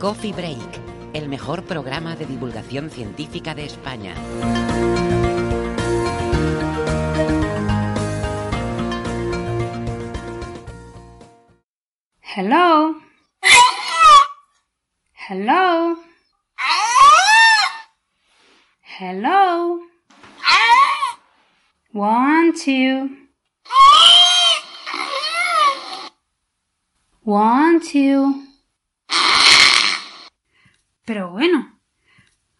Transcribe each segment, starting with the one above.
Coffee Break, el mejor programa de divulgación científica de España. Hello. Hello. Hello. One, two. One, two. Pero bueno.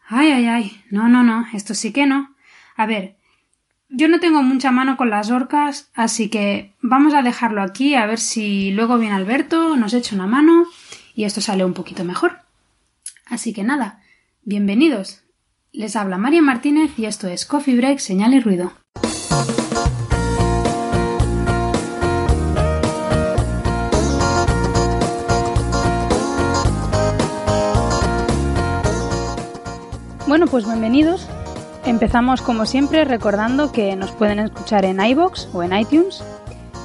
Ay, ay, ay. No, no, no. Esto sí que no. A ver. Yo no tengo mucha mano con las orcas, así que vamos a dejarlo aquí a ver si luego viene Alberto, nos echa una mano y esto sale un poquito mejor. Así que nada, bienvenidos. Les habla María Martínez y esto es Coffee Break, Señal y Ruido. Bueno, pues bienvenidos. Empezamos como siempre recordando que nos pueden escuchar en iBox o en iTunes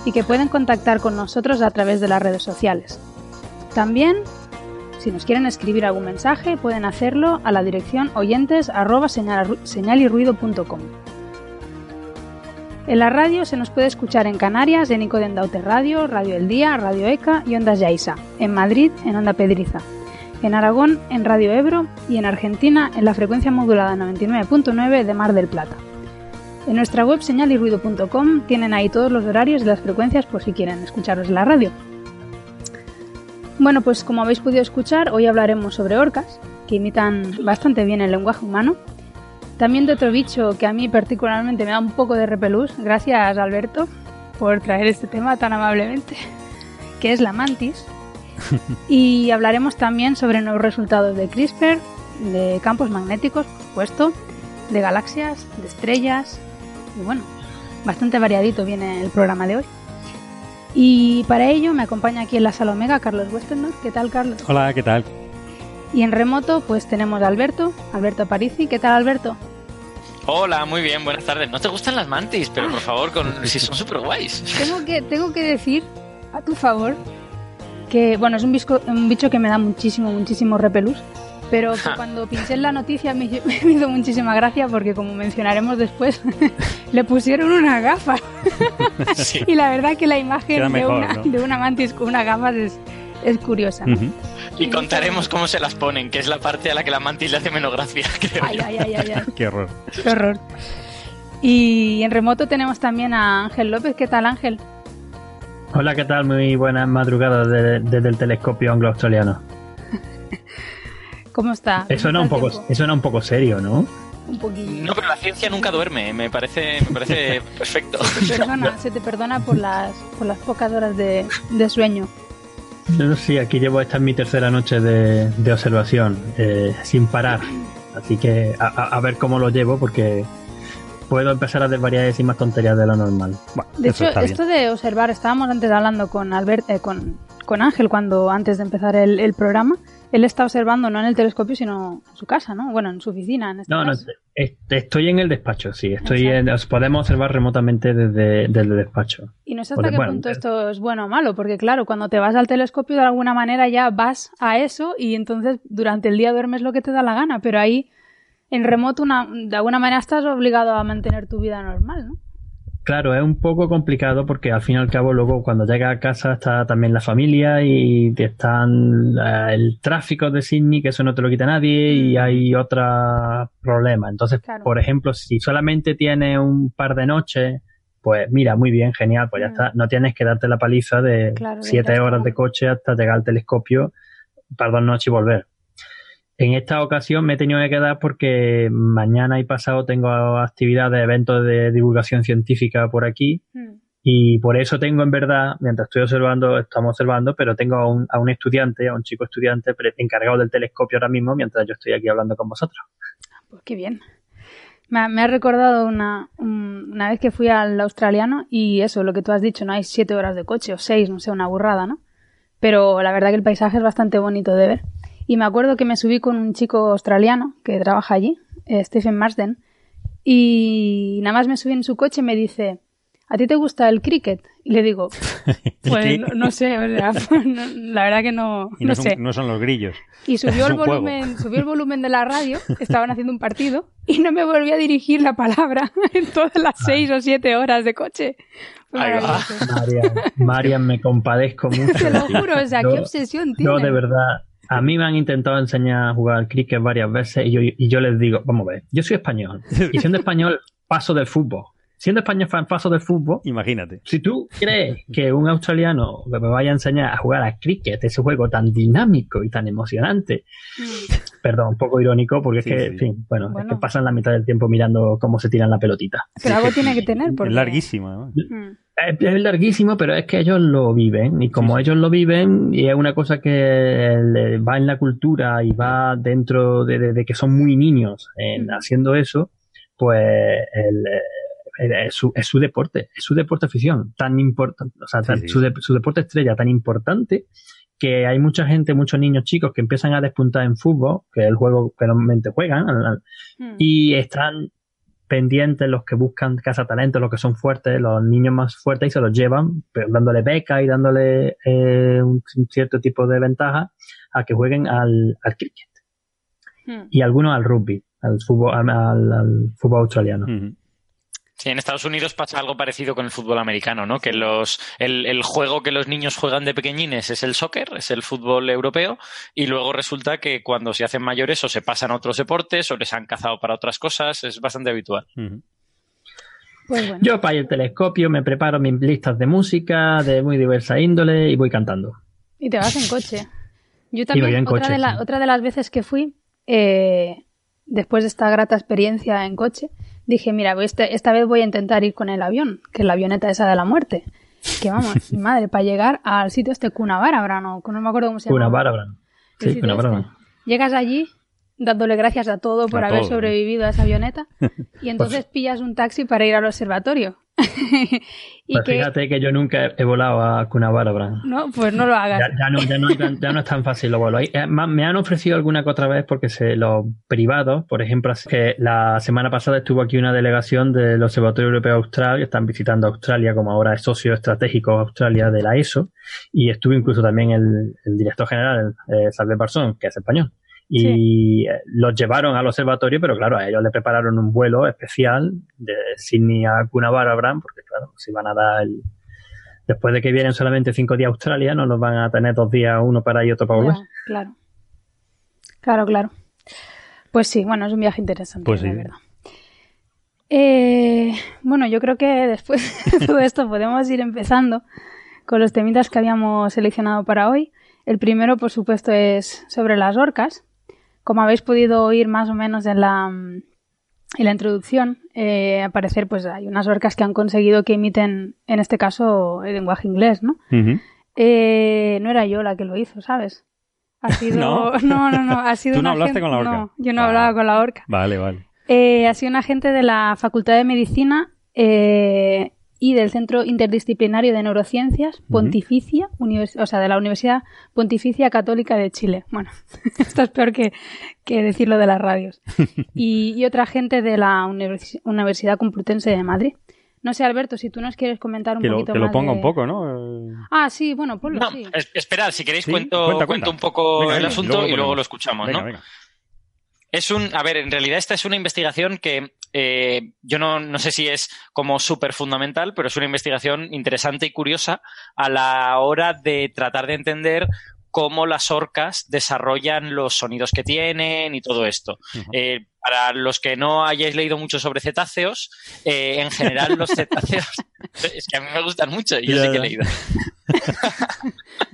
y que pueden contactar con nosotros a través de las redes sociales. También, si nos quieren escribir algún mensaje, pueden hacerlo a la dirección oyentes. En la radio se nos puede escuchar en Canarias, en Ico de Endaute Radio, Radio El Día, Radio ECA y Ondas Yaiza. En Madrid, en Onda Pedriza. En Aragón, en Radio Ebro. Y en Argentina, en la frecuencia modulada 99.9 de Mar del Plata. En nuestra web señalirruido.com tienen ahí todos los horarios y las frecuencias por si quieren escucharlos en la radio. Bueno, pues como habéis podido escuchar, hoy hablaremos sobre orcas, que imitan bastante bien el lenguaje humano. También de otro bicho que a mí particularmente me da un poco de repelús, gracias Alberto por traer este tema tan amablemente, que es la mantis. Y hablaremos también sobre nuevos resultados de CRISPR, de campos magnéticos, por supuesto, de galaxias, de estrellas, y bueno, bastante variadito viene el programa de hoy. Y para ello me acompaña aquí en la sala Omega Carlos Westendorf. ¿Qué tal, Carlos? Hola, ¿qué tal? Y en remoto, pues tenemos a Alberto, Alberto Parisi. ¿Qué tal, Alberto? Hola, muy bien, buenas tardes. No te gustan las mantis, pero por favor, con... si son súper guays. Tengo que, tengo que decir, a tu favor, que, bueno, es un, bisco- un bicho que me da muchísimo, muchísimo repelús. Pero que Ja. cuando pinché en la noticia me, me hizo muchísima gracia porque, como mencionaremos después, le pusieron una gafa. Sí. Y la verdad que la imagen mejor, de, una, ¿no? de una mantis con unas gafas es, es curiosa. ¿no? Ujú. Y contaremos cómo se las ponen, que es la parte a la que la mantis le hace menos gracia, creo. Ay, ay, ay, ay, ay. Qué horror. Qué horror. Y en remoto tenemos también a Ángel López. ¿Qué tal, Ángel? Hola, ¿qué tal? Muy buenas madrugadas de- desde el telescopio anglo-australiano. ¿Cómo está? Eso ¿Cómo era un poco, eso era un poco serio, ¿no? Un poquillo. No, pero la ciencia nunca duerme, me parece, me parece perfecto. Se te perdona, se te perdona por las, por las pocas horas de, de sueño. Sí, aquí llevo, esta es mi tercera noche de, de observación, eh, sin parar. Así que a- a ver cómo lo llevo, porque puedo empezar a desvariar y decir más tonterías de lo normal. Bueno, De hecho, esto de observar, estábamos antes hablando con Albert, eh, con, con Ángel cuando antes de empezar el, el programa. Él está observando no en el telescopio, sino en su casa, ¿no? Bueno, en su oficina. En este No, no, caso. est- estoy en el despacho, sí. Estoy en, Exacto. os podemos observar remotamente desde, desde el despacho. Y no sé hasta Porque, qué bueno, punto eh, esto es bueno o malo, porque claro, cuando te vas al telescopio de alguna manera ya vas a eso y entonces durante el día duermes lo que te da la gana, pero ahí en remoto una, de alguna manera estás obligado a mantener tu vida normal, ¿no? Claro, es un poco complicado porque al fin y al cabo luego cuando llega a casa está también la familia y están eh, el tráfico de Sydney, que eso no te lo quita nadie y hay otros problemas. Entonces, Claro. por ejemplo, si solamente tienes un par de noches, pues mira, muy bien, genial, pues ya Mm. está. No tienes que darte la paliza de Claro, siete horas de coche hasta llegar al telescopio para dos noches y volver. En esta ocasión me he tenido que quedar porque mañana y pasado tengo actividades, eventos de divulgación científica por aquí Mm. y por eso tengo en verdad, mientras estoy observando, estamos observando, pero tengo a un, a un estudiante, a un chico estudiante encargado del telescopio ahora mismo mientras yo estoy aquí hablando con vosotros. Pues qué bien. Me ha, me ha recordado una, un- una vez que fui al australiano y eso, lo que tú has dicho, no hay siete horas de coche o seis, no sé, una burrada, ¿no? Pero la verdad que el paisaje es bastante bonito de ver. Y me acuerdo que me subí con un chico australiano que trabaja allí, eh, Stephen Marsden, y nada más me subí en su coche y me dice, ¿a ti te gusta el cricket? Y le digo, pues no, no sé, o sea, no- la verdad que no, Y no, no son, sé. no son los grillos. Y subió el volumen, subió el volumen de la radio, estaban haciendo un partido y no me volví a dirigir la palabra en todas las seis o siete horas de coche. Marian, Marian, me compadezco mucho. Te lo juro, o sea, Yo- qué obsesión tiene. Yo de verdad, a mí me han intentado enseñar a jugar al cricket varias veces y yo, y yo les digo, vamos a ver, yo soy español y siendo español paso del fútbol. Siendo español fan paso del fútbol, Imagínate. si tú crees que un australiano me vaya a enseñar a jugar al cricket, ese juego tan dinámico y tan emocionante, Mm, perdón, un poco irónico porque Sí, es que, sí. en fin, bueno, Bueno. es que pasan la mitad del tiempo mirando cómo se tiran la pelotita. Pero algo tiene que tener, porque... Es larguísima. ¿no? Mm, Es, es larguísimo, pero es que ellos lo viven. Y como Sí, sí. ellos lo viven, y es una cosa que va en la cultura y va dentro de, de- de que son muy niños en Ujú. haciendo eso, pues el, eh, el- es, su, es su deporte, es su deporte afición, tan importante, o sea, Sí, tan- sí. Su, de- su deporte estrella tan importante que hay mucha gente, muchos niños chicos que empiezan a despuntar en fútbol, que es el juego que normalmente juegan, al- al- mm. y están pendientes los que buscan cazatalentos, los que son fuertes, los niños más fuertes y se los llevan, pero dándole beca y dándole eh, un, un cierto tipo de ventaja a que jueguen al, al cricket Mm. y algunos al rugby, al fútbol, al, al- al fútbol australiano. Ujú. Sí, en Estados Unidos pasa algo parecido con el fútbol americano, ¿no? Que los, el, el juego que los niños juegan de pequeñines es el soccer, es el fútbol europeo, y luego resulta que cuando se hacen mayores o se pasan a otros deportes o les han cazado para otras cosas, es bastante habitual. Pues bueno. Yo para el telescopio me preparo mis listas de música de muy diversa índole y voy cantando. Y te vas en coche. Yo voy también, en otra, coche, de la- sí. otra de las veces que fui, eh, después de esta grata experiencia en coche, dije, mira, este- esta vez voy a intentar ir con el avión, que es la avioneta esa de la muerte. Que vamos, madre, para llegar al sitio este Cunabara, no, no me acuerdo cómo se llama. Una bárbara. El Sí, este. Llegas allí dándole gracias a todo por A haber todo, ¿eh? sobrevivido a esa avioneta y entonces pillas un taxi para ir al observatorio. y Pues que fíjate que yo nunca he volado a Cunabara, no, pues no lo hagas. Ya, ya no, ya, no, es tan- ya no es tan fácil lo vuelo. Hay- eh, ma- Me han ofrecido alguna que otra vez porque se, los privados, por ejemplo, que la semana pasada estuvo aquí una delegación del Observatorio Europeo Austral, que están visitando Australia, como ahora es socio estratégico Australia de la ESO, y estuvo incluso también el, el director general, eh, Salve Barsón, que es español. Y eh, los llevaron al observatorio, pero claro, a ellos le prepararon un vuelo especial de Sydney a Coonabarabran, porque claro, si van a dar el, después de que vienen solamente cinco días a Australia, no nos van a tener dos días, uno para ir y otro para volver. Claro. Claro, claro. Pues sí, bueno, es un viaje interesante, Pues la sí. verdad. Eh, bueno, yo creo que después de todo esto podemos ir empezando con los temitas que habíamos seleccionado para hoy. El primero, por supuesto, es sobre las orcas. Como habéis podido oír más o menos en la, en la introducción, eh, parecer pues hay unas orcas que han conseguido que imiten, en este caso, el lenguaje inglés, ¿no? Eh, no era yo la que lo hizo, ¿sabes? Ha sido... ¿No? no, no, no, ha sido ¿Tú no hablaste gente- con la orca? No, yo no Ah. hablaba con la orca. Vale, vale. Eh, ha sido un agente de la Facultad de Medicina eh, y del Centro Interdisciplinario de Neurociencias Pontificia, univers- o sea, de la Universidad Pontificia Católica de Chile. Bueno, esto es peor que, que decirlo de las radios. Y, y otra agente de la Univers- Universidad Complutense de Madrid. No sé, Alberto, si tú nos quieres comentar un Que lo, poquito que lo más ponga de- un poco, ¿no? Eh, Ah, sí, bueno, ponlo, No, sí. es- esperad, si queréis Sí, cuento, cuenta, cuento cuenta. un poco Venga, el venga, asunto luego lo y luego lo escuchamos, Venga, ¿no? venga. Es un, a ver, en realidad esta es una investigación que eh, yo no, no, sé si es como súper fundamental, pero es una investigación interesante y curiosa a la hora de tratar de entender cómo las orcas desarrollan los sonidos que tienen y todo esto. eh, para los que no hayáis leído mucho sobre cetáceos, eh, en general los cetáceos, es que a mí me gustan mucho y yo sé que he leído.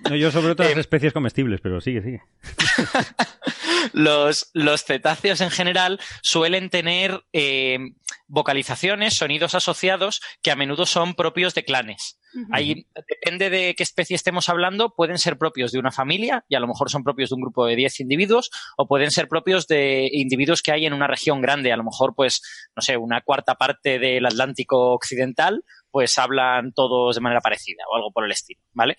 No, yo sobre otras Eh, especies comestibles, pero sigue, sigue. los, los cetáceos en general suelen tener eh, vocalizaciones, sonidos asociados que a menudo son propios de clanes. Ahí, depende de qué especie estemos hablando, pueden ser propios de una familia y a lo mejor son propios de un grupo de 10 individuos o pueden ser propios de individuos que hay en una región grande, a lo mejor pues, no sé, una cuarta parte del Atlántico Occidental, pues hablan todos de manera parecida o algo por el estilo, ¿vale?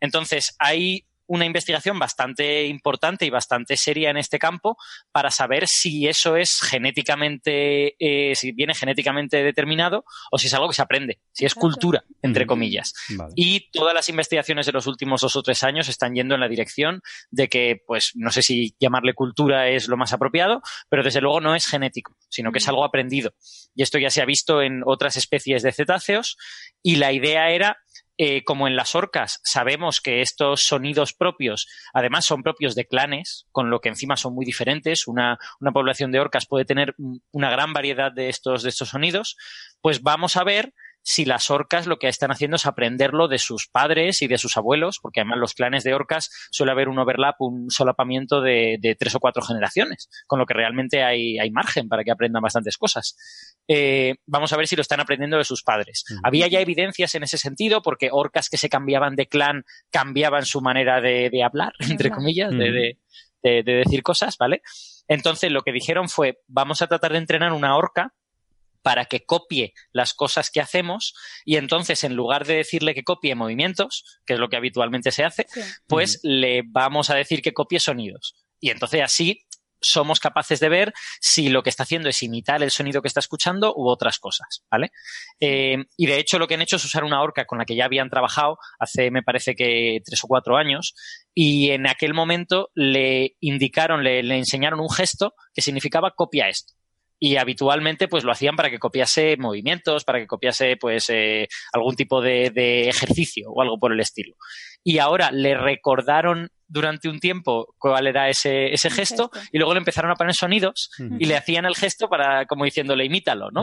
Entonces, hay una investigación bastante importante y bastante seria en este campo para saber si eso es genéticamente, eh, si viene genéticamente determinado o si es algo que se aprende, si es cultura, entre comillas. Vale. Y todas las investigaciones de los últimos dos o tres años están yendo en la dirección de que, pues, no sé si llamarle cultura es lo más apropiado, pero desde luego no es genético, sino que es algo aprendido. Y esto ya se ha visto en otras especies de cetáceos y la idea era eh, como en las orcas sabemos que estos sonidos propios, además son propios de clanes, con lo que encima son muy diferentes, una, una población de orcas puede tener una gran variedad de estos, de estos sonidos, pues vamos a ver si las orcas lo que están haciendo es aprenderlo de sus padres y de sus abuelos, porque además los clanes de orcas suele haber un overlap, un solapamiento de, de tres o cuatro generaciones, con lo que realmente hay, hay margen para que aprendan bastantes cosas. Eh, vamos a ver si lo están aprendiendo de sus padres. Había ya evidencias en ese sentido, porque orcas que se cambiaban de clan cambiaban su manera de, de hablar, entre comillas, de decir cosas, ¿vale? Entonces lo que dijeron fue, vamos a tratar de entrenar una orca para que copie las cosas que hacemos y entonces en lugar de decirle que copie movimientos, que es lo que habitualmente se hace, Sí. pues le vamos a decir que copie sonidos. Y entonces así somos capaces de ver si lo que está haciendo es imitar el sonido que está escuchando u otras cosas, ¿vale? Eh, y de hecho lo que han hecho es usar una orca con la que ya habían trabajado hace, me parece que tres o cuatro años, y en aquel momento le indicaron, le, le enseñaron un gesto que significaba copia esto. Y habitualmente pues lo hacían para que copiase movimientos, para que copiase pues eh, algún tipo de, de ejercicio o algo por el estilo. Y ahora le recordaron durante un tiempo cuál era ese, ese gesto, gesto. y luego le empezaron a poner sonidos y le hacían el gesto para como diciéndole imítalo, ¿no?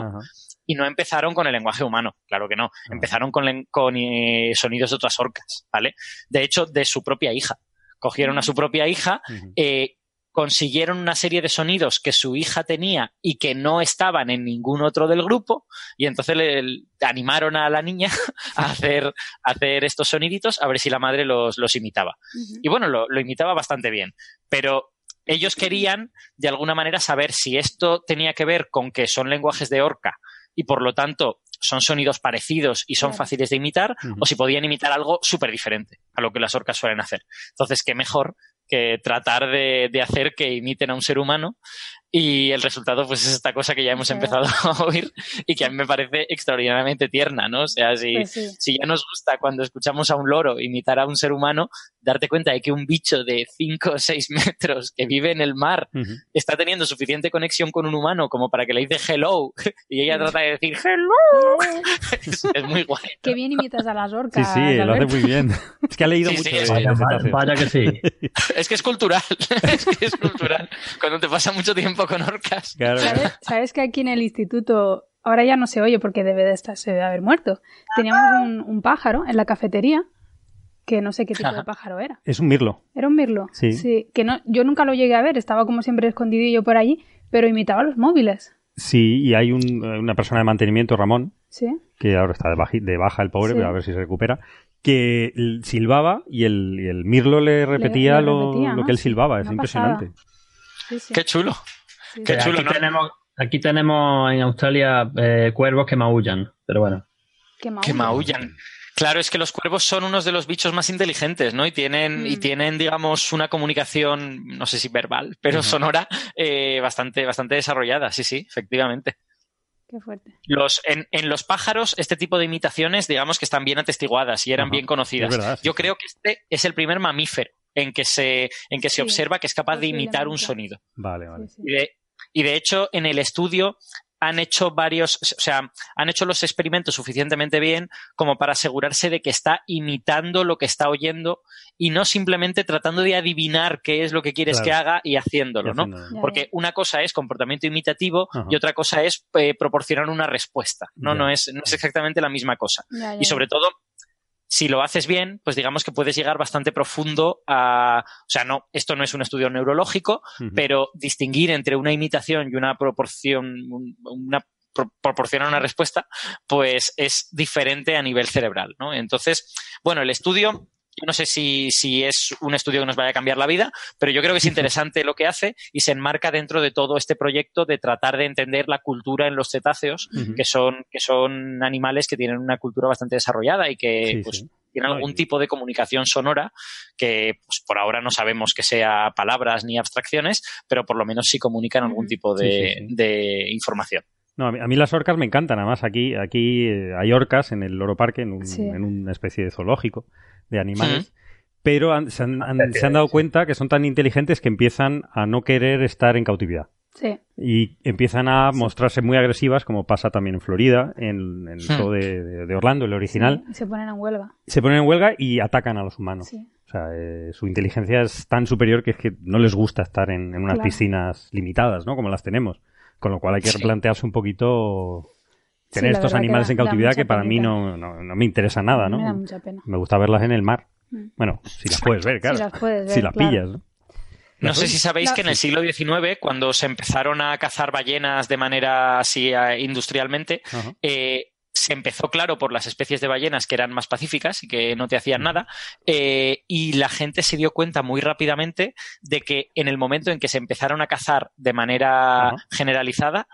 Y no empezaron con el lenguaje humano, claro que no. Empezaron con, len- con eh, sonidos de otras orcas, ¿vale? De hecho, de su propia hija. Cogieron a su propia hija, eh, consiguieron una serie de sonidos que su hija tenía y que no estaban en ningún otro del grupo, y entonces le, le animaron a la niña a hacer, a hacer estos soniditos a ver si la madre los, los imitaba. Y bueno, lo, lo imitaba bastante bien. Pero ellos querían, de alguna manera, saber si esto tenía que ver con que son lenguajes de orca y por lo tanto son sonidos parecidos y son Claro. fáciles de imitar, o si podían imitar algo súper diferente a lo que las orcas suelen hacer. Entonces, qué mejor que tratar de, de hacer que imiten a un ser humano y el resultado pues es esta cosa que ya hemos empezado a oír y que a mí me parece extraordinariamente tierna, ¿no? O sea, si, Pues sí. si ya nos gusta cuando escuchamos a un loro imitar a un ser humano, darte cuenta de que un bicho de 5 o 6 metros que vive en el mar está teniendo suficiente conexión con un humano como para que le dice hello y ella trata de decir hello. es, es muy guay. Qué bien imitas a las Sí, orcas. sí, lo hace muy bien. Es que ha leído Sí, mucho sí, de, Vaya, vaya, cetáceos. vaya que sí. Es que es cultural. es que es cultural. Cuando te pasa mucho tiempo con orcas. Claro, claro. ¿Sabes, sabes que aquí en el instituto, ahora ya no se oye porque debe de estar, se debe haber muerto, teníamos un, un pájaro en la cafetería que no sé qué tipo de pájaro era. Es un mirlo. Era un mirlo. Sí. que no, yo nunca lo llegué a ver, estaba como siempre escondidillo por allí, pero imitaba los móviles. Sí, y hay un- una persona de mantenimiento, Ramón, Sí. que ahora está de, baja el pobre, Sí. pero a ver si se recupera, que silbaba y el, y el mirlo le repetía, le lo, repetía, lo ¿no? que él Sí, silbaba. Es una impresionante. Sí, sí. Qué chulo. Sí, qué sí. chulo, aquí, ¿no? tenemos, aquí tenemos en Australia eh, cuervos que maullan, pero bueno. Qué Que maullan. Claro, es que los cuervos son unos de los bichos más inteligentes, ¿no? Y tienen, y Mm. tienen, digamos, una comunicación, no sé si verbal, pero sonora, eh, bastante, bastante desarrollada. Sí, sí, efectivamente. Qué fuerte. Los, en, en los pájaros, este tipo de imitaciones, digamos que están bien atestiguadas y eran bien conocidas. Verdad, sí, Yo creo que este es el primer mamífero en que se, en que se Sí, observa que es capaz de imitar un sonido. Vale, vale. Sí, sí. Y de, y de hecho, en el estudio han hecho varios, o sea, han hecho los experimentos suficientemente bien como para asegurarse de que está imitando lo que está oyendo y no simplemente tratando de adivinar qué es lo que quieres Claro. que haga y haciéndolo, ¿no? Ya, Porque una cosa es comportamiento imitativo Ajá. y otra cosa es eh, proporcionar una respuesta. No, Ya. no es, no es exactamente la misma cosa. Ya, ya, Y sobre todo, si lo haces bien, pues digamos que puedes llegar bastante profundo a. O sea, no, esto no es un estudio neurológico, pero distinguir entre una imitación y una proporción, un- una pro- proporcionar una respuesta, pues es diferente a nivel cerebral, ¿no? Entonces, bueno, el estudio. Yo no sé si, si es un estudio que nos vaya a cambiar la vida, pero yo creo que es interesante lo que hace y se enmarca dentro de todo este proyecto de tratar de entender la cultura en los cetáceos, que son, que son animales que tienen una cultura bastante desarrollada y que Sí, pues, sí. tienen No, algún tipo de comunicación sonora que pues, por ahora no sabemos que sea palabras ni abstracciones, pero por lo menos sí comunican algún tipo de, Sí, sí, sí. de información. No, a mí, a mí las orcas me encantan. Además, aquí, aquí eh, hay orcas en el Loro Parque, en, un- Sí. en una especie de zoológico de animales. Pero han- se, han, han- se han dado cuenta que son tan inteligentes que empiezan a no querer estar en cautividad. Sí. Y empiezan a mostrarse muy agresivas, como pasa también en Florida, en, en el zoo de, de- de Orlando, el original. Sí, se ponen en huelga. Se ponen en huelga y atacan a los humanos. Sí. O sea, eh, su inteligencia es tan superior que es que no les gusta estar en, en unas Claro. piscinas limitadas, ¿no? Como las tenemos. Con lo cual hay que Sí. replantearse un poquito tener estos animales da- en da cautividad que para mí no, no, no me interesa nada, ¿no? Me da mucha pena. Me gusta verlas en el mar. Mm. Bueno, si las puedes ver, claro. Si las puedes ver, Si las claro. pillas, ¿no? No ¿Las sé si sabéis que en el siglo XIX, cuando se empezaron a cazar ballenas de manera así eh, industrialmente, eh, se empezó, claro, por las especies de ballenas que eran más pacíficas y que no te hacían nada, eh, y la gente se dio cuenta muy rápidamente de que en el momento en que se empezaron a cazar de manera generalizada,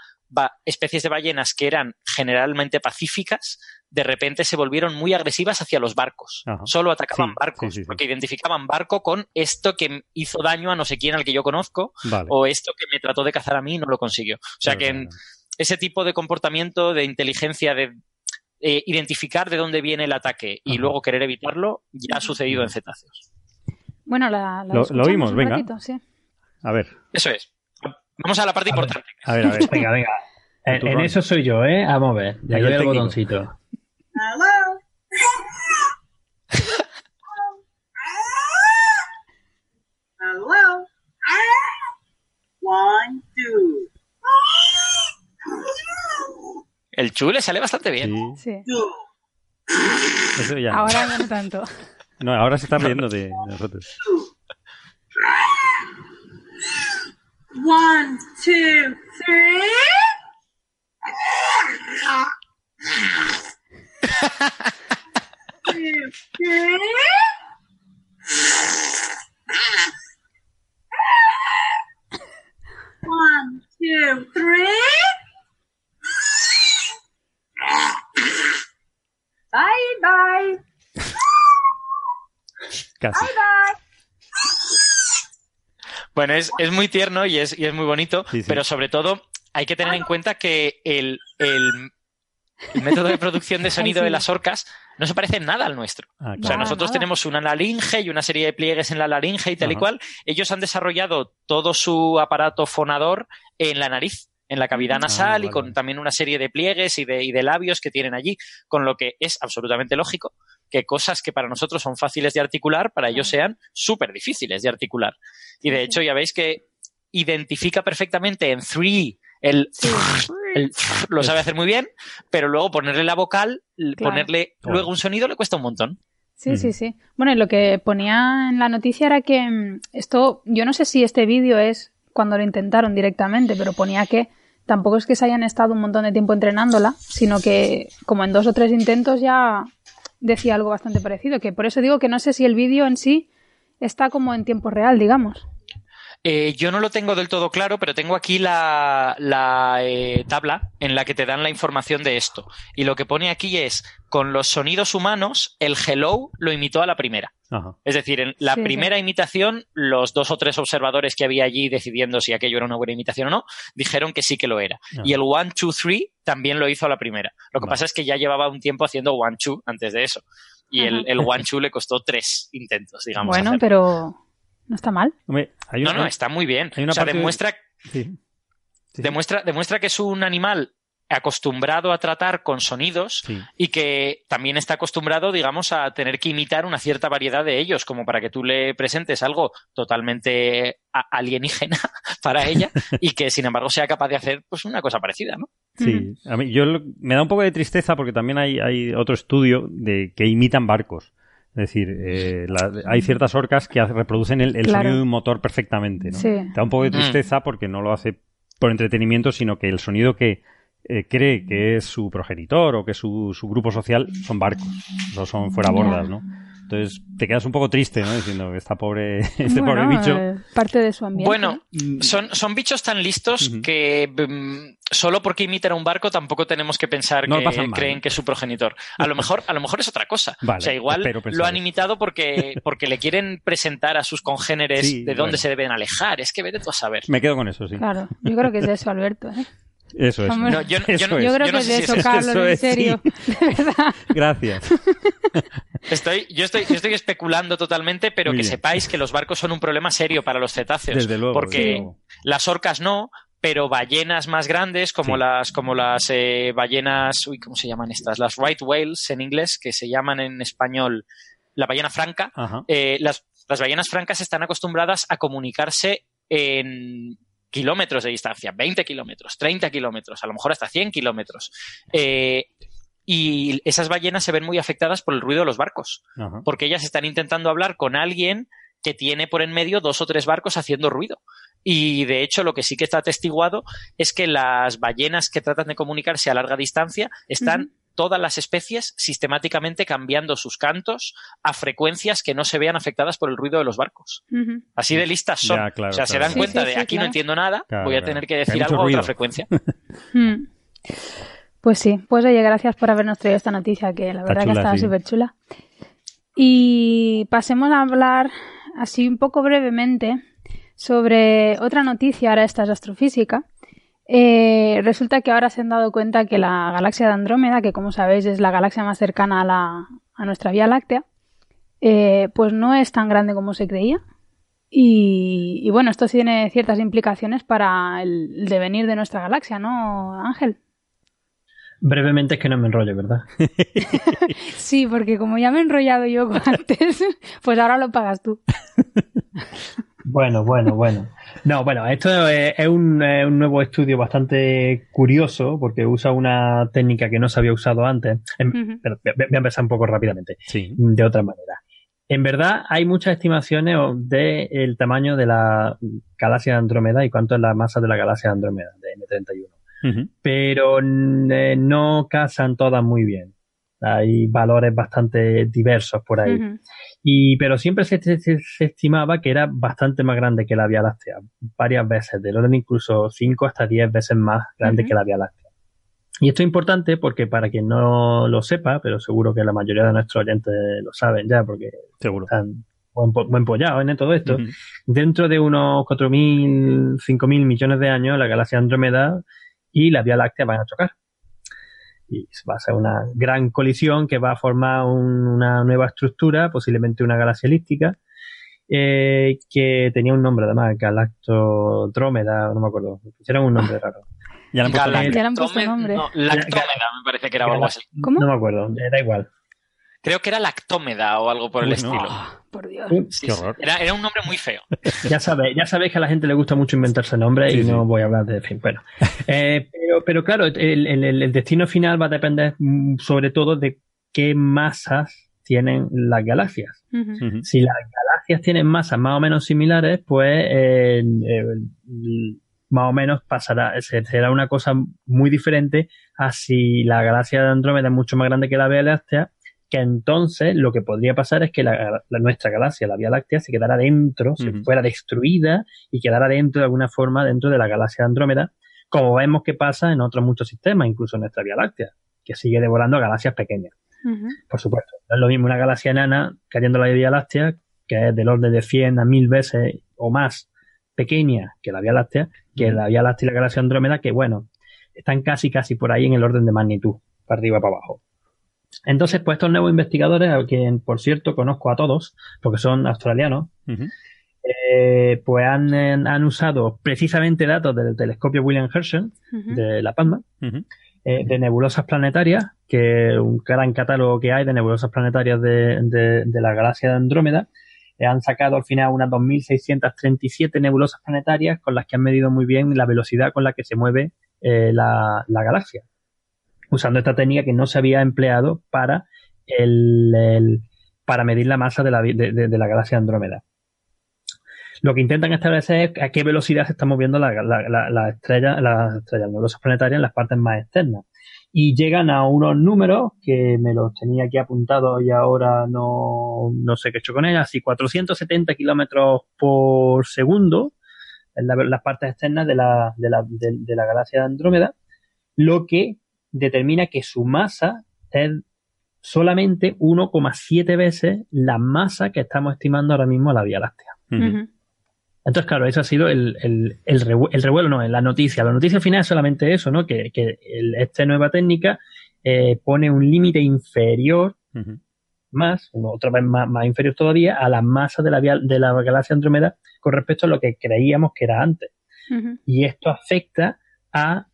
especies de ballenas que eran generalmente pacíficas, de repente se volvieron muy agresivas hacia los barcos. Ajá. Solo atacaban Sí, barcos, sí, sí, sí. porque identificaban barco con esto que hizo daño a no sé quién al que yo conozco, Vale. o esto que me trató de cazar a mí y no lo consiguió. O sea que en ese tipo de comportamiento, de inteligencia, de eh, identificar de dónde viene el ataque y Ajá. luego querer evitarlo, ya ha sucedido en cetáceos. Bueno, la, la Lo- lo oímos, un venga. ratito, sí. A ver, Eso es. Vamos a la parte A ver. importante. a ver, a ver. Venga, venga. En, eso soy yo, ¿eh? Vamos a ver. Ya Ahí doy el técnico. botoncito. Hello. One, two. El chu le sale bastante bien. Sí, Sí. Two. eso ya. Ahora no tanto. No, ahora se está riendo de de nosotros. One, two, three. Three. One, two, three. Bye bye. Casi. Bye bye. Bueno, es, es muy tierno y es, y es muy bonito, Sí, sí. pero sobre todo hay que tener en cuenta que el, el- el método de producción de sonido Ay, sí. de las orcas no se parece en nada al nuestro. Ah, O sea, nosotros nada. tenemos una laringe y una serie de pliegues en la laringe y tal y cual. Ellos han desarrollado todo su aparato fonador en la nariz, en la cavidad Ah, nasal y con también una serie de pliegues y de, y de labios que tienen allí, con lo que es absolutamente lógico que cosas que para nosotros son fáciles de articular, para ellos sean súper difíciles de articular. Y de hecho, ya veis que identifica perfectamente en three el, Sí. el lo sabe hacer muy bien, pero luego ponerle la vocal, Claro. ponerle luego un sonido le cuesta un montón. Sí, sí, sí. Bueno, y lo que ponía en la noticia era que mm, esto, yo no sé si este vídeo es cuando lo intentaron directamente, pero ponía que tampoco es que se hayan estado un montón de tiempo entrenándola, sino que como en dos o tres intentos ya decía algo bastante parecido, que por eso digo que no sé si el vídeo en sí está como en tiempo real, digamos. Eh, yo no lo tengo del todo claro, pero tengo aquí la, la, eh, tabla en la que te dan la información de esto. Y lo que pone aquí es, con los sonidos humanos, el hello lo imitó a la primera. Ajá. Es decir, en la Sí, sí. primera imitación, los dos o tres observadores que había allí decidiendo si aquello era una buena imitación o no, dijeron que sí que lo era. Ajá. Y el one, two, three también lo hizo a la primera. Lo que Vale. pasa es que ya llevaba un tiempo haciendo one, two antes de eso. Y el, one, two le costó tres intentos, digamos. bueno, hacerlo. pero no está mal. Hombre, hay No, una, no, está muy bien. hay una o sea, parte de- demuestra Sí. Sí, sí. Demuestra, demuestra que es un animal acostumbrado a tratar con sonidos Sí. y que también está acostumbrado, digamos, a tener que imitar una cierta variedad de ellos, como para que tú le presentes algo totalmente a- alienígena para ella y que, sin embargo, sea capaz de hacer pues una cosa parecida, ¿no? Sí, a mí yo me da un poco de tristeza porque también hay, hay otro estudio de que imitan barcos. Es decir, eh, la- hay ciertas orcas que reproducen el, el Claro. sonido de un motor perfectamente. ¿no? Sí. Te da un poco de Mm. tristeza porque no lo hace por entretenimiento, sino que el sonido que eh, cree que es su progenitor o que es su, su grupo social son barcos, no son fuera bordas, ¿no? Entonces te quedas un poco triste, ¿no? Diciendo que esta pobre, este Bueno, pobre bicho. eh, parte de su ambiente. Bueno, son, son bichos tan listos que mm, solo porque imitan a un barco tampoco tenemos que pensar No que creen que es su progenitor. A lo mejor, a lo mejor es otra cosa. Vale, o sea, igual lo han imitado porque, porque le quieren presentar a sus congéneres Sí, de dónde bueno. se deben alejar. Es que vete tú a saber. Me quedo con eso, sí. Claro, yo creo que es eso, Alberto. ¿eh? Eso es. No, yo, no- yo Eso no- es. Yo creo yo no que sé es si eso, es- Carlos, eso en es, serio. De verdad. Gracias. Estoy, yo, estoy, yo estoy especulando totalmente, pero Muy que bien. sepáis que los barcos son un problema serio para los cetáceos. Desde luego. Porque desde luego. las orcas no, pero ballenas más grandes, como Sí. las, como las eh, ballenas, uy, ¿cómo se llaman estas? Las right whales en inglés, que se llaman en español la ballena franca. Eh, las, las ballenas francas están acostumbradas a comunicarse en kilómetros de distancia, 20 kilómetros, 30 kilómetros, a lo mejor hasta 100 kilómetros. Eh, y esas ballenas se ven muy afectadas por el ruido de los barcos Ajá. porque ellas están intentando hablar con alguien que tiene por en medio dos o tres barcos haciendo ruido. Y de hecho, lo que sí que está atestiguado es que las ballenas que tratan de comunicarse a larga distancia están. Todas las especies sistemáticamente cambiando sus cantos a frecuencias que no se vean afectadas por el ruido de los barcos. Así de listas son. Ya, claro, o sea, se dan Sí, cuenta sí, de sí, aquí no entiendo nada, Claro, voy a tener que decir algo a otra frecuencia. Mm. Pues sí, pues oye, gracias por habernos traído esta noticia, que la verdad que estaba sí. súper chula. Y pasemos a hablar así un poco brevemente sobre otra noticia, ahora esta es astrofísica. Eh, resulta que ahora se han dado cuenta que la galaxia de Andrómeda, que como sabéis es la galaxia más cercana a, la, a nuestra Vía Láctea, eh, pues no es tan grande como se creía. Y, y bueno, esto tiene ciertas implicaciones para el, el devenir de nuestra galaxia, ¿no, Ángel? Brevemente es que no me enrollo, ¿verdad? Sí, porque como ya me he enrollado yo antes, pues ahora lo pagas tú. Bueno, bueno, bueno. No, bueno, esto es, es un, es un nuevo estudio bastante curioso porque usa una técnica que no se había usado antes. Em, Ujú. pero voy a empezar un poco rápidamente, Sí. de otra manera. En verdad, hay muchas estimaciones del tamaño de la galaxia de Andrómeda y cuánto es la masa de la galaxia de Andrómeda, de M31. Ujú. pero mm, eh, no casan todas muy bien. Hay valores bastante diversos por ahí. Y, pero siempre se, se- se estimaba que era bastante más grande que la Vía Láctea, varias veces, del orden incluso 5 hasta 10 veces más grande que la Vía Láctea. Y esto es importante porque para quien no lo sepa, pero seguro que la mayoría de nuestros oyentes lo saben ya porque Seguro. están buen, po- buen pollados en todo esto, dentro de unos 4.000, 5.000 millones de años, la galaxia Andrómeda y la Vía Láctea van a chocar. Y va a ser una gran colisión que va a formar un- una nueva estructura, posiblemente una galaxia elíptica, eh, que tenía un nombre además, Galactodrómeda, no me acuerdo, pusieron un nombre raro. Ya le han puesto nombre. Ya le han puesto Tome- nombre. no, lactómeda, me parece que era algo así. ¿Cómo? No me acuerdo, da igual. Creo que era lactómeda o algo por el Uy, estilo. no. Por Dios. Sí, Qué sí. horror. Era, era un nombre muy feo. Ya sabéis, ya sabéis que a la gente le gusta mucho inventarse nombres Sí, y no voy a hablar de fin. Bueno, Eh, pero, pero claro, el, el- el destino final va a depender mm, sobre todo de qué masas tienen las galaxias. Si las galaxias tienen masas más o menos similares, pues eh, eh, más o menos pasará, se- será una cosa muy diferente a si la galaxia de Andrómeda es mucho más grande que la Vía Láctea, que entonces lo que podría pasar es que la, la- nuestra galaxia, la Vía Láctea, se quedara dentro, se fuera destruida y quedara dentro de alguna forma dentro de la galaxia de Andrómeda, como vemos que pasa en otros muchos sistemas, incluso en nuestra Vía Láctea, que sigue devorando galaxias pequeñas por supuesto. No es lo mismo una galaxia enana cayendo a la Vía Láctea, que es del orden de 100 a 1000 veces o más pequeña que la Vía Láctea, que la Vía Láctea y la galaxia Andrómeda, que bueno, están casi casi por ahí en el orden de magnitud, para arriba para abajo. Entonces, pues estos nuevos investigadores, a quien por cierto conozco a todos, porque son australianos, eh, pues han, eh, han usado precisamente datos del telescopio William Herschel de La Palma, eh, de nebulosas planetarias, que un gran catálogo que hay de nebulosas planetarias de, de- de la galaxia de Andrómeda. Eh, han sacado al final unas 2.637 nebulosas planetarias con las que han medido muy bien la velocidad con la que se mueve eh, la, la galaxia, usando esta técnica que no se había empleado para, el, para medir la masa de la, de- la galaxia Andrómeda. Lo que intentan establecer es a qué velocidad se está moviendo la, la, la, la estrella, las estrellas nebulosas planetarias en las partes más externas. Y llegan a unos números que me los tenía aquí apuntados y ahora no, no sé qué he hecho con ellas. Así 470 kilómetros por segundo en la- las partes externas de la, de, la, de, de la galaxia de Andrómeda, lo que determina que su masa es solamente 1,7 veces la masa que estamos estimando ahora mismo a la Vía Láctea. Entonces, claro, eso ha sido el, el, el, revu- el revuelo, no, en la noticia. La noticia final es solamente eso, ¿no? Que, que el- esta nueva técnica eh, pone un límite inferior, más, uno otra vez más, más inferior todavía, a la masa de la, vía- de la galaxia Andrómeda con respecto a lo que creíamos que era antes. Y esto afecta a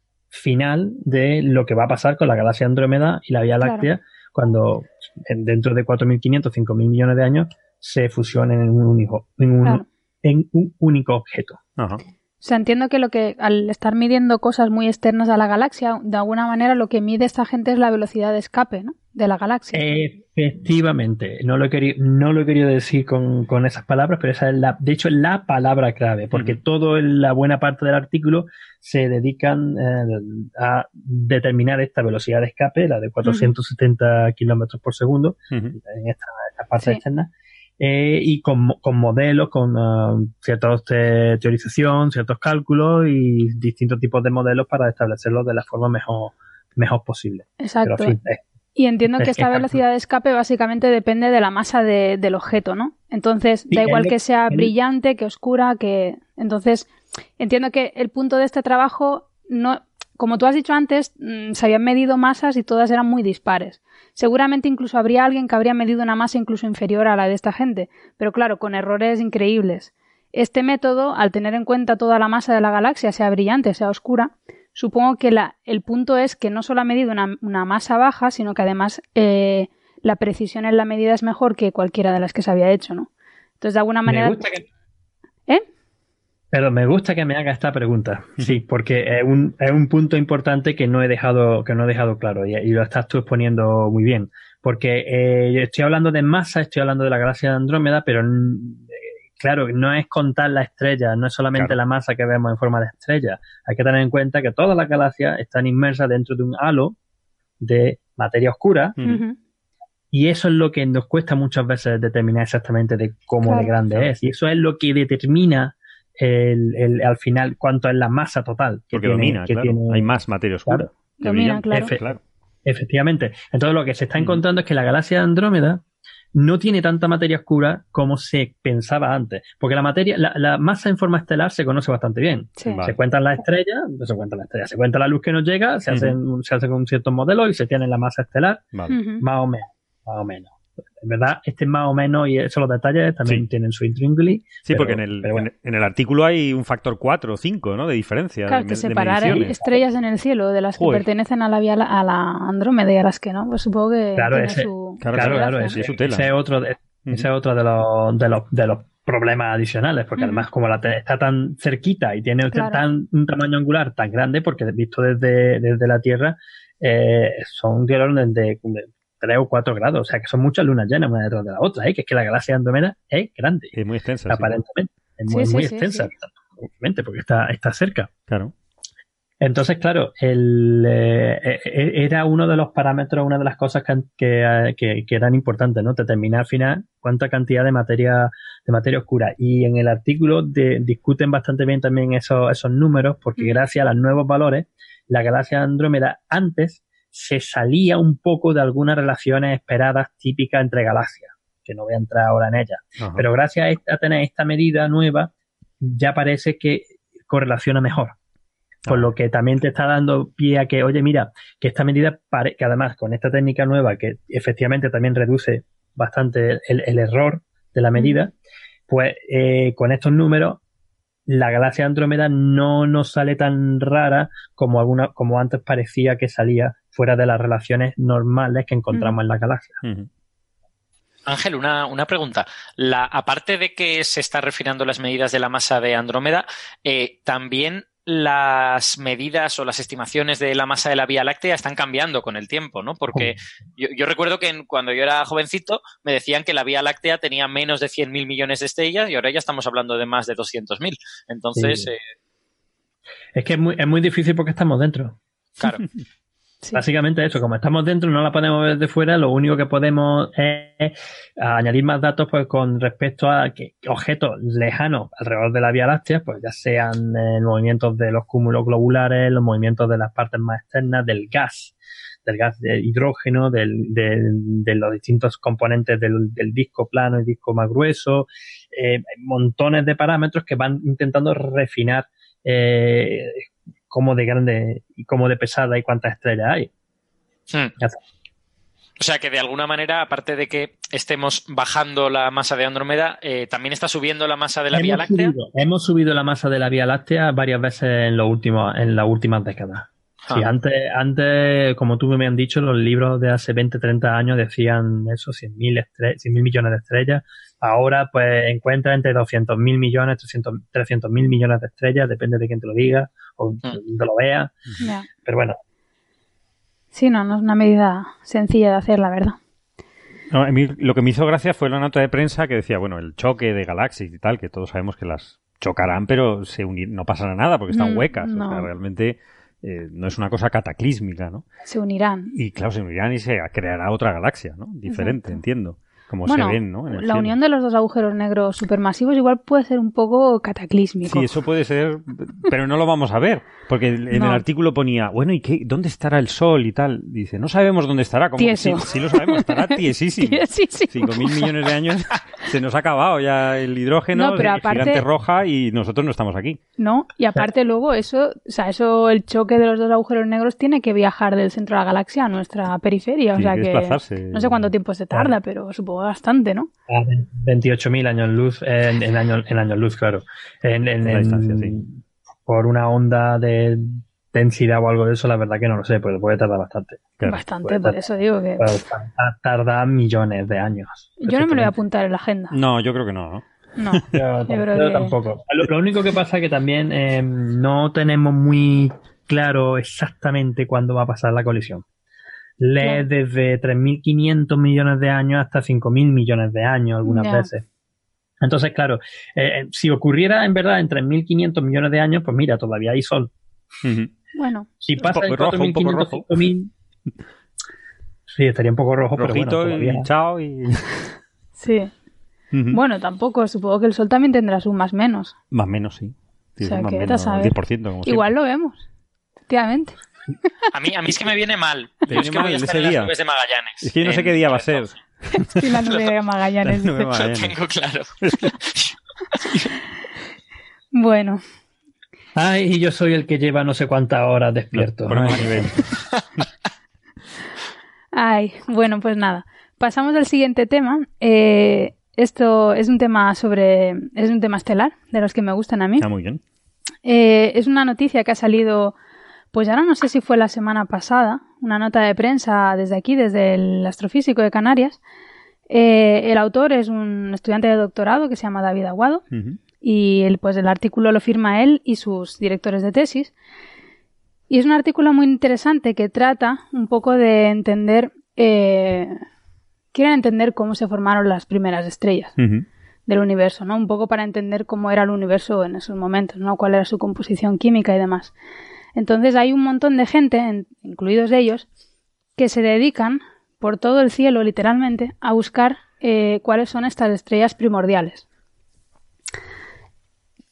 final de lo que va a pasar con la galaxia Andrómeda y la Vía Claro. Láctea cuando en- dentro de 4.500, 5.000 millones de años se fusionen en un único, en un, Claro. en un único objeto. Ajá. O sea, entiendo que lo que al estar midiendo cosas muy externas a la galaxia, de alguna manera lo que mide esta gente es la velocidad de escape, ¿no? De la galaxia. Efectivamente, no lo he querido, no lo he querido decir con, con esas palabras, pero esa es la, de hecho, es la palabra clave, porque Ujú. toda la buena parte del artículo se dedican eh, a determinar esta velocidad de escape, la de 470 kilómetros por segundo, en esta, esta parte Sí. externa, eh, y con, mo- con modelos, con ah, ciertos te- teorización, ciertos cálculos y distintos tipos de modelos para establecerlos de la forma mejor, mejor posible. Pero, Exacto. en fin, es- Y entiendo que Es- esta velocidad de escape básicamente depende de la masa de- del objeto, ¿no? Entonces, da igual que sea brillante, que oscura, que... Entonces, entiendo que el punto de este trabajo, no, como tú has dicho antes, mm, se habían medido masas y todas eran muy dispares. Seguramente incluso habría alguien que habría medido una masa incluso inferior a la de esta gente, pero claro, con errores increíbles. Este método, al tener en cuenta toda la masa de la galaxia, sea brillante, sea oscura, supongo que la, el punto es que no solo ha medido una, una masa baja, sino que además eh, la precisión en la medida es mejor que cualquiera de las que se había hecho, ¿no? Entonces, de alguna manera... Me gusta que, ¿Eh? pero me gusta que me haga esta pregunta, sí, porque es un, es un punto importante que no he dejado, que no he dejado claro y, y lo estás tú exponiendo muy bien. Porque eh, estoy hablando de masa, estoy hablando de la galaxia de Andrómeda, pero claro, no es contar la estrella, no es solamente Claro. la masa que vemos en forma de estrella. Hay que tener en cuenta que todas las galaxias están inmersas dentro de un halo de materia oscura y eso es lo que nos cuesta muchas veces determinar exactamente de cómo Claro. de grande es. Y eso es lo que determina el, el- al final cuánto es la masa total que Porque tiene. domina, que claro. tiene- Hay más materia oscura. Claro. que Domina. Efe- Claro. Efectivamente. Entonces lo que se está Mm. encontrando es que la galaxia de Andrómeda no tiene tanta materia oscura como se pensaba antes. Porque la materia, la, la masa en forma estelar se conoce bastante bien. Sí. Vale. Se cuentan las estrellas, no se cuentan las estrellas, se cuenta la luz que nos llega, se hacen, se hacen un ciertos modelos y se tiene la masa estelar. Vale. Más o menos, más o menos. En verdad, este más o menos y esos los detalles también Sí. tienen su intríngulis. Sí, pero- porque en el, bueno. en, el artículo hay un factor 4 o 5, ¿no? De diferencia. Claro, de, que separar estrellas en el cielo de las que Joder. pertenecen a la, vía, a la Andrómeda y a las que no, pues supongo que Claro, tiene ese- su, Claro, su Claro, ese, es su tela. ese es otro de, ese es otro de los, de los, de los problemas adicionales, porque además como la está tan cerquita y tiene Claro. tan, un tamaño angular tan grande, porque visto desde, desde la Tierra, eh, son diálogos de, de 3 o 4 grados, o sea que son muchas lunas llenas una detrás de la otra, ¿eh? que es que la galaxia de Andrómeda es grande, Es muy extensa. sí. aparentemente, es muy, sí, muy sí, extensa, obviamente, porque está, está cerca. Claro. Entonces, claro, el, eh, eh, era uno de los parámetros, una de las cosas que, que, eh, que- que eran importantes, ¿no? Determinar al final cuánta cantidad de materia, de materia oscura. Y en el artículo de- discuten bastante bien también esos, esos números, porque Mm. gracias a los nuevos valores, la galaxia de Andrómeda antes se salía un poco de algunas relaciones esperadas típicas entre galaxias, que no voy a entrar ahora en ellas. Ajá. Pero gracias a, esta- a tener esta medida nueva, ya parece que correlaciona mejor. Por Ah. lo que también te está dando pie a que, oye, mira, que esta medida, pare- que además con esta técnica nueva, que efectivamente también reduce bastante el, el error de la medida, pues eh, con estos números la galaxia Andrómeda no nos sale tan rara como alguna, como antes parecía que salía fuera de las relaciones normales que encontramos en la galaxia. Ángel, una, una pregunta. La, aparte de que se está refinando las medidas de la masa de Andrómeda, eh, también las medidas o las estimaciones de la masa de la Vía Láctea están cambiando con el tiempo, ¿no? Porque yo, yo recuerdo que en- cuando yo era jovencito me decían que la Vía Láctea tenía menos de 100.000 millones de estrellas y ahora ya estamos hablando de más de 200.000. Entonces, Sí. eh, Es que es muy, es muy difícil porque estamos dentro. claro. Básicamente eso, como estamos dentro, no la podemos ver de fuera, lo único que podemos es añadir más datos pues con respecto a que objetos lejanos alrededor de la Vía Láctea, pues ya sean eh, movimientos de los cúmulos globulares, los movimientos de las partes más externas del gas, del gas de hidrógeno, del- de, de los distintos componentes del, del disco plano y disco más grueso, eh, montones de parámetros que van intentando refinar eh, cómo de grande y cómo de pesada y cuántas estrellas hay. Hmm. O sea que de alguna manera, aparte de que estemos bajando la masa de Andrómeda, eh, también está subiendo la masa de la Vía Láctea. subido, hemos subido la masa de la Vía Láctea varias veces en, los últimos, en las últimas décadas. Sí, Ah. antes, antes, como tú me han dicho, los libros de hace 20, 30 años decían eso, 100.000 estre- 100.000 millones de estrellas. Ahora, pues, encuentra entre 200.000 millones, 300 300.000 millones de estrellas, depende de quién te lo diga o te lo vea. Pero bueno, Sí, no, no es una medida sencilla de hacer, la verdad. No, a mí lo que me hizo gracia fue la nota de prensa que decía, bueno, el choque de galaxias y tal, que todos sabemos que las chocarán, pero se unir, no pasará nada porque están Mm, huecas. O sea, realmente eh, no es una cosa cataclísmica, ¿no? Se unirán. Y claro, se unirán y se creará otra galaxia, ¿no? Diferente, Exacto. entiendo. Como bueno, se ven, ¿no? En el la cielo. unión de los dos agujeros negros supermasivos igual puede ser un poco cataclísmico. Sí, eso puede ser, pero no lo vamos a ver, porque en No. el artículo ponía, bueno, ¿y qué, dónde estará el Sol y tal? Dice, no sabemos dónde estará. Como, Tieso. Sí, sí lo sabemos, estará tiesísimo. Tiesísimo. Cinco mil millones de años se nos ha acabado ya el hidrógeno, No, pero el aparte- gigante roja y nosotros no estamos aquí. ¿No? Y aparte luego eso, o sea, eso, el choque de los dos agujeros negros tiene que viajar del centro de la galaxia a nuestra periferia. O sea que que no sé cuánto tiempo se tarda, pero supongo bastante, ¿no? a 28.000 años luz, eh, en, en años, en años luz, claro. En, en- La en- distancia, sí. Por una onda de densidad o algo de eso, la verdad que no lo sé, pero puede tardar bastante. Claro. Bastante, puede por tardar. eso digo que tardar millones de años. yo no me lo voy a apuntar en la agenda. No, yo creo que no, ¿no? No. Yo, creo yo que- tampoco. Lo, lo único que pasa es que también eh, no tenemos muy claro exactamente cuándo va a pasar la colisión. Lee Claro. desde 3.500 millones de años hasta 5.000 millones de años algunas veces. Entonces, claro, eh, eh, si ocurriera en verdad en 3.500 millones de años, pues mira, todavía hay sol. Bueno, Si pasa poco en rojo, un poco 4.500, rojo. 5.000... Sí, estaría un poco rojo, pero bueno, Rojito todavía. y chao y... sí. Bueno, tampoco. Supongo que el sol también tendrá su más menos. Más menos, sí. Sí, O sea, más que menos, a saber. 10%, como Igual lo vemos. Efectivamente. A mí, a mí es que me viene mal. Te es que voy a estar ese en las día. nubes de Magallanes. Es que yo no sé qué día va a ser. Doce. Sí, la nube de Magallanes. La nube de Lo Magallanes. tengo claro. Bueno, Ay, y yo soy el que lleva no sé cuántas horas despierto. Ay. nivel. Ay, bueno, pues nada. Pasamos al siguiente tema. Eh, esto es un tema sobre. Es un tema estelar, de los que me gustan a mí. Está muy bien. Eh, es una noticia que ha salido, pues ahora no sé si fue la semana pasada, una nota de prensa desde aquí, desde el Astrofísico de Canarias. Eh, el autor es un estudiante de doctorado que se llama David Aguado y el, pues el artículo lo firma él y sus directores de tesis. Y es un artículo muy interesante que trata un poco de entender, eh, quieren entender cómo se formaron las primeras estrellas del universo, ¿no? Un poco para entender cómo era el universo en esos momentos, ¿no? Cuál era su composición química y demás. Entonces hay un montón de gente, en- incluidos ellos, que se dedican por todo el cielo, literalmente, a buscar eh, cuáles son estas estrellas primordiales.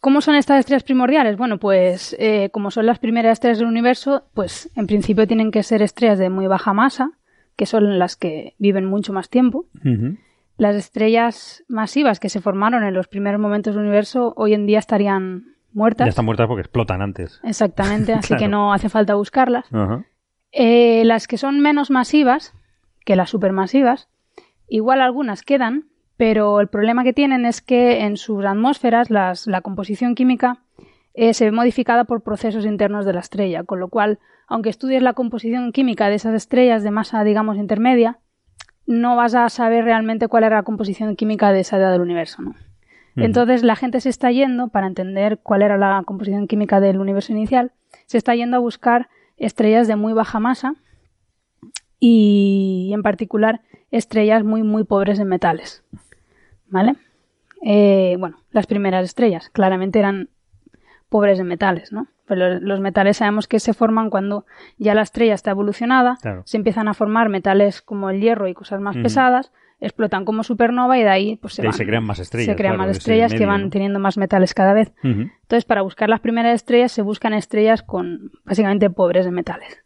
¿Cómo son estas estrellas primordiales? Bueno, pues eh, como son las primeras estrellas del universo, pues en principio tienen que ser estrellas de muy baja masa, que son las que viven mucho más tiempo. Las estrellas masivas que se formaron en los primeros momentos del universo hoy en día estarían muertas. Ya están muertas porque explotan antes. Exactamente, así que no hace falta buscarlas. Eh, las que son menos masivas que las supermasivas, igual algunas quedan, pero el problema que tienen es que en sus atmósferas las- la composición química eh, se ve modificada por procesos internos de la estrella, con lo cual, aunque estudies la composición química de esas estrellas de masa, digamos, intermedia, no vas a saber realmente cuál era la composición química de esa edad del universo, ¿no? Entonces la gente se está yendo, para entender cuál era la composición química del universo inicial, se está yendo a buscar estrellas de muy baja masa y en particular estrellas muy muy pobres en metales. ¿Vale? Eh, bueno, las primeras estrellas claramente eran pobres en metales, ¿no? Pero los metales sabemos que se forman cuando ya la estrella está evolucionada, Claro. se empiezan a formar metales como el hierro y cosas más pesadas, explotan como supernova y de ahí pues se, De van- se crean más estrellas, Se crean claro, más de estrellas que van teniendo más metales cada vez. Entonces, para buscar las primeras estrellas se buscan estrellas con básicamente pobres en metales.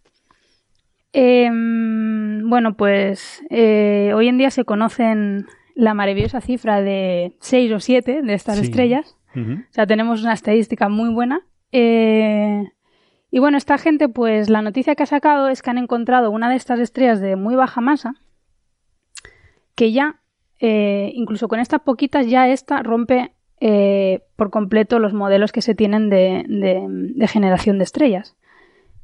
Em, bueno, pues eh, hoy en día se conocen la maravillosa cifra de 6 o 7 de estas Sí. estrellas. O sea, tenemos una estadística muy buena. Eh, y bueno, esta gente, pues la noticia que ha sacado es que han encontrado una de estas estrellas de muy baja masa, que ya, eh, incluso con estas poquitas, ya esta rompe eh, por completo los modelos que se tienen de, de- de generación de estrellas.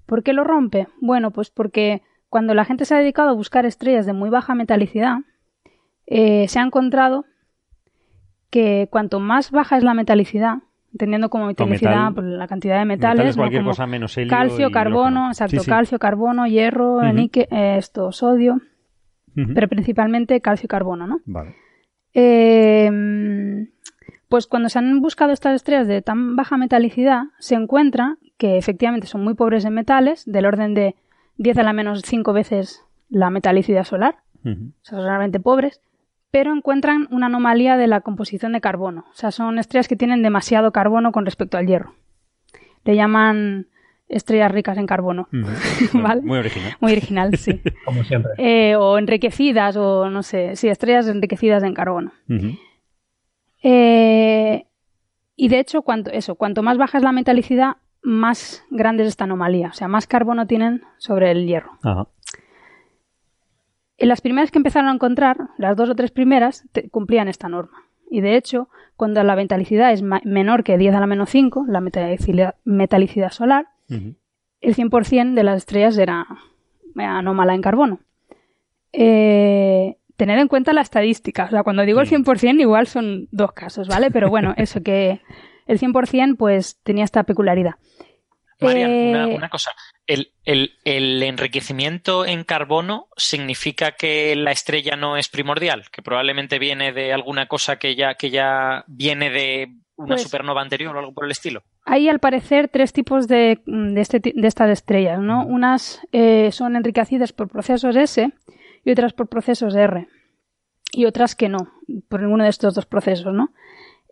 ¿Por qué lo rompe? Bueno, pues porque cuando la gente se ha dedicado a buscar estrellas de muy baja metalicidad, eh, se ha encontrado que cuanto más baja es la metalicidad, entendiendo como metalicidad metal- por la cantidad de Metal metales, es ¿no? cualquier Como cosa menos helio calcio, carbono, exacto, Sí, sí. calcio, carbono, hierro, níquel, eh, esto, sodio, Pero principalmente calcio y carbono, ¿no? Vale. Eh, pues cuando se han buscado estas estrellas de tan baja metalicidad, se encuentra que efectivamente son muy pobres en metales, del orden de 10 a la menos 5 veces la metalicidad solar, Ujú. o sea, son realmente pobres, pero encuentran una anomalía de la composición de carbono. O sea, son estrellas que tienen demasiado carbono con respecto al hierro. Le llaman estrellas ricas en carbono. Muy original. Muy original, sí. Como siempre. Eh, o enriquecidas, o no sé, sí, estrellas enriquecidas en carbono. Eh, y de hecho, cuanto, eso, cuanto más baja es la metalicidad, más grande es esta anomalía. O sea, más carbono tienen sobre el hierro. Ajá. En las primeras que empezaron a encontrar, las dos o tres primeras, te- cumplían esta norma. Y de hecho, cuando la metalicidad es menor que 10 a la menos 5, la metalicidad, metalicidad solar, El 100% de las estrellas era anómala en carbono. Eh, tener en cuenta la estadística. O sea, cuando digo el 100%, igual son dos casos, ¿vale? Pero bueno, eso que el 100% pues tenía esta peculiaridad. Marian, Eh, una, una cosa. El, el- el enriquecimiento en carbono significa que la estrella no es primordial, que probablemente viene de alguna cosa que ya, que ya viene de una Pues- supernova anterior o algo por el estilo. Hay al parecer tres tipos de, de, este de estas estrellas, ¿no? Unas eh, son enriquecidas por procesos S y otras por procesos R. Y otras que no, por ninguno de estos dos procesos, ¿no?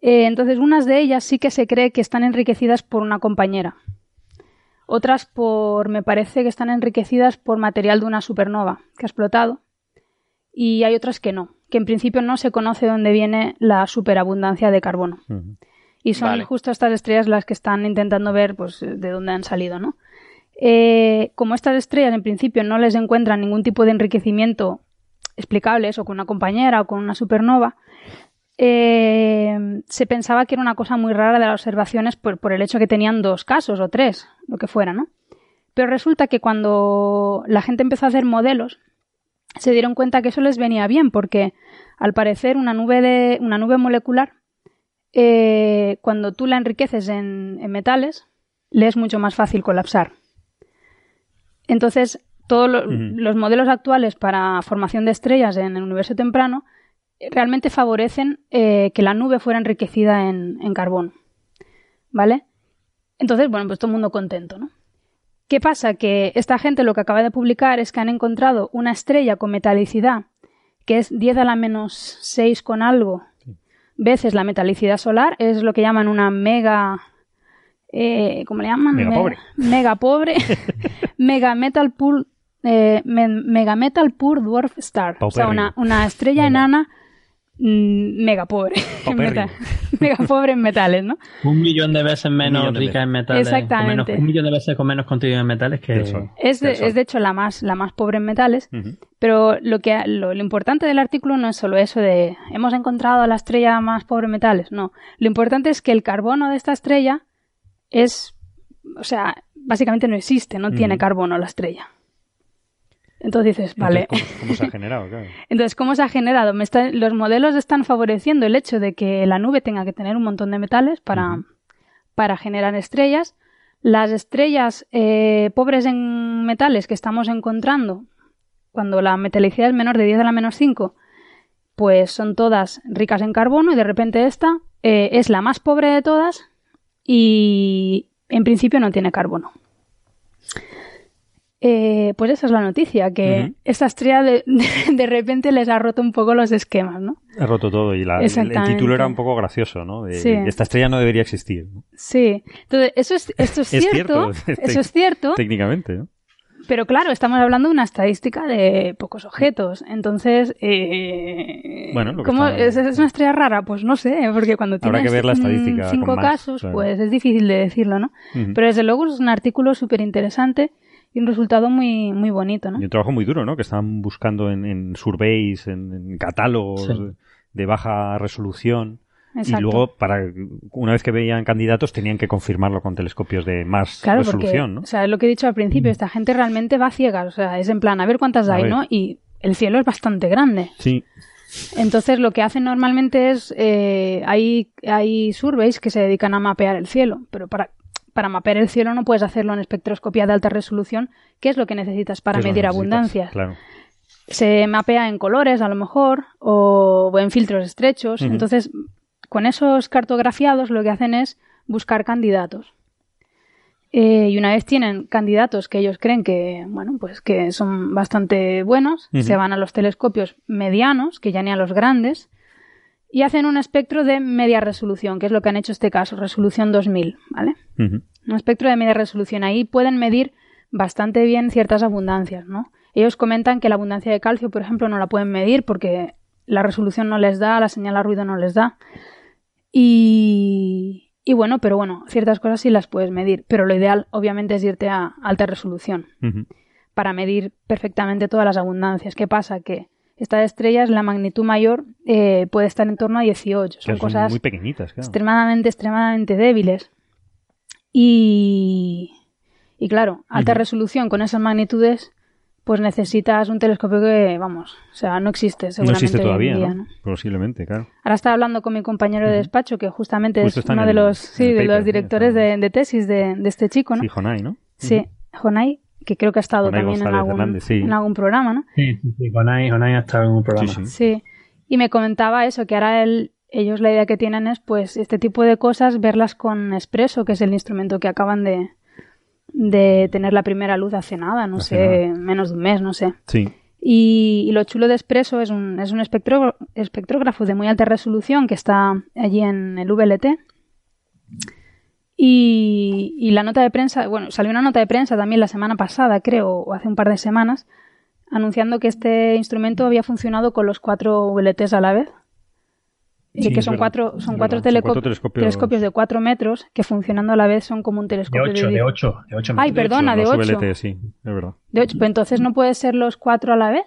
Eh, entonces, unas de ellas sí que se cree que están enriquecidas por una compañera. Otras por, me parece que están enriquecidas por material de una supernova que ha explotado. Y hay otras que no, que en principio no se conoce dónde viene la superabundancia de carbono. Y son Vale. justo estas estrellas las que están intentando ver pues, de dónde han salido, ¿no? Eh, como estas estrellas en principio no les encuentran ningún tipo de enriquecimiento explicable, eso con una compañera o con una supernova, eh, se pensaba que era una cosa muy rara de las observaciones por, por el hecho que tenían dos casos o tres, lo que fuera, ¿no? Pero resulta que cuando la gente empezó a hacer modelos, se dieron cuenta que eso les venía bien, porque al parecer una nube de una nube molecular eh, cuando tú la enriqueces en, en metales, le es mucho más fácil colapsar. Entonces, todos lo- los modelos actuales para formación de estrellas en el universo temprano eh, realmente favorecen eh, que la nube fuera enriquecida en, en carbono. ¿Vale? Entonces, bueno, pues todo el mundo contento, ¿no? ¿Qué pasa? Que esta gente lo que acaba de publicar es que han encontrado una estrella con metalicidad que es 10 a la menos 6 con algo veces la metalicidad solar, es lo que llaman una mega... Eh, ¿Cómo le llaman? Mega Me- pobre. Mega pobre. mega metal pool... eh, me- mega metal poor dwarf star. O sea, una, una estrella enana mega pobre. en metal- mega pobre en metales, ¿no? Un millón de veces menos rica veces. en metales. Exactamente. menos- un millón de veces con menos contenido en metales que El Sol. Es de, Sol. es de hecho la más, la más pobre en metales. Pero lo, que, lo, lo importante del artículo no es solo eso de hemos encontrado a la estrella más pobre en metales, no. Lo importante es que el carbono de esta estrella es, o sea, básicamente no existe, no tiene carbono la estrella. Entonces dices, vale. Entonces, ¿cómo, cómo se ha generado? Claro. Entonces, ¿cómo se ha generado? Me está- los modelos están favoreciendo el hecho de que la nube tenga que tener un montón de metales para, Ujú. para generar estrellas. Las estrellas eh, pobres en metales que estamos encontrando, cuando la metalicidad es menor de 10 a la menos 5, pues son todas ricas en carbono y de repente esta eh, es la más pobre de todas y en principio no tiene carbono. Eh, pues esa es la noticia, que Ujú. esta estrella de, de- de repente les ha roto un poco los esquemas, ¿no? Ha roto todo y la- el, título era un poco gracioso, ¿no? De, Sí. Esta estrella no debería existir. ¿no? Sí, entonces eso es, esto es, Es cierto, eso es cierto, Técnicamente, ¿no? pero claro, estamos hablando de una estadística de pocos objetos, entonces, eh, Bueno, lo que ¿cómo está- es, es una estrella rara? Pues no sé, porque cuando Habrá tienes que ver la estadística mm, cinco con más, casos, claro. pues es difícil de decirlo, ¿no? Pero desde luego es un artículo súper interesante y un resultado muy, muy bonito, ¿no? Y un trabajo muy duro, ¿no? Que estaban buscando en, en surveys, en, en catálogos Sí. de baja resolución. Exacto. Y luego, para una vez que veían candidatos, tenían que confirmarlo con telescopios de más Claro, porque, resolución, ¿no? o sea, es lo que he dicho al principio, esta gente realmente va ciegas, o sea, es en plan, a ver cuántas A hay, ver. ¿no? Y el cielo es bastante grande. Sí. Entonces lo que hacen normalmente es, eh, hay, hay surveys que se dedican a mapear el cielo, pero para, para mapear el cielo no puedes hacerlo en espectroscopía de alta resolución, que es lo que necesitas para medir necesitas, abundancias. Claro. Se mapea en colores a lo mejor o en filtros estrechos. Entonces, con esos cartografiados lo que hacen es buscar candidatos. Eh, y una vez tienen candidatos que ellos creen que, bueno, pues que son bastante buenos, se van a los telescopios medianos, que ya ni a los grandes, y hacen un espectro de media resolución, que es lo que han hecho este caso, resolución 2000, ¿vale? Un espectro de media resolución. Ahí pueden medir bastante bien ciertas abundancias, ¿no? Ellos comentan que la abundancia de calcio, por ejemplo, no la pueden medir porque la resolución no les da, la señal a ruido no les da. Y, y bueno, pero bueno, ciertas cosas sí las puedes medir, pero lo ideal obviamente es irte a alta resolución para medir perfectamente todas las abundancias. ¿Qué pasa? Que estas estrellas, la magnitud mayor eh, puede estar en torno a 18. Que Son cosas muy pequeñitas, claro. extremadamente, extremadamente débiles. Y, y claro, alta resolución con esas magnitudes, pues necesitas un telescopio que, vamos, o sea, no existe No seguramente existe hoy en todavía, día, ¿no? ¿no? Posiblemente, claro. Ahora estaba hablando con mi compañero de despacho, que justamente Justo es uno de los, sí, de paper, los sí, directores de, de tesis de, de este chico, ¿no? Sí, Jonai, ¿no? Sí, Jonai, que creo que ha estado Jonai también en algún, Hernández, sí. en algún programa, ¿no? Sí, sí, sí, Jonai ha estado en un programa. Sí, sí. Sí, y me comentaba eso, que ahora él- ellos la idea que tienen es, pues, este tipo de cosas, verlas con Espresso, que es el instrumento que acaban de, de tener la primera luz hace nada, no Hace sé, menos de un mes, no sé. Sí. Y, y lo chulo de Espresso es un, es un espectro- espectrógrafo de muy alta resolución que está allí en el VLT. Y, y la nota de prensa, bueno, salió una nota de prensa también la semana pasada, creo, o hace un par de semanas, anunciando que este instrumento había funcionado con los cuatro VLTs a la vez. Y Sí, que son verdad, cuatro, son cuatro, Son teleco- cuatro telescopios- telescopios de cuatro metros que funcionando a la vez son como un De telescopio 8, de diez- 8, de 8 Ay, metros. perdona, de Los 8. VLT, sí, es verdad. De ocho, pues entonces no puede ser los cuatro a la vez.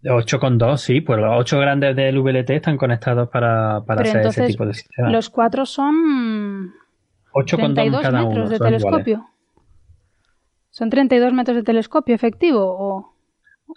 De 8 con 2, sí, pues los 8 grandes del VLT están conectados para, para hacer ese tipo de sistema. los cuatro son 8 con 2 32 cada metros uno. de son iguales. telescopio. ¿Son 32 metros de telescopio efectivo o...?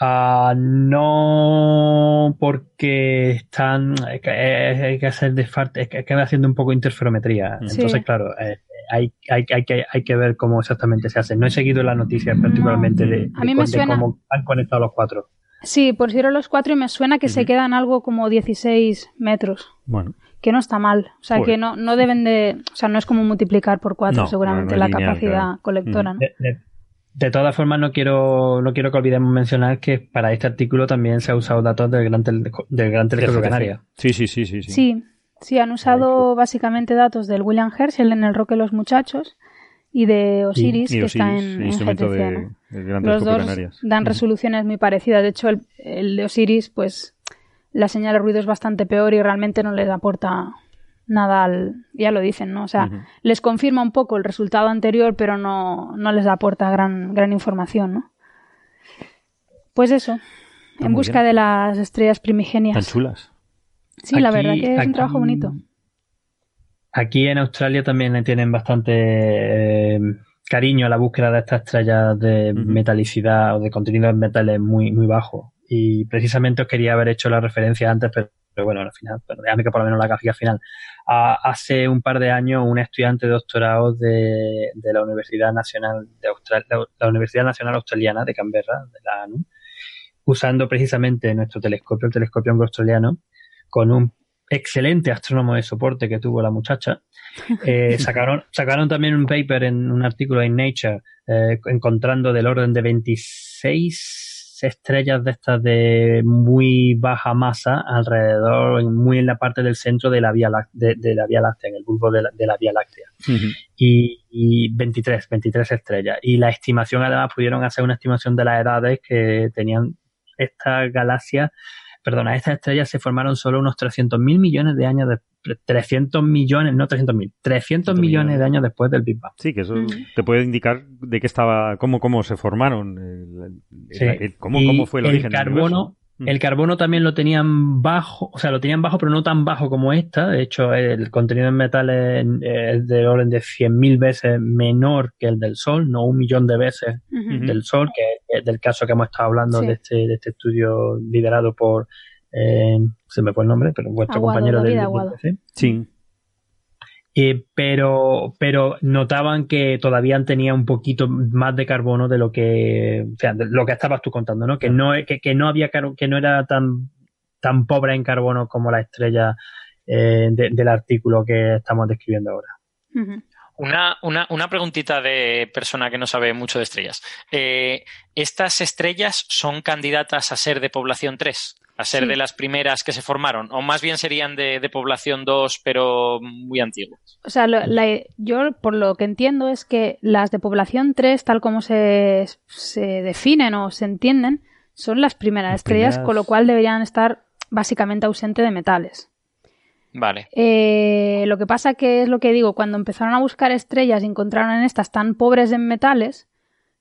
Ah, no, porque están. Hay que, hay que hacer es que, es que haciendo un poco de interferometría. Sí. Entonces, claro, eh, hay, hay, hay, que, hay que ver cómo exactamente se hace. No he seguido las noticias particularmente de, A mí de me de suena- cómo han conectado los cuatro. Sí, pusieron los cuatro y me suena que se quedan algo como 16 metros. Bueno, Que no está mal. O sea, que no, no deben de... O sea, no es como multiplicar por cuatro No, seguramente no, no la lineal, capacidad claro. colectora. ¿no? De, de- de todas formas, no quiero, no quiero que olvidemos mencionar que para este artículo también se ha usado datos del Gran, Tele- del gran Telescopio. Canaria. Sí, sí, sí, sí. sí. Sí, sí, han usado básicamente datos del William Herschel en el Roque Los Muchachos y de Osiris, Y que está en, en instrumento GTC, de, Gran Los dos Canarias. dan resoluciones muy parecidas. De hecho, el, el de Osiris, pues la señal de ruido es bastante peor y realmente no les aporta nada al. Ya lo dicen, ¿no? O sea, les confirma un poco el resultado anterior, pero no, no les aporta gran, gran información, ¿no? Pues eso, en busca bien. de las estrellas Tan primigenias. chulas. Sí, la Aquí- verdad que es aquí- un trabajo bonito. Aquí en Australia también le tienen bastante eh, cariño a la búsqueda de estas estrellas de metalicidad o de contenidos metales muy, muy bajos. Y precisamente os quería haber hecho la referencia antes, pero, pero bueno, al final, pero déjame que por lo menos la gráfica final. Hace un par de años, un estudiante de doctorado de, de la Universidad Nacional de Austral- la, la Universidad Nacional Australiana de Canberra, de la ANU, usando precisamente nuestro telescopio, el telescopio australiano, con un excelente astrónomo de soporte que tuvo la muchacha. Eh, sacaron, sacaron también un paper en un artículo en Nature eh, encontrando del orden de 26 estrellas de estas de muy baja masa alrededor, en- muy en la parte del centro de la Vía, Láct- de, de la vía Láctea, en el bulbo de la, de la Vía Láctea y, y 23, 23 estrellas. Y la estimación, además, pudieron hacer una estimación de las edades que tenían estas galaxias, perdona, estas estrellas se formaron solo unos 300 mil millones de años de 300 millones, no 300 mil, 300 millones de años después del Big Bang. Sí, que eso te puede indicar de qué estaba, cómo, cómo se formaron, el- el- Sí. el- cómo, cómo fue el, el origen del carbono, universo. El carbono también lo tenían bajo, o sea, lo tenían bajo, pero no tan bajo como esta. De hecho, el contenido en metales es del orden de 100.000 veces menor que el del Sol, no un millón de veces Ujú. del Sol, que es del caso que hemos estado hablando Sí. de, este, de este estudio liderado por, eh, se me fue el nombre, pero vuestro Aguado, compañero David del, del Aguado. PC. Sí. Eh, pero, pero notaban que todavía tenía un poquito más de carbono de lo que, o sea, de lo que estabas tú contando, ¿no? Que no, que, que no había, car- que no era tan, tan pobre en carbono como la estrella eh, de- del artículo que estamos describiendo ahora. Una, una, una preguntita de persona que no sabe mucho de estrellas. Eh, ¿Estas estrellas son candidatas a ser de población 3? ¿A ser Sí. de las primeras que se formaron? ¿O más bien serían de, de población 2, pero muy antiguas? O sea, lo- la- yo por lo que entiendo es que las de población 3, tal como se, se definen o se entienden, son las primeras Las estrellas, primeras. con lo cual deberían estar básicamente ausentes de metales. Vale. Eh, lo que pasa que es lo que digo, cuando empezaron a buscar estrellas y encontraron en estas tan pobres en metales,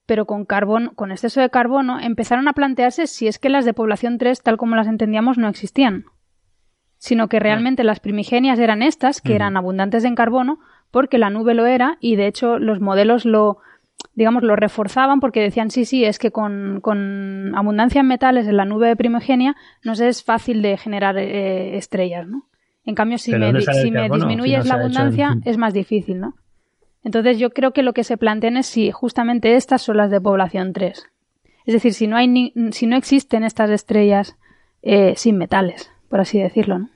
pero con carbono, con exceso de carbono, empezaron a plantearse si es que las de población 3, tal como las entendíamos, no existían. Sino que realmente las primigenias eran estas, que eran abundantes en carbono, porque la nube lo era, y de hecho los modelos lo, digamos, lo reforzaban porque decían, sí, sí, es que con, con abundancia en metales en la nube primigenia nos es fácil de generar eh, estrellas, ¿no? En cambio, si ¿Pero me, si carbono? Si disminuyes no la abundancia, es más difícil, ¿no? Entonces yo creo que lo que se plantean es si justamente estas son las de población 3. Es decir, si no, hay ni- si no existen estas estrellas eh, sin metales, por así decirlo, ¿no?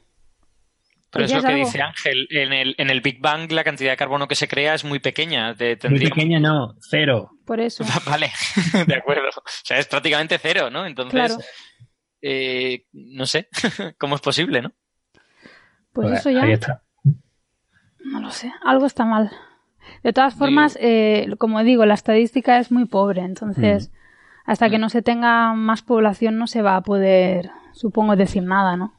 Pero es lo ¿Decías que algo? dice Ángel. En el, en el Big Bang la cantidad de carbono que se crea es muy pequeña. De, Muy pequeña no, cero. Por eso. Vale, de acuerdo. O sea, es prácticamente cero, ¿no? Entonces, Claro. eh, no sé cómo es posible, ¿no? Pues Pues eso ya, Ahí está. no lo sé, algo está mal. De todas formas, eh, como digo, la estadística es muy pobre, entonces Mm. hasta que no se tenga más población no se va a poder, supongo, decir nada, ¿no?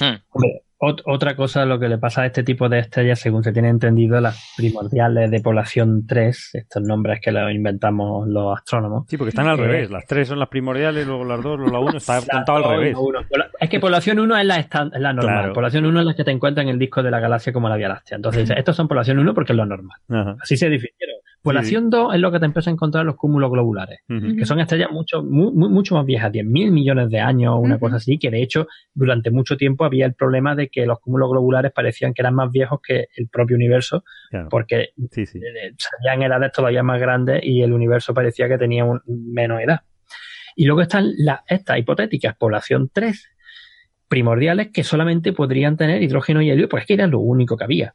Hmm. Hombre, ot- otra cosa, lo que le pasa a este tipo de estrellas, según se tiene entendido, las primordiales de población 3, estos nombres que los inventamos los astrónomos. Sí, porque están al Eh, revés. Las tres son las primordiales, luego las dos, luego la uno. Está la contado al revés. uno. Es que población 1 es la, es la normal. Claro. Población 1 es la que te encuentras en el disco de la galaxia como la Vía Láctea. Entonces, estos son población 1 porque es lo normal. Ajá. Así se definieron. Población 2 es lo que te empiezas a encontrar los cúmulos globulares. Que son estrellas mucho, mu- mu- mucho más viejas, 10.000 millones de años o una cosa así, que de hecho durante mucho tiempo había el problema de que los cúmulos globulares parecían que eran más viejos que el propio universo, Claro. porque Sí, sí. eh, salían edades todavía más grandes y el universo parecía que tenía un- menos edad. Y luego están las, estas hipotéticas, población 3, primordiales que solamente podrían tener hidrógeno y helio, pues es que era lo único que había.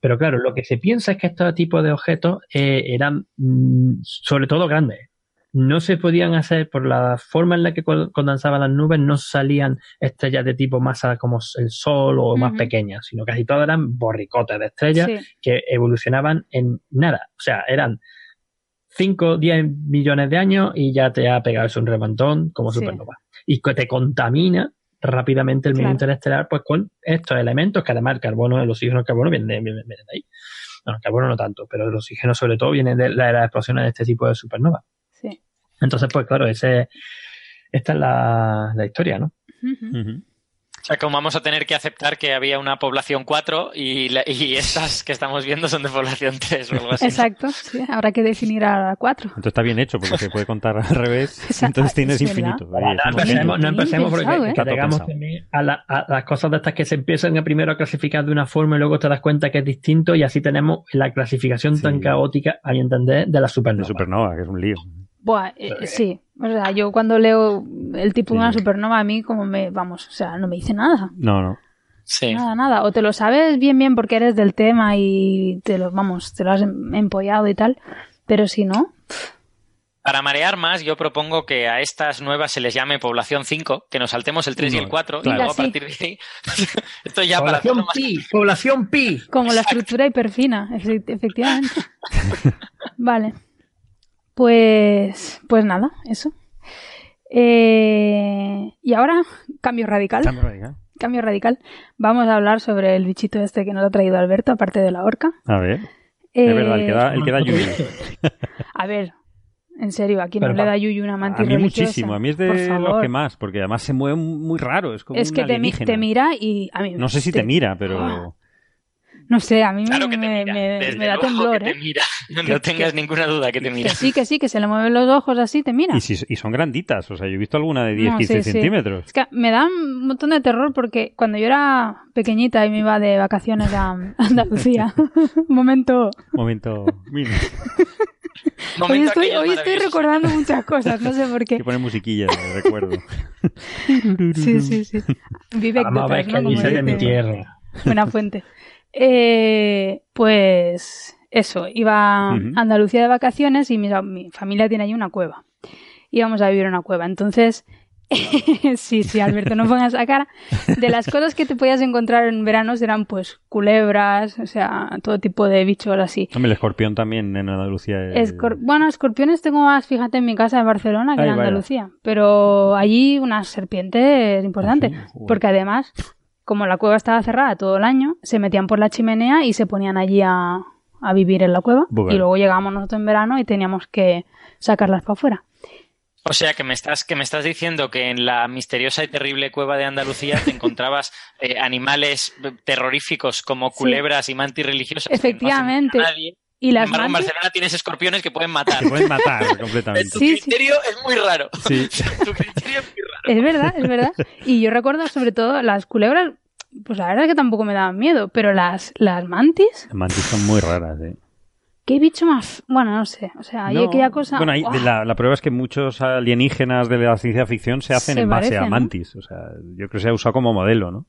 Pero claro, lo que se piensa es que estos tipos de objetos eh, eran mm, sobre todo grandes. No se podían hacer por la forma en la que co- condensaban las nubes, no salían estrellas de tipo masa como el Sol o más pequeñas, sino casi todas eran borricotes de estrellas Sí. que evolucionaban en nada. O sea, eran 5 o 10 millones de años y ya te ha pegado eso un reventón como Sí. supernova. Y que te contamina rápidamente el medio Claro. interestelar pues con estos elementos que además el carbono, el oxígeno el carbono vienen de, vienen de ahí. No, el carbono no tanto, pero el oxígeno sobre todo viene de la- las explosiones de este tipo de supernova. Sí. Entonces, pues claro, ese, esta es la, la historia, ¿no? Ujú. Sea, como vamos a tener que aceptar que había una población 4 y, la- y estas que estamos viendo son de población 3 o algo así. ¿no? Exacto, sí, habrá que definir a la 4. Entonces está bien hecho porque se puede contar al revés. Exacto, Entonces tienes infinito. No empecemos, no empecemos porque pensado, ¿eh? que llegamos también a, la- a las cosas de estas que se empiezan a primero a clasificar de una forma y luego te das cuenta que es distinto y así tenemos la clasificación Sí. tan caótica, a mi entender, de la De supernova. supernova, que es un lío. Buah, eh, sí. O sea, yo cuando leo el tipo de una supernova a mí como me, vamos, o sea, no me dice nada. No, no. Sí. Nada, nada. O te lo sabes bien, bien porque eres del tema y te lo, vamos, te lo has em- empollado y tal. Pero si no, Para marear más, yo propongo que a estas nuevas se les llame población 5, que nos saltemos el 3 y el No, 4 claro. y luego a partir de ahí. Esto ya para Población más. pi, población pi. como la estructura hiperfina, efe- efectivamente. vale. Pues, pues nada, eso. Eh, y ahora, cambio radical. Cambio radical. Cambio radical. Vamos a hablar sobre el bichito este que nos ha traído Alberto, aparte de la orca. A ver. Eh, Es verdad, el que da, el que da yuyu. A ver, en serio, ¿a quién no le da yuyu una A mantis mí religiosa? muchísimo. A mí es de los que más, porque además se mueve muy raro. Es como Es un que te, mi- alienígena. te mira y a mí No sé si te mira, pero... No sé, a mí me- Claro que te me, mira. me- Desde me da temblor, que ¿eh? te mira. No, Que- tengas que- ninguna duda que te mira. Que sí, que sí, que se le mueven los ojos así, te mira. Y, si- y son granditas. O sea, yo he visto alguna de 10, No, 15 sí, sí. centímetros. Es que me da un montón de terror porque cuando yo era pequeñita y me iba de vacaciones a Andalucía, un momento, Momento... Mira, hoy estoy, hoy estoy recordando muchas cosas, no sé por hay qué. que poner musiquilla de recuerdo. Sí, sí, sí. Vive Vamos a ver qué dice de mi tierra. Buena fuente. Eh, pues eso, iba a. Andalucía de vacaciones y mi, mi familia tiene allí una cueva. Íbamos a vivir en una cueva. Entonces, sí, sí, Alberto, no pongas la cara. De las cosas que te podías encontrar en verano eran pues culebras, o sea, todo tipo de bichos así. Hombre, el escorpión también en Andalucía es... Escor- bueno, escorpiones tengo más, fíjate, en mi casa en Barcelona que Ay, en vaya. Andalucía. Pero allí unas serpientes importantes. ¿Ah, sí? Joder. Porque además, como la cueva estaba cerrada todo el año, se metían por la chimenea y se ponían allí a, a vivir en la cueva. Y luego llegábamos nosotros en verano y teníamos que sacarlas para afuera. O sea, que me estás que me estás diciendo que en la misteriosa y terrible cueva de Andalucía te encontrabas eh, animales terroríficos como Sí. culebras y mantis religiosas. que no hacen Efectivamente. nadie. Y Sin las embargo, en. Barcelona tienes escorpiones que pueden matar. Te pueden matar completamente. Tu Sí, sí. criterio es muy raro. Sí. tu criterio es muy raro. Es verdad, es verdad. Y yo recuerdo sobre todo las culebras, pues la verdad es que tampoco me daban miedo, pero las, las mantis, Las mantis son muy raras, ¿eh? qué bicho más... Bueno, no sé, o sea, hay No, aquella cosa... Bueno, hay- la, la prueba es que muchos alienígenas de la ciencia ficción se hacen Se en base parecen, a ¿no? mantis. O sea, yo creo que se ha usado como modelo, ¿no?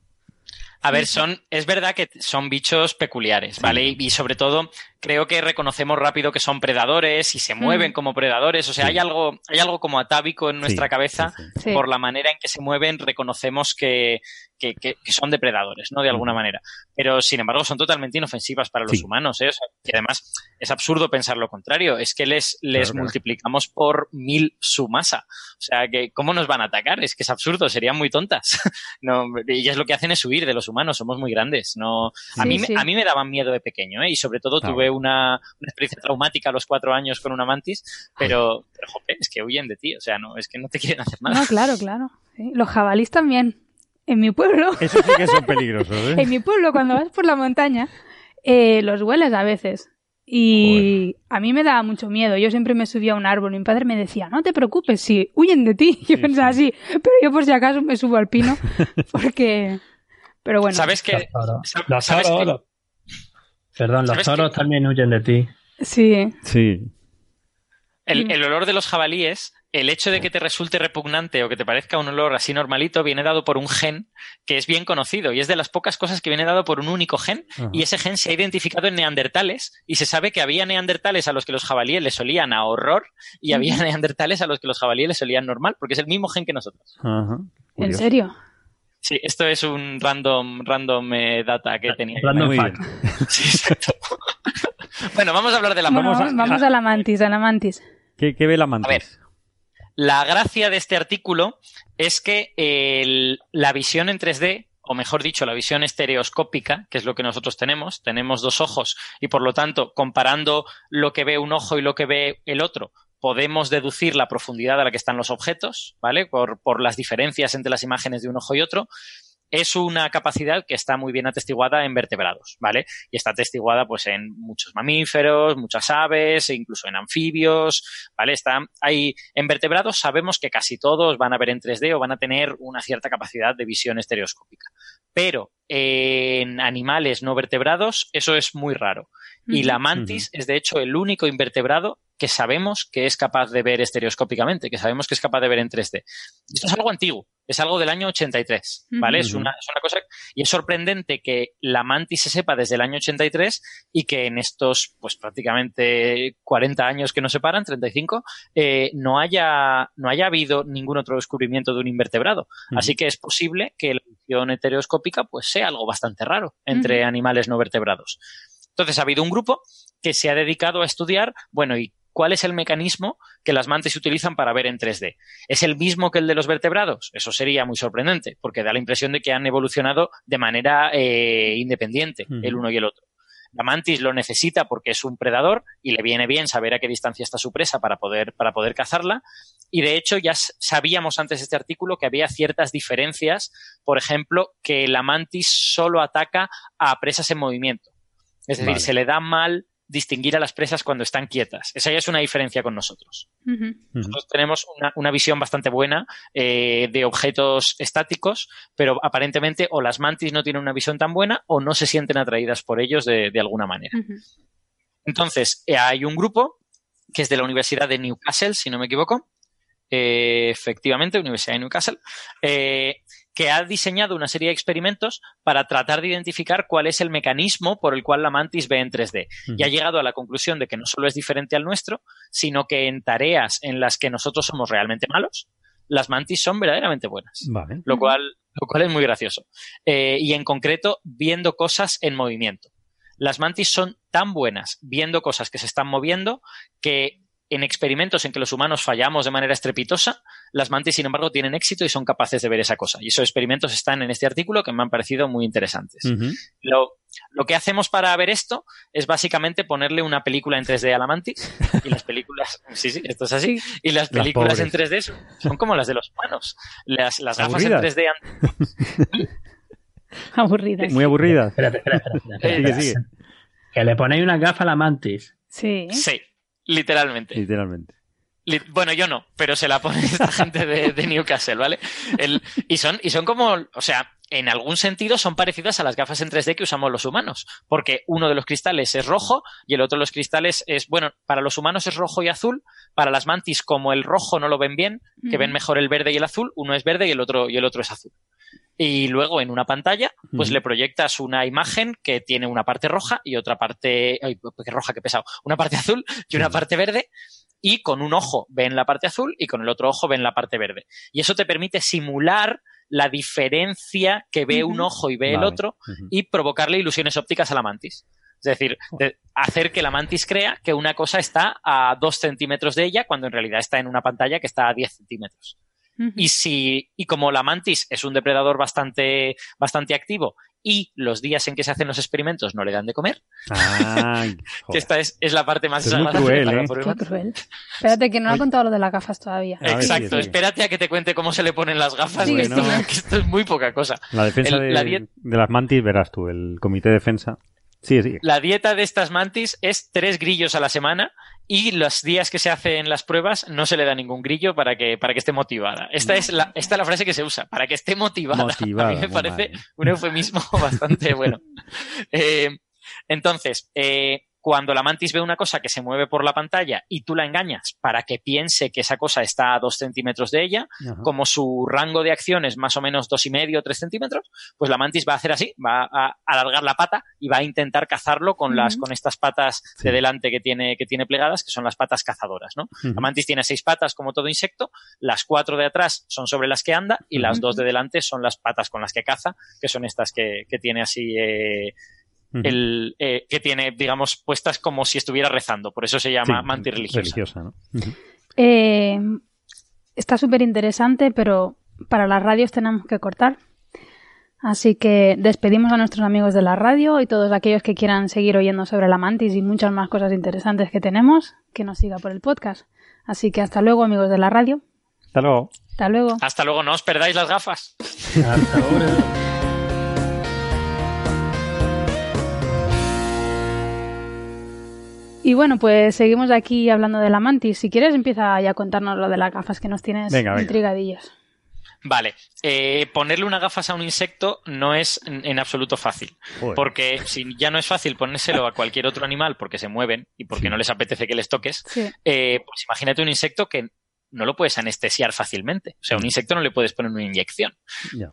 A ver, son, es verdad que son bichos peculiares, ¿vale? Y, y sobre todo, creo que reconocemos rápido que son predadores y se mueven Mm. como predadores. O sea, Sí. hay algo, hay algo como atávico en nuestra Sí, cabeza. sí, sí. Sí. Por la manera en que se mueven, reconocemos que, que, que- que son depredadores, ¿no? De alguna Ujú. manera. Pero, sin embargo, son totalmente inofensivas para los humanos, ¿eh? O sea, y además, es absurdo pensar lo contrario. Es que les, les Claro, claro. multiplicamos por mil su masa. O sea, que ¿cómo nos van a atacar? Es que es absurdo, serían muy tontas. no, y ellas lo que hacen es huir de los humanos, somos muy grandes. No, a, mí, sí. a mí me daban miedo de pequeño, ¿eh? Y sobre todo tuve una, una experiencia traumática a los cuatro años con una mantis, pero, pero jope, es que huyen de ti. O sea, no, es que no te quieren hacer nada. No, claro, claro. sí. Los jabalís también. En mi pueblo, Eso sí que son peligrosos, ¿eh? en mi pueblo, cuando vas por la montaña, eh, los hueles a veces. Y a mí me daba mucho miedo. Yo siempre me subía a un árbol y mi padre me decía, no te preocupes, si huyen de ti. Yo Sí, pensaba sí. así, pero yo por si acaso me subo al pino. Porque... Pero bueno, ¿Sabes que sabes que- Perdón, los ¿Sabes toros que- también huyen de ti. sí. Sí. El, Dime. el olor de los jabalíes, el hecho de que te resulte repugnante o que te parezca un olor así normalito, viene dado por un gen que es bien conocido y es de las pocas cosas que viene dado por un único gen. Ajá. Y ese gen se ha identificado en neandertales y se sabe que había neandertales a los que los jabalíes les olían a horror y había neandertales a los que los jabalíes les olían normal, porque es el mismo gen que nosotros. Ajá. ¿En serio? Sí, esto es un random, random eh, data que tenía. Random Muy fact. bien. Sí, exacto. bueno, vamos a hablar de la Bueno, Vamos a- a, la mantis, a la mantis. ¿Qué, qué ve la mantis? A ver. La gracia de este artículo es que el- la visión en 3D, o mejor dicho, la visión estereoscópica, que es lo que nosotros tenemos, tenemos dos ojos y por lo tanto, comparando lo que ve un ojo y lo que ve el otro, podemos deducir la profundidad a la que están los objetos, ¿vale? Por, por las diferencias entre las imágenes de un ojo y otro. es una capacidad que está muy bien atestiguada en vertebrados, ¿vale? Y está atestiguada pues en muchos mamíferos, muchas aves, e incluso en anfibios, ¿vale? Está, hay, en vertebrados sabemos que casi todos van a ver en 3D o van a tener una cierta capacidad de visión estereoscópica. Pero en animales no vertebrados eso es muy raro. Y la mantis es de hecho el único invertebrado que sabemos que es capaz de ver estereoscópicamente, que sabemos que es capaz de ver en 3D. Esto es algo antiguo, es algo del año 83, ¿vale? es, una, es una cosa y es sorprendente que la mantis se sepa desde el año 83 y que en estos, pues prácticamente 40 años que nos separan, 35, eh, no haya no haya habido ningún otro descubrimiento de un invertebrado. Así que es posible que la visión heteroscópica pues sea algo bastante raro entre animales no vertebrados. Entonces ha habido un grupo que se ha dedicado a estudiar, bueno, ¿y cuál es el mecanismo que las mantis utilizan para ver en 3D? ¿Es el mismo que el de los vertebrados? Eso sería muy sorprendente, porque da la impresión de que han evolucionado de manera eh, independiente el uno y el otro. La mantis lo necesita porque es un predador y le viene bien saber a qué distancia está su presa para poder, para poder cazarla. Y de hecho ya sabíamos antes de este artículo que había ciertas diferencias. Por ejemplo, que la mantis solo ataca a presas en movimiento. Es decir, Vale. se le da mal distinguir a las presas cuando están quietas. Esa ya es una diferencia con nosotros. Nosotros tenemos una, una visión bastante buena eh, de objetos estáticos, pero aparentemente o las mantis no tienen una visión tan buena o no se sienten atraídas por ellos de, de alguna manera. Entonces, eh, hay un grupo que es de la Universidad de Newcastle, si no me equivoco. Eh, efectivamente, Universidad de Newcastle, eh, que ha diseñado una serie de experimentos para tratar de identificar cuál es el mecanismo por el cual la mantis ve en 3D. Y ha llegado a la conclusión de que no solo es diferente al nuestro, sino que en tareas en las que nosotros somos realmente malos, las mantis son verdaderamente buenas Vale. lo cual, lo cual es muy gracioso. Eh, y en concreto, viendo cosas en movimiento. Las mantis son tan buenas viendo cosas que se están moviendo que en experimentos en que los humanos fallamos de manera estrepitosa, las mantis, sin embargo, tienen éxito y son capaces de ver esa cosa. Y esos experimentos están en este artículo que me han parecido muy interesantes. Lo, lo que hacemos para ver esto es básicamente ponerle una película en 3D a la mantis y las películas, sí, sí, esto es así, y las Las películas en pobres. 3D son, son como las de los humanos. Las, las gafas en Aburridas. 3D han- Aburridas. Muy aburridas. Espérate, espérate, espérate, espérate, Sigue, espérate. sigue. Que le ponéis una gafa a la mantis. Sí. Sí, literalmente. Literalmente. Li- Bueno, yo no, pero se la pone esta gente de, de Newcastle, ¿vale? El- y, son, y son como, o sea, en algún sentido son parecidas a las gafas en 3D que usamos los humanos, porque uno de los cristales es rojo y el otro de los cristales es, bueno, para los humanos es rojo y azul, para las mantis como el rojo no lo ven bien, que ven mejor el verde y el azul, uno es verde y el otro, y el otro es azul. Y luego en una pantalla, pues le proyectas una imagen que tiene una parte roja y otra parte, ay, qué roja, qué pesado, una parte azul y una parte verde, y con un ojo ven la parte azul y con el otro ojo ven la parte verde. Y eso te permite simular la diferencia que ve un ojo y ve el otro y provocarle ilusiones ópticas a la mantis. Es decir, de- hacer que la mantis crea que una cosa está a dos centímetros de ella cuando en realidad está en una pantalla que está a 10 centímetros. Y si, y como la mantis es un depredador bastante, bastante activo y los días en que se hacen los experimentos no le dan de comer, Ay, que esta es, es la parte más Es muy cruel, ¿eh? Qué cruel. Espérate, que no ha contado lo de las gafas todavía. A Exacto, sigue, sigue. espérate a que te cuente cómo se le ponen las gafas, que, esto, sigue. que esto es muy poca cosa. La defensa El- de, la diet- de las mantis, verás tú, el comité de defensa. Sigue, sigue. La dieta de estas mantis es tres grillos a la semana y los días que se hacen las pruebas no se le da ningún grillo para que, para que esté motivada. Esta es la, esta es la frase que se usa, para que esté motivada. Motivada, a mí me parece mal. un eufemismo bastante bueno. Eh, entonces, eh, cuando la mantis ve una cosa que se mueve por la pantalla y tú la engañas para que piense que esa cosa está a dos centímetros de ella, Ajá. como su rango de acción es más o menos dos y medio o tres centímetros, pues la mantis va a hacer así, va a alargar la pata y va a intentar cazarlo con las, con estas patas Sí. de delante que tiene, que tiene plegadas, que son las patas cazadoras, ¿no? La mantis tiene seis patas como todo insecto, las cuatro de atrás son sobre las que anda y las dos de delante son las patas con las que caza, que son estas que, que tiene así eh, El, eh, que tiene, digamos, puestas como si estuviera rezando. Por eso se llama Sí, mantis religiosa. ¿no? Eh, está súper interesante, pero para las radios tenemos que cortar. Así que despedimos a nuestros amigos de la radio y todos aquellos que quieran seguir oyendo sobre la mantis y muchas más cosas interesantes que tenemos, que nos siga por el podcast. Así que hasta luego, amigos de la radio. Hasta luego. Hasta luego. Hasta luego, no os perdáis las gafas. Hasta ahora. Y bueno, pues seguimos aquí hablando de la mantis. Si quieres, empieza ya a contarnos lo de las gafas que nos tienes Venga, venga. intrigadillas. Vale, eh, ponerle una gafas a un insecto no es en, absoluto fácil. Joder. Porque si ya no es fácil ponérselo a cualquier otro animal porque se mueven y porque Sí. no les apetece que les toques, Sí. eh, pues imagínate un insecto que no lo puedes anestesiar fácilmente. O sea, a un insecto no le puedes poner una inyección.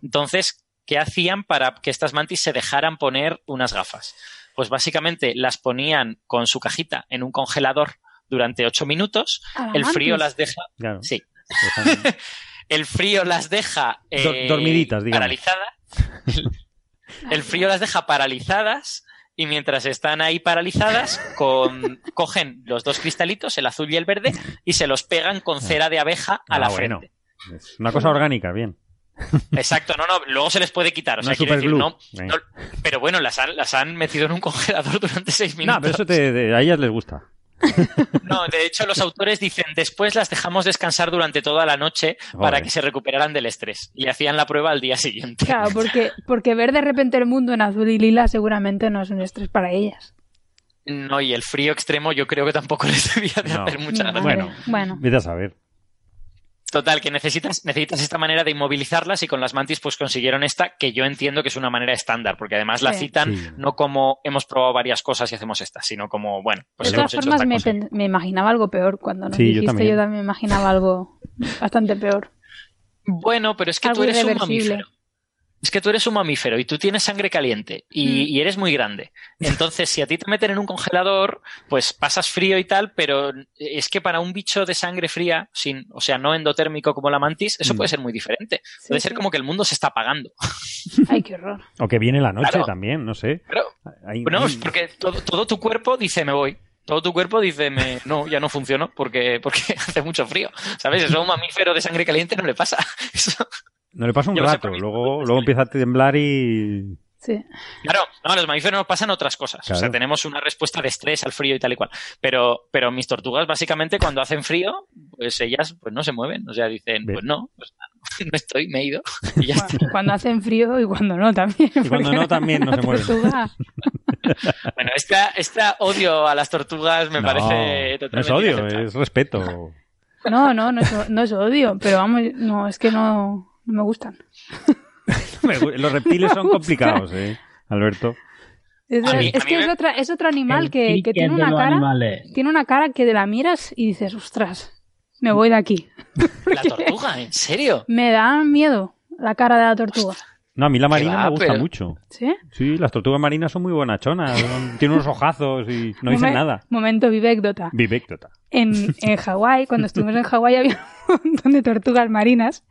Entonces, ¿qué hacían para que estas mantis se dejaran poner unas gafas? Pues básicamente las ponían con su cajita en un congelador durante ocho minutos, el frío las deja, Claro. sí, el frío las deja eh, Dor- dormiditas, digamos. paralizadas. El frío las deja paralizadas y mientras están ahí paralizadas, con, cogen los dos cristalitos, el azul y el verde, y se los pegan con cera de abeja a Ah, la bueno. frente. Es una cosa orgánica, bien. Exacto, no, no, luego se les puede quitar. O sea, quiero decir, no, no- pero bueno, las han, las han metido en un congelador durante seis No, minutos. pero eso te- te- a ellas les gusta. No, de hecho, los autores dicen después las dejamos descansar durante toda la noche para que se recuperaran del estrés. Y hacían la prueba al día siguiente. Claro, porque, porque ver de repente el mundo en azul y lila seguramente no es un estrés para ellas. No, y el frío extremo yo creo que tampoco les debía de No. hacer mucha gracia. Bueno. bueno. Vete a saber. Total, que necesitas, necesitas esta manera de inmovilizarlas y con las mantis pues consiguieron esta que yo entiendo que es una manera estándar, porque además la Sí. citan Sí. no como hemos probado varias cosas y hacemos esta, sino como, bueno, pues de hemos todas hecho formas, esta me, cosa. me imaginaba algo peor. Cuando nos Sí, yo dijiste, también. yo también me imaginaba algo bastante peor. Bueno, pero es que Algo tú eres un mamífero. Es que tú eres un mamífero y tú tienes sangre caliente y, Mm. y eres muy grande. Entonces, si a ti te meten en un congelador, pues pasas frío y tal, pero es que para un bicho de sangre fría, sin, o sea, no endotérmico como la mantis, eso Mm. puede ser muy diferente. Sí, Puede ser sí. como que el mundo se está apagando. Ay, qué horror. O que viene la noche Claro. también, no sé. Pero, Hay- no, hay- es porque todo, todo tu cuerpo dice me voy. Todo tu cuerpo dice me, no, ya no funciono porque, porque hace mucho frío. ¿Sabes? Eso a un mamífero de sangre caliente no le pasa. Eso- No le pasa un Yo rato, mí. luego, luego empieza a temblar y... Sí. Claro, no, a los mamíferos nos pasan otras cosas. O sea, tenemos una respuesta de estrés al frío y tal y cual. Pero, pero mis tortugas, básicamente, cuando hacen frío, pues ellas pues no se mueven. O sea, dicen, pues no, pues no estoy, me he ido. Y ya está. Cuando, cuando hacen frío y cuando no también. Y cuando no también no se mueven. Bueno, esta, esta odio a las tortugas me no, parece totalmente no es odio, es respeto. No, no, no es, no es odio, pero vamos, no, es que no, no me gustan. Los reptiles son complicados, eh, Alberto. Es, A mí- es a que es, otra, es otro animal que, que tiene una cara, animales. tiene una cara que de la miras y dices, ostras, me voy de aquí. La tortuga, ¿en serio? Me da miedo la cara de la tortuga. No, a mí la marina va, me gusta pero- mucho. ¿Sí? Sí, las tortugas marinas son muy bonachonas, son- tienen unos ojazos y no dicen Momen- nada. Momento vivécdota. Vivéctota. En, en Hawái, cuando estuvimos en Hawái había un montón de tortugas marinas.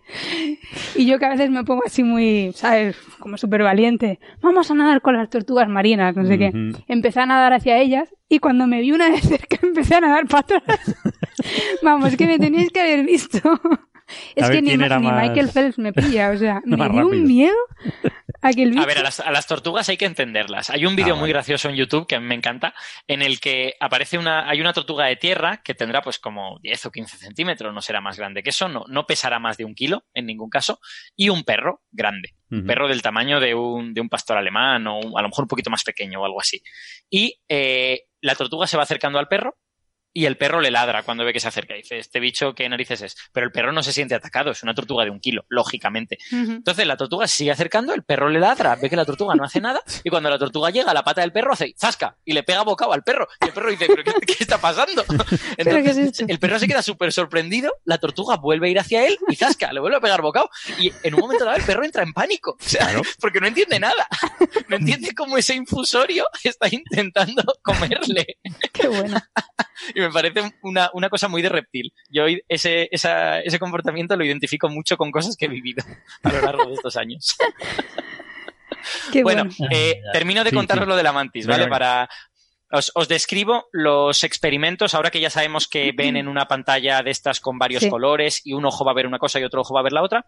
Y yo que a veces me pongo así muy, ¿sabes? Como súper valiente. Vamos a nadar con las tortugas marinas, no sé qué. Empecé a nadar hacia ellas y cuando me vi una de cerca empecé a nadar para atrás. Vamos, que me teníais que haber visto. Es A ver que ni, ni más- Michael Phelps me pilla, o sea, me dio un miedo aquel bicho. A ver, a las, a las tortugas hay que entenderlas. Hay un vídeo Ah, muy vale. gracioso en YouTube que a mí me encanta, en el que aparece una, hay una tortuga de tierra que tendrá pues como 10 o 15 centímetros, no será más grande que eso, no, no pesará más de un kilo en ningún caso, y un perro grande, un perro del tamaño de un, de un pastor alemán o un- a lo mejor un poquito más pequeño o algo así. Y eh, la tortuga se va acercando al perro y el perro le ladra cuando ve que se acerca. Y dice, este bicho, ¿qué narices es? Pero el perro no se siente atacado, es una tortuga de un kilo, lógicamente. Entonces la tortuga sigue acercando, el perro le ladra, ve que la tortuga no hace nada, y cuando la tortuga llega, la pata del perro hace ¡zasca! y le pega bocado al perro. Y el perro dice, ¿pero qué, qué está pasando? El perro se queda súper sorprendido, la tortuga vuelve a ir hacia él y ¡zasca! le vuelve a pegar bocado. Y en un momento dado el perro entra en pánico, o sea, Claro. porque no entiende nada. No entiende cómo ese infusorio está intentando comerle. Qué bueno. Y me parece una, una cosa muy de reptil. Yo ese, esa- ese comportamiento lo identifico mucho con cosas que he vivido a lo largo de estos años. Qué bueno, bueno. eh, termino de Sí, contaros sí. lo de la mantis, ¿vale? Para. Os, os describo los experimentos, ahora que ya sabemos que ven en una pantalla de estas con varios Sí. colores y un ojo va a ver una cosa y otro ojo va a ver la otra.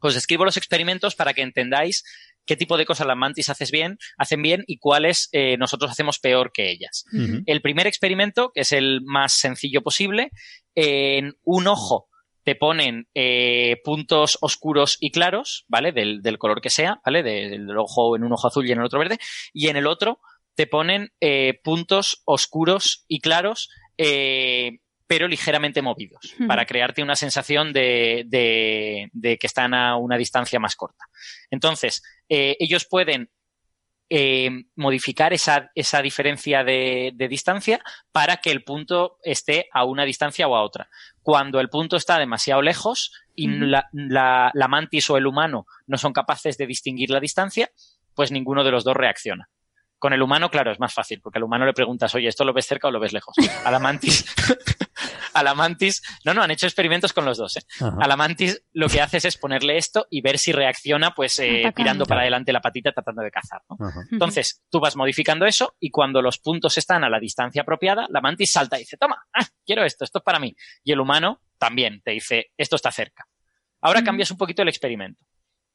Os describo los experimentos para que entendáis qué tipo de cosas las mantis haces bien, hacen bien y cuáles eh, nosotros hacemos peor que ellas. El primer experimento, que es el más sencillo posible, en un ojo te ponen eh, puntos oscuros y claros, ¿vale? Del, del color que sea, ¿vale? De- del ojo en un ojo azul y en el otro verde, y en el otro te ponen eh, puntos oscuros y claros, eh, pero ligeramente movidos, para crearte una sensación de, de- de que están a una distancia más corta. Entonces, eh, ellos pueden eh, modificar esa, esa diferencia de, de distancia para que el punto esté a una distancia o a otra. Cuando el punto está demasiado lejos y Ujú. la, la- la mantis o el humano no son capaces de distinguir la distancia, pues ninguno de los dos reacciona. Con el humano, claro, es más fácil, porque al humano le preguntas, oye, ¿esto lo ves cerca o lo ves lejos? A la mantis, a la mantis, no, no, han hecho experimentos con los dos, ¿eh? A la mantis lo que haces es ponerle esto y ver si reacciona, pues, eh, tirando para adelante la patita tratando de cazar, ¿no? Entonces, tú vas modificando eso y cuando los puntos están a la distancia apropiada, la mantis salta y dice, toma, ah, quiero esto, esto es para mí. Y el humano también te dice, esto está cerca. Ahora cambias un poquito el experimento.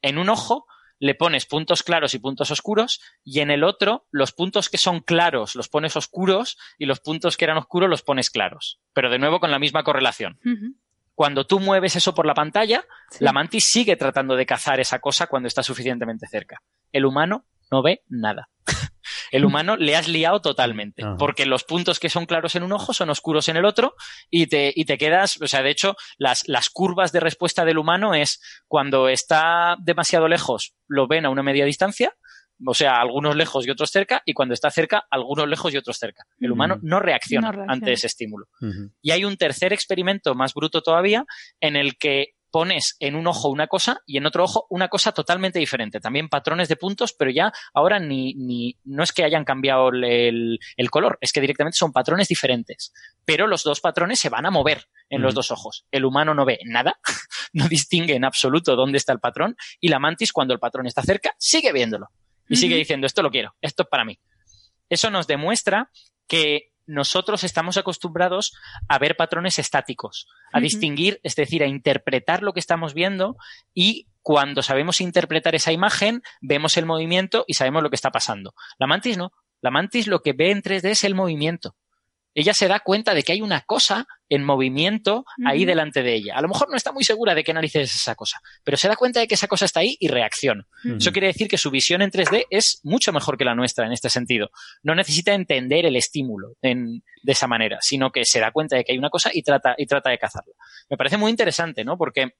En un ojo le pones puntos claros y puntos oscuros y en el otro los puntos que son claros los pones oscuros y los puntos que eran oscuros los pones claros. Pero de nuevo con la misma correlación. Cuando tú mueves eso por la pantalla, Sí. la mantis sigue tratando de cazar esa cosa cuando está suficientemente cerca. El humano no ve nada. El humano le has liado totalmente, Ajá. porque los puntos que son claros en un ojo son oscuros en el otro y te, y te quedas, o sea, de hecho, las, las curvas de respuesta del humano es cuando está demasiado lejos, lo ven a una media distancia, o sea, algunos lejos y otros cerca, y cuando está cerca, algunos lejos y otros cerca. El humano no reacciona, No reacciona. ante ese estímulo. Y hay un tercer experimento más bruto todavía en el que pones en un ojo una cosa y en otro ojo una cosa totalmente diferente. También patrones de puntos, pero ya ahora ni, ni no es que hayan cambiado el, el- color, es que directamente son patrones diferentes. Pero los dos patrones se van a mover en los dos ojos. El humano no ve nada, no distingue en absoluto dónde está el patrón y la mantis cuando el patrón está cerca sigue viéndolo y sigue diciendo esto lo quiero, esto es para mí. Eso nos demuestra que nosotros estamos acostumbrados a ver patrones estáticos, a distinguir, es decir, a interpretar lo que estamos viendo y cuando sabemos interpretar esa imagen, vemos el movimiento y sabemos lo que está pasando. La mantis no. La mantis lo que ve en 3D es el movimiento. Ella se da cuenta de que hay una cosa en movimiento ahí delante de ella. A lo mejor no está muy segura de qué narices es esa cosa, pero se da cuenta de que esa cosa está ahí y reacciona. Eso quiere decir que su visión en 3D es mucho mejor que la nuestra en este sentido. No necesita entender el estímulo en- de esa manera, sino que se da cuenta de que hay una cosa y trata, y trata de cazarla. Me parece muy interesante, ¿no? Porque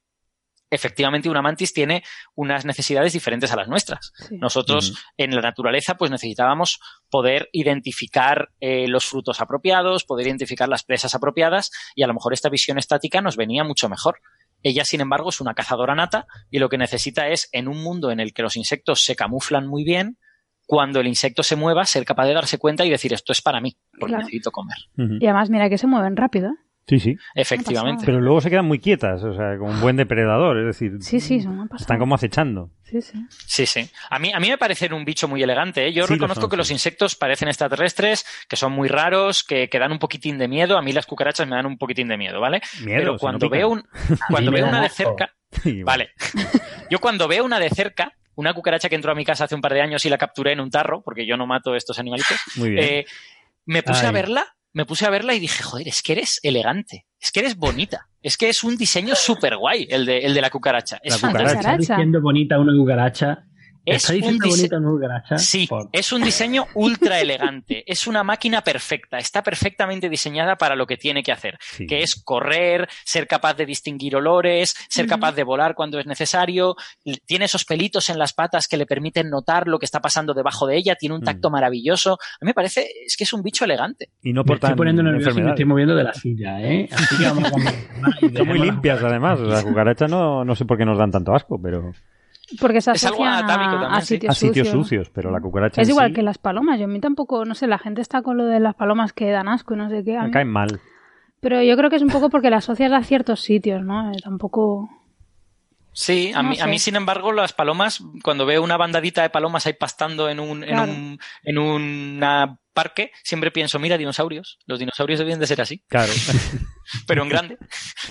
efectivamente una mantis tiene unas necesidades diferentes a las nuestras. Sí. Nosotros en la naturaleza pues necesitábamos poder identificar eh, los frutos apropiados, poder identificar las presas apropiadas y a lo mejor esta visión estática nos venía mucho mejor. Ella, sin embargo, es una cazadora nata y lo que necesita es, en un mundo en el que los insectos se camuflan muy bien, cuando el insecto se mueva, ser capaz de darse cuenta y decir esto es para mí, porque Claro. necesito comer. Y además, mira que se mueven rápido. ¿eh? Sí, sí. Efectivamente. Pero luego se quedan muy quietas, o sea, como un buen depredador, es decir, Sí, sí, son una pasada. están como acechando. Sí, sí. Sí, sí. A mí, a mí me parecen un bicho muy elegante. ¿eh? Yo Sí, lo reconozco son, que sí. los insectos parecen extraterrestres, que son muy raros, que, que dan un poquitín de miedo. A mí las cucarachas me dan un poquitín de miedo, ¿vale? Miedo, Pero cuando no veo, un, cuando veo una de cerca, bueno, vale. Yo cuando veo una de cerca, una cucaracha que entró a mi casa hace un par de años y la capturé en un tarro, porque yo no mato estos animalitos, Muy bien. eh, me puse a verla, me puse a verla y dije, joder, es que eres elegante, es que eres bonita, es que es un diseño súper guay el de, el de la cucaracha. Es La cucaracha. fantástico. ¿Está diciendo bonita una cucaracha? Es ¿Está un diciendo dise- cucaracha? Sí, Por- es un diseño ultra elegante. Es una máquina perfecta. Está perfectamente diseñada para lo que tiene que hacer, Sí. que es correr, ser capaz de distinguir olores, ser capaz de volar cuando es necesario. Tiene esos pelitos en las patas que le permiten notar lo que está pasando debajo de ella. Tiene un tacto Mm. maravilloso. A mí me parece es que es un bicho elegante. Y no Me portan estoy poniendo nervioso y me estoy moviendo de la silla, ¿eh? Así que vamos a Son muy limpias, además. Las cucarachas no, no sé por qué nos dan tanto asco, pero Porque se Es algo asocian atávico a, también, a sí. sitios, a sitios sucios. sucios, pero la cucaracha Es en igual sí que las palomas. Yo a mí tampoco, no sé, la gente está con lo de las palomas que dan asco y no sé qué. a me mí- caen mal. Pero yo creo que es un poco porque la asocias a ciertos sitios, ¿no? Eh, tampoco... Sí, a, No mí, a mí, sin embargo, las palomas, cuando veo una bandadita de palomas ahí pastando en un, en Claro. un, en una parque, siempre pienso, mira, dinosaurios. Los dinosaurios deben de ser así, Claro. pero en grande.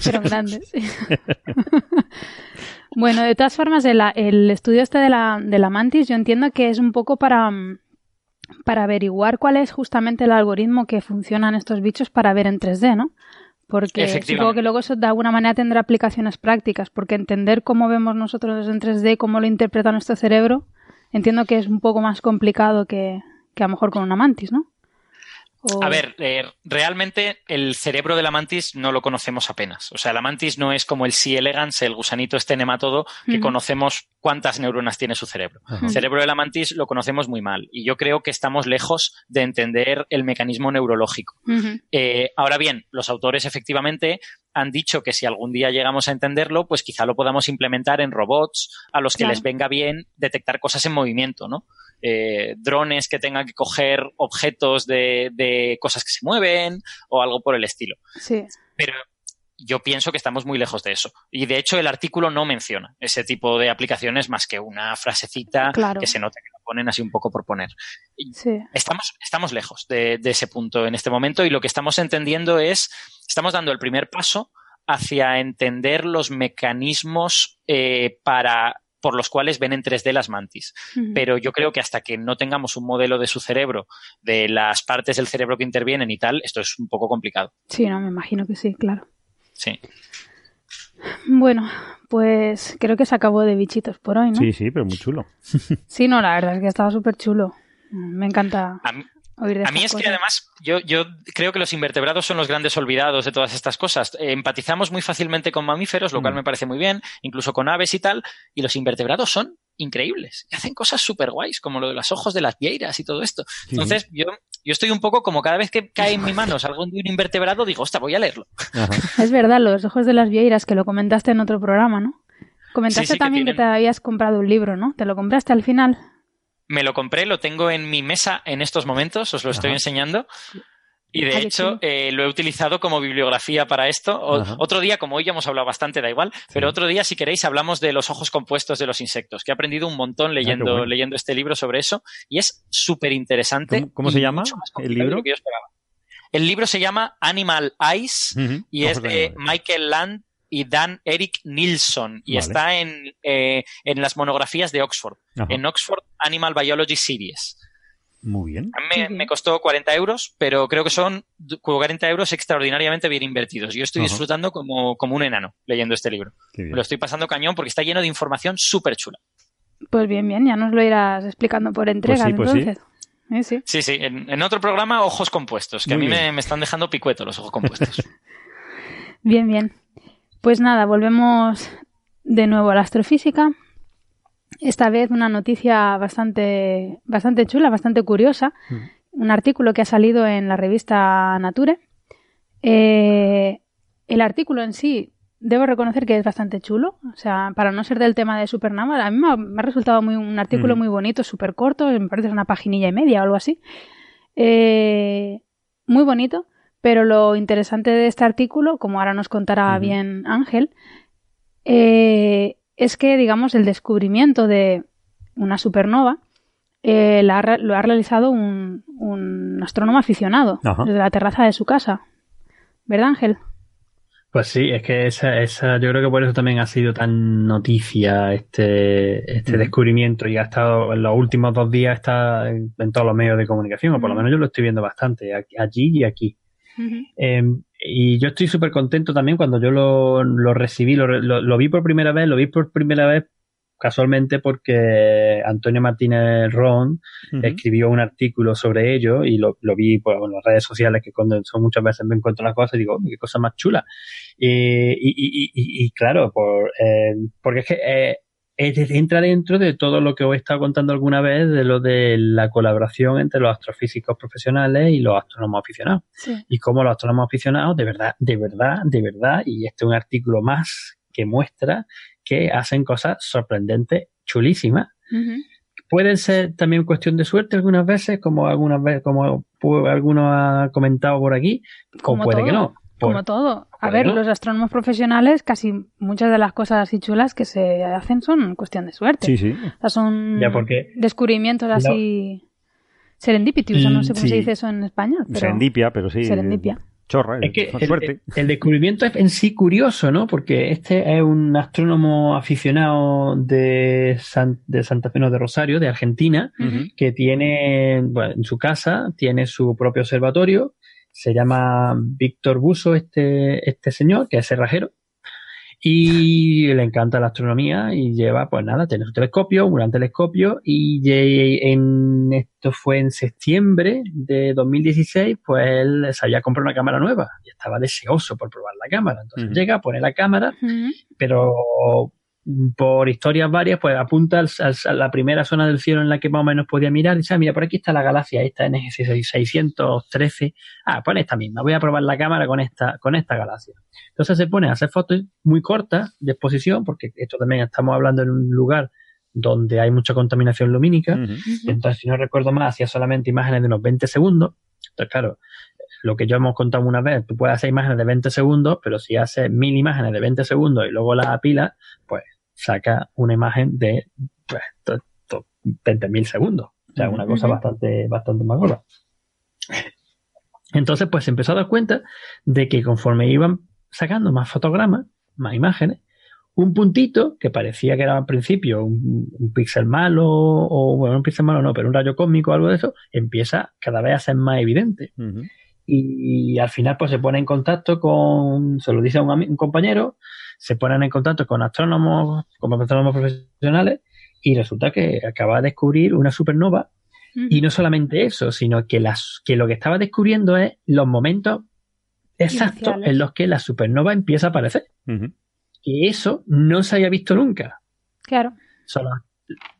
pero en grandes. sí. bueno, de todas formas, el, el estudio este de la, de la mantis, yo entiendo que es un poco para, mm, para averiguar cuál es justamente el algoritmo que funcionan estos bichos para ver en 3D, ¿no? Porque supongo que luego eso de alguna manera tendrá aplicaciones prácticas, porque entender cómo vemos nosotros en 3D, cómo lo interpreta nuestro cerebro, entiendo que es un poco más complicado que, que a lo mejor con una mantis, ¿no? O- A ver, eh, realmente el cerebro de la mantis no lo conocemos apenas. O sea, la mantis no es como el C. elegans, el gusanito este nematodo, que conocemos cuántas neuronas tiene su cerebro. El cerebro de la mantis lo conocemos muy mal y yo creo que estamos lejos de entender el mecanismo neurológico. Eh, ahora bien, los autores efectivamente han dicho que si algún día llegamos a entenderlo, pues quizá lo podamos implementar en robots a los que Claro. les venga bien detectar cosas en movimiento, ¿no? Eh, drones que tengan que coger objetos de, de cosas que se mueven o algo por el estilo. Sí. Pero yo pienso que estamos muy lejos de eso. Y de hecho el artículo no menciona ese tipo de aplicaciones más que una frasecita Claro. que se nota que la ponen así un poco por poner. Sí. Estamos, estamos lejos de, de ese punto en este momento y lo que estamos entendiendo es, estamos dando el primer paso hacia entender los mecanismos eh, para por los cuales ven en 3D las mantis. Pero yo creo que hasta que no tengamos un modelo de su cerebro, de las partes del cerebro que intervienen y tal, esto es un poco complicado. Sí, no, me imagino que sí, claro. Sí. Bueno, pues creo que se acabó de bichitos por hoy, ¿no? Sí, sí, pero muy chulo. Sí, no, la verdad es que estaba súper chulo. Me encanta A mí, a mí es que cosas. además yo, yo creo que los invertebrados son los grandes olvidados de todas estas cosas. Eh, empatizamos muy fácilmente con mamíferos, lo cual Mm. me parece muy bien, incluso con aves y tal, y los invertebrados son increíbles. Y hacen cosas súper guays, como lo de los ojos de las vieiras y todo esto. Sí. Entonces, yo, yo estoy un poco como cada vez que cae en mi manos algo de un invertebrado, digo, hostia, voy a leerlo. Ajá. Es verdad, los ojos de las vieiras, que lo comentaste en otro programa, ¿no? Comentaste Sí, sí, que también que, tienen- te habías comprado un libro, ¿no? ¿Te lo compraste al final? Me lo compré, lo tengo en mi mesa en estos momentos, os lo estoy enseñando. Y de hecho, eh, lo he utilizado como bibliografía para esto. O- otro día, como hoy ya hemos hablado bastante, da igual, pero otro día, si queréis, hablamos de los ojos compuestos de los insectos, que he aprendido un montón leyendo, Ah, bueno. leyendo este libro sobre eso, y es súper interesante. ¿Cómo- cómo se llama el libro? El libro se llama Animal Eyes y es de de animal. Michael Land y Dan Eric Nilsson y Vale. está en, eh, en las monografías de Oxford, Ajá. en Oxford Animal Biology Series. Muy bien. A mí me, me costó 40 euros, pero creo que son 40 euros extraordinariamente bien invertidos. Yo estoy Ajá. disfrutando como, como un enano leyendo este libro. Me lo estoy pasando cañón porque está lleno de información súper chula. Pues bien, bien, ya nos lo irás explicando por entregas, sí, pues sí. entonces. Eh, sí. Sí, sí, en, en otro programa, ojos compuestos, que Muy a mí me, me están dejando picueto los ojos compuestos. Bien, bien. Pues nada, volvemos de nuevo a la astrofísica. Esta vez una noticia bastante, bastante chula, bastante curiosa. Un artículo que ha salido en la revista Nature. Eh, el artículo en sí, debo reconocer que es bastante chulo. O sea, para no ser del tema de Supernova, a mí me ha, me ha resultado muy, un artículo Ujú. muy bonito, súper corto, me parece una paginilla y media o algo así. Eh, muy bonito, pero lo interesante de este artículo, como ahora nos contará bien Ángel, eh, es que, digamos, el descubrimiento de una supernova eh, la lo ha realizado un, un astrónomo aficionado Ajá. desde la terraza de su casa. ¿Verdad, Ángel? Pues sí, es que esa, esa, yo creo que por eso también ha sido tan noticia este, este descubrimiento y ha estado en los últimos dos días está en, en todos los medios de comunicación, o por lo menos yo lo estoy viendo bastante, aquí- allí y aquí. Eh, y yo estoy súper contento también cuando yo lo, lo recibí, lo, lo- lo vi por primera vez, lo vi por primera vez casualmente porque Antonio Martínez Ron escribió un artículo sobre ello y lo, lo vi pues, en las redes sociales que cuando son muchas veces me encuentro las cosas y digo, "Oh, qué cosa más chula. Y, y, y, y- y claro, por, eh, porque es que eh, es- entra dentro de todo lo que os he estado contando alguna vez de lo de la colaboración entre los astrofísicos profesionales y los astrónomos aficionados Sí. y cómo los astrónomos aficionados, de verdad, de verdad, de verdad, y este es un artículo más que muestra que hacen cosas sorprendentes, chulísimas. Ujú. Pueden ser también cuestión de suerte algunas veces, como algunas veces, como alguno ha comentado por aquí, Como o puede todo, que no. Por- Como todo. A ver, no. los astrónomos profesionales, casi muchas de las cosas así chulas que se hacen son cuestión de suerte. Sí, sí. O sea, son Ya, porque- descubrimientos así serendipity, o no sé cómo Sí. se dice eso en español. Pero Serendipia, pero sí. Serendipia. Chorra, Es que el, suerte. el descubrimiento es en sí curioso, ¿no? Porque este es un astrónomo aficionado de, San- de Santa Fe, no, de Rosario, de Argentina, que tiene, bueno, en su casa, tiene su propio observatorio, se llama Víctor Buso, este, este señor, que es cerrajero, y le encanta la astronomía y lleva, pues nada, tiene su telescopio, un gran telescopio, y en esto fue en septiembre de 2016, pues él se había comprado una cámara nueva y estaba deseoso por probar la cámara. Entonces llega, pone la cámara, pero por historias varias, pues apunta al- al- a la primera zona del cielo en la que más o menos podía mirar y dice, ah, mira, por aquí está la galaxia, esta NGC 613. Ah, pues esta misma, voy a probar la cámara con esta, con esta galaxia. Entonces se pone a hacer fotos muy cortas de exposición, porque esto también estamos hablando en un lugar donde hay mucha contaminación lumínica. Entonces, si no recuerdo mal, hacía solamente imágenes de unos 20 segundos. Entonces, claro, lo que yo hemos contado una vez, tú puedes hacer imágenes de 20 segundos, pero si haces mil imágenes de 20 segundos y luego las apilas, pues saca una imagen de pues, to- to- 20.000 segundos. O sea, una cosa bastante, bastante más gorda. Entonces, pues se empezó a dar cuenta de que conforme iban sacando más fotogramas, más imágenes, un puntito que parecía que era al principio un, un píxel malo, o bueno, un píxel malo no, pero un rayo cósmico o algo de eso, empieza cada vez a ser más evidente. Y, al final, pues se pone en contacto con, se lo dice a un, compañero, se ponen en contacto con astrónomos, con astrónomos profesionales, y resulta que acaba de descubrir una supernova y no solamente eso, sino que, las, que lo que estaba descubriendo es los momentos exactos Iniciales. en los que la supernova empieza a aparecer. Que eso no se había visto nunca. Claro. Son los,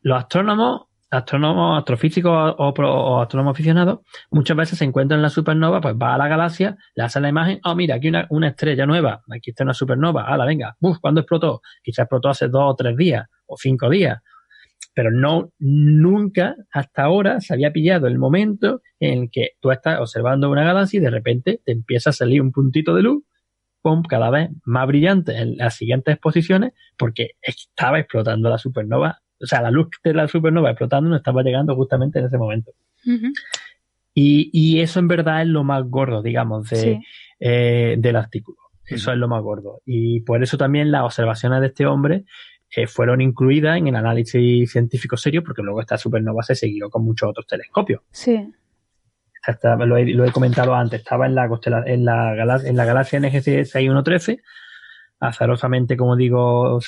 los astrónomos, astrónomos, astrofísicos o, pro- o astrónomos aficionados, muchas veces se encuentran en la supernova, pues va a la galaxia, le hacen la imagen, oh mira, aquí una, estrella nueva, aquí está una supernova, hala, venga, uf, ¿cuándo explotó? Quizás explotó hace dos o tres días, o cinco días. Pero no, nunca hasta ahora se había pillado el momento en el que tú estás observando una galaxia y de repente te empieza a salir un puntito de luz, pum, cada vez más brillante en las siguientes exposiciones, porque estaba explotando la supernova. O sea, la luz de la supernova explotando no estaba llegando justamente en ese momento. Y, y eso en verdad es lo más gordo, digamos, de, Sí. eh, del artículo. Eso es lo más gordo. Y por eso también las observaciones de este hombre eh, fueron incluidas en el análisis científico serio, porque luego esta supernova se siguió con muchos otros telescopios. Sí. Lo, he, lo he comentado antes, estaba en la, constela- en la, en la galaxia NGC 6113, azarosamente, como digo,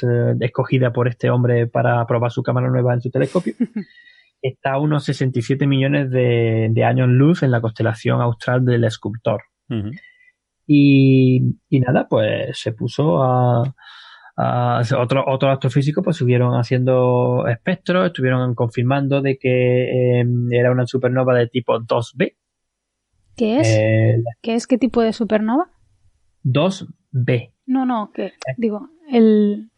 escogida por este hombre para probar su cámara nueva en su telescopio. Está a unos 67 millones de, de años luz en la constelación austral del escultor. Y, y nada, pues se puso a, a otros otros astrofísicos pues estuvieron haciendo espectros, estuvieron confirmando de que eh, era una supernova de tipo 2B. ¿Qué es? Eh, ¿Qué es? ¿Qué tipo de supernova? 2B. No, no, ¿qué? Digo, el...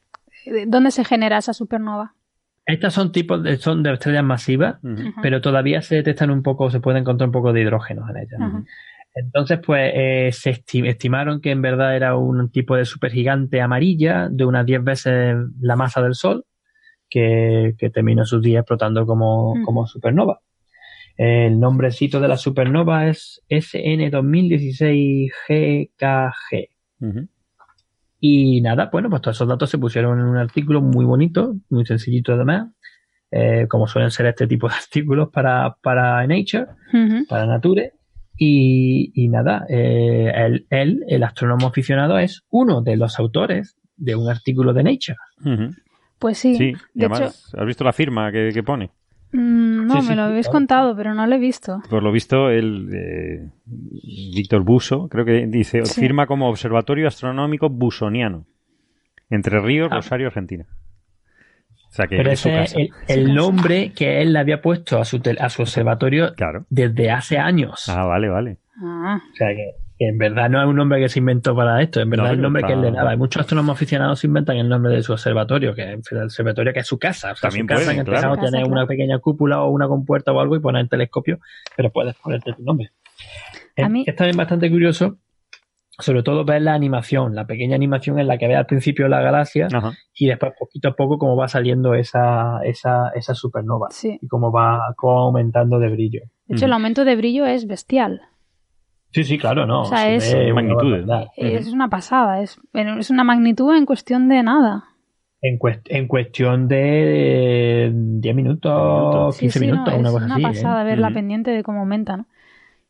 ¿dónde se genera esa supernova? Estas son tipos de, son de estrellas masivas, pero todavía se detectan un poco, se puede encontrar un poco de hidrógeno en ellas. Entonces, pues eh, se esti- estimaron que en verdad era un tipo de supergigante amarilla de unas 10 veces la masa del Sol, que, que terminó sus días explotando como, como supernova. El nombrecito de la supernova es SN2016GKG. Ujú. Y nada, bueno, pues todos esos datos se pusieron en un artículo muy bonito, muy sencillito además, eh, como suelen ser este tipo de artículos para, para Nature para Nature. Y, y nada, eh, él, él, el astrónomo aficionado, es uno de los autores de un artículo de Nature. Pues sí. Sí, de además, ¿has visto la firma que, que pone? Mm, no, Sí, sí, me lo habéis claro. contado, pero no lo he visto. Por lo visto, el eh, Víctor Buso, creo que dice, Sí. firma como Observatorio Astronómico Busoniano. Entre Ríos, Ah. Rosario, Argentina. O sea que Pero es su ese es casa. el, el nombre que él le había puesto a su, tel- a su observatorio Claro. desde hace años. Ah, vale, vale. Ah, O sea que, que en verdad no es un nombre que se inventó para esto, en verdad No, es el nombre está- que él le daba. Hay muchos astrónomos aficionados inventan el nombre de su observatorio, que es el observatorio que es su casa. O sea, También su casa pueden, en este claro. caso casa, tiene una pequeña cúpula o una compuerta o algo y poner el telescopio, pero puedes ponerte tu nombre. A Es, mí- es también bastante curioso, sobre todo ver la animación, la pequeña animación en la que ve al principio la galaxia Ajá. y después poquito a poco cómo va saliendo esa, esa, esa supernova sí. y cómo va, cómo va aumentando de brillo. De hecho, el aumento de brillo es bestial. Sí, sí, claro, no. O sea, se es- una Magnitudes, barbaridad. Es una pasada. Es, es una magnitud en cuestión de nada. En, cuest- en cuestión de 10 minutos, 15 Sí, sí, minutos, no, una es cosa una así. ¿eh? pasada ver la pendiente de cómo aumenta, ¿no?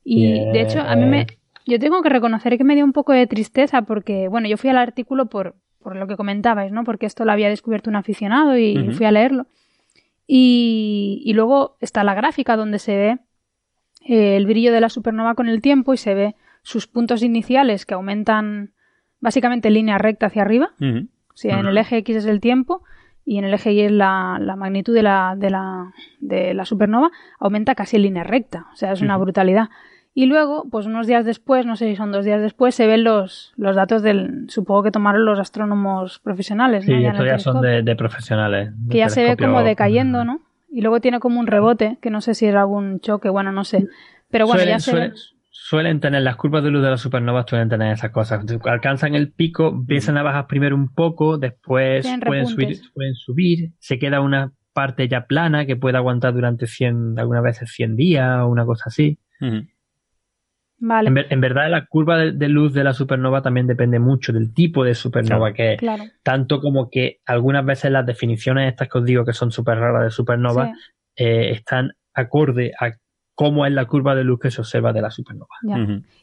Y Y, de hecho, a mí eh, me. Yo tengo que reconocer que me dio un poco de tristeza porque, bueno, yo fui al artículo por, por lo que comentabais, ¿no? Porque esto lo había descubierto un aficionado y Ujú. fui a leerlo. Y, y luego está la gráfica donde se ve eh, el brillo de la supernova con el tiempo y se ve sus puntos iniciales que aumentan básicamente en línea recta hacia arriba. O sea, en el eje X es el tiempo y en el eje Y es la, la magnitud de la, de, la, de la supernova, aumenta casi en línea recta. O sea, es una brutalidad. Y luego, pues unos días después, no sé si son dos días después, se ven los, los datos del, supongo que tomaron los astrónomos profesionales, Sí, ¿no? Ya en estos ya son de, de profesionales. que ya se ve como decayendo, ¿no? Y luego tiene como un rebote, que no sé si era algún choque, bueno, no sé. Pero bueno, suelen, ya se suelen- suelen tener las curvas de luz de las supernovas, suelen tener esas cosas. Alcanzan el pico, empiezan a bajar primero un poco, después pueden subir, pueden subir, se queda una parte ya plana que puede aguantar durante 100, algunas veces 100 días o una cosa así. Ujú. Vale, En, ver- en verdad, la curva de, de luz de la supernova también depende mucho del tipo de supernova Claro. que es. claro. Tanto como que algunas veces las definiciones estas que os digo que son súper raras de supernova Sí, eh, están acorde a cómo es la curva de luz que se observa de la supernova.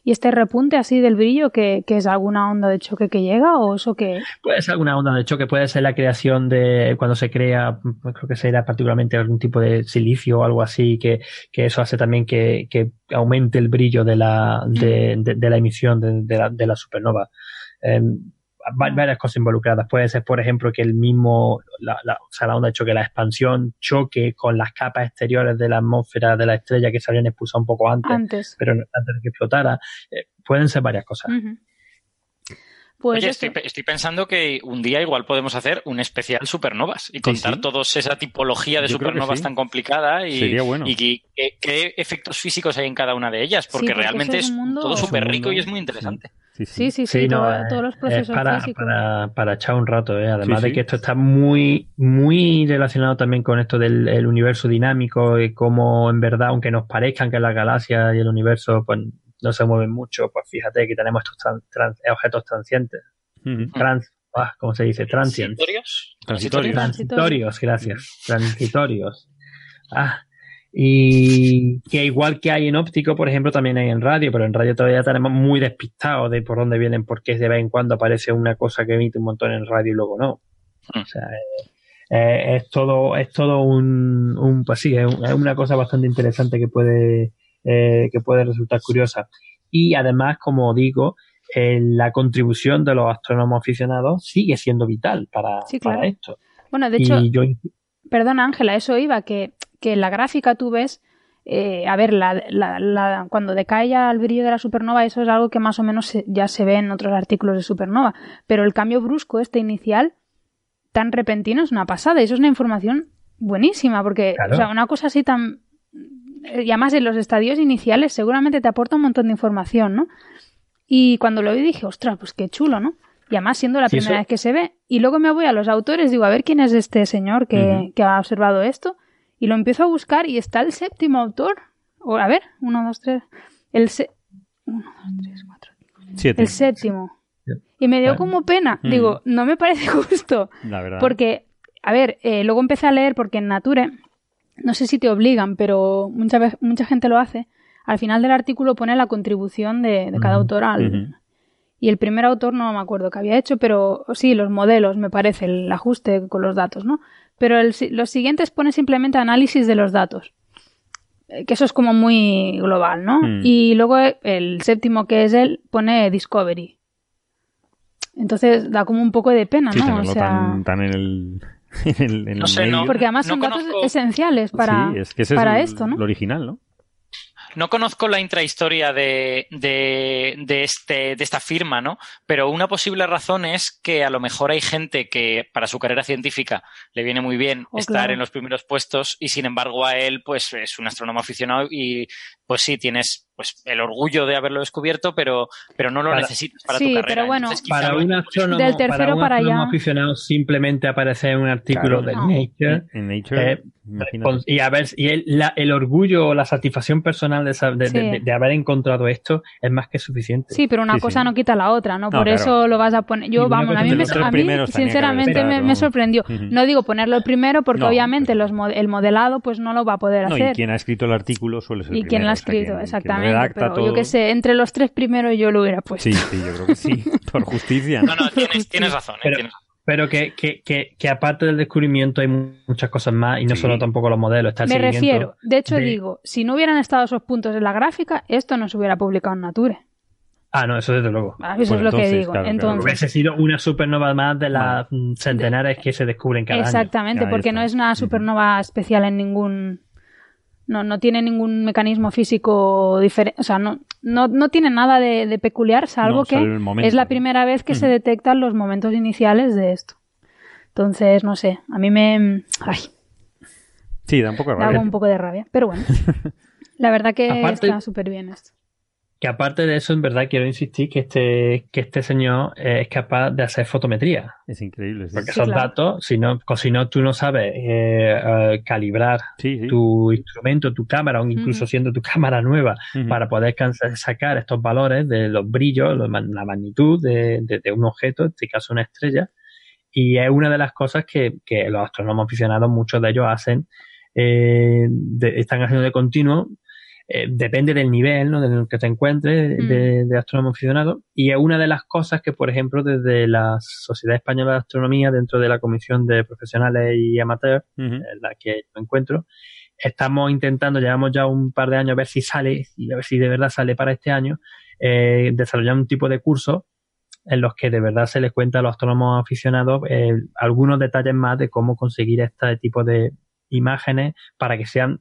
¿Y este repunte así del brillo, que, que es alguna onda de choque que llega o eso que Puede ser alguna onda de choque, puede ser la creación de cuando se crea, creo que será particularmente algún tipo de silicio o algo así, que, que eso hace también que, que aumente el brillo de la, de, de- de la emisión de, de la, de la supernova. Eh, va- varias cosas involucradas. Puede ser, por ejemplo, que el mismo, la, la- o sea, la onda de choque, la expansión choque con las capas exteriores de la atmósfera de la estrella que se habían expulsado un poco antes, antes? pero no- antes de que explotara. Eh, pueden ser varias cosas. Pues Oye, estoy, pe- estoy pensando que un día igual podemos hacer un especial supernovas y contar sí. todos esa tipología de Yo que supernovas sí. tan complicada y, Sería bueno. y qué, qué- qué efectos físicos hay en cada una de ellas, porque, porque realmente es es un mundo- todo súper rico y es muy interesante. Sí, Sí, sí, sí, Sí, no, todo- eh, todos los es procesos para, físicos. para, para echar un rato, eh. además Sí, de sí. que esto está muy, muy relacionado también con esto del el universo dinámico y cómo en verdad, aunque nos parezcan que las galaxias y el universo pues, no se mueven mucho, pues fíjate que tenemos estos objetos transientes, trans, ah, ¿cómo se dice? ¿Transitorios? Transitorios. Transitorios, gracias. Transitorios. Ah, y que igual que hay en óptico, por ejemplo, también hay en radio, pero en radio todavía tenemos muy despistados de por dónde vienen, porque de vez en cuando aparece una cosa que emite un montón en radio y luego no. Mm. O sea, eh, eh, es todo, es todo un, un pues sí, es, un- es una cosa bastante interesante que puede, eh, que puede resultar curiosa. Y además, como digo, eh, la contribución de los astrónomos aficionados sigue siendo vital para, Sí, claro. para esto. Bueno, de hecho, yo, Perdona, Ángela, eso iba, que, que en la gráfica tú ves, eh, a ver, la, la- la- cuando decae ya el brillo de la supernova, eso es algo que más o menos se- ya se ve en otros artículos de supernova, pero el cambio brusco, este inicial, tan repentino, es una pasada, y eso es una información buenísima, porque, Claro. o sea, una cosa así tan... Y además en los estadios iniciales seguramente te aporta un montón de información, ¿no? Y cuando lo vi dije, ostras, pues qué chulo, ¿no? Y además siendo la Sí, primera eso- vez que se ve. Y luego me voy a los autores, digo, a ver quién es este señor que ha observado esto. Y lo empiezo a buscar y está el séptimo autor. O, a ver, uno, dos, tres. El, se- uno, dos, tres, cuatro. Siete. el séptimo. Y me dio Bueno. como pena. Mm. Digo, no me parece justo. La verdad. Porque, a ver, eh, luego empecé a leer porque en Nature, no sé si te obligan, pero mucha, mucha gente lo hace. Al final del artículo pone la contribución de, de cada Ujú, autor al. Y el primer autor no me acuerdo qué había hecho, pero sí, los modelos, me parece, el ajuste con los datos, ¿no? Pero el si- los siguientes pone simplemente análisis de los datos. Eh, Que eso es como muy global, ¿no? Mm. Y luego eh, el séptimo, que es él, pone Discovery. Entonces da como un poco de pena, Sí, ¿no? O sea, tan, tan en el, en el, en No sé, medio. no- porque además no son datos esenciales para, sí, es que ese para es el- esto, ¿no? lo original, ¿no? No conozco la intrahistoria de, de, de, este, de esta firma, ¿no? Pero una posible razón es que a lo mejor hay gente que para su carrera científica le viene muy bien Oh, estar claro. en los primeros puestos y sin embargo a él pues es un astrónomo aficionado y pues sí, tienes pues el orgullo de haberlo descubierto, pero, pero no lo Para- necesitas para Sí, tu carrera. pero bueno, Entonces, para un astrónomo, Del tercero para un para aficionado simplemente aparece en un artículo Claro. del No. Nature En Nature, Eh, con- y a ver y el, la- el orgullo o la satisfacción personal de, de- Sí. de- de- de haber encontrado esto es más que suficiente Sí, pero una Sí, cosa sí. no quita la otra, ¿no? No, Por claro. eso lo vas a poner. Y Yo, vamos, a mí, de me, a mí sinceramente me, me sorprendió. Ujú. No digo ponerlo el primero porque No, obviamente pero- los el modelado pues no lo va a poder No, y hacer. quien ha escrito el artículo suele ser el Y quién lo ha primero, o sea, escrito, quien- quien exactamente. Redacta Pero todo. yo que sé, entre los tres primeros yo lo hubiera puesto. Sí, sí, yo creo que sí, por justicia. No, no, tienes, tienes razón, ¿eh? Pero- tienes razón. Pero que, que, que, que aparte del descubrimiento hay mu- muchas cosas más y no Sí. solo tampoco los modelos. Está el Me refiero, de hecho de- digo, si no hubieran estado esos puntos en la gráfica, esto no se hubiera publicado en Nature. Ah, no, eso desde luego. Ah, Eso Pues es lo que entonces, digo. claro, claro. entonces, Hubiese sido una supernova más de las mm, centenares que se descubren cada año. exactamente, porque no es una supernova especial en ningún. No, no tiene ningún mecanismo físico diferente. O sea, no, no, no tiene nada de, de peculiar, salvo No, que es la ¿no? primera vez que se detectan los momentos iniciales de esto. Entonces, no sé, a mí me. Ay, Sí, da un poco de rabia. un poco de rabia. Pero bueno, la verdad que Aparte- está súper bien esto. Que aparte de eso, en verdad quiero insistir que este, que este señor eh, es capaz de hacer fotometría. Es increíble. sí. Porque Sí, esos claro. datos, si no, co- si no tú no sabes eh, eh, calibrar Sí, sí. tu instrumento, tu cámara, o incluso siendo tu cámara nueva, para poder sacar estos valores de los brillos, lo- la magnitud de, de- de un objeto, en este caso una estrella. Y es una de las cosas que, que los astrónomos aficionados, muchos de ellos hacen, eh, de- están haciendo de continuo. Eh, depende del nivel ¿no? en el que te encuentres Mm. de, de astrónomo aficionado. Y es una de las cosas que, por ejemplo, desde la Sociedad Española de Astronomía, dentro de la Comisión de Profesionales y Amateurs, en la que me encuentro. Estamos intentando, llevamos ya un par de años a ver si sale, y a ver si de verdad sale para este año, eh, desarrollar un tipo de curso en los que de verdad se les cuenta a los astrónomos aficionados eh, algunos detalles más de cómo conseguir este tipo de imágenes para que sean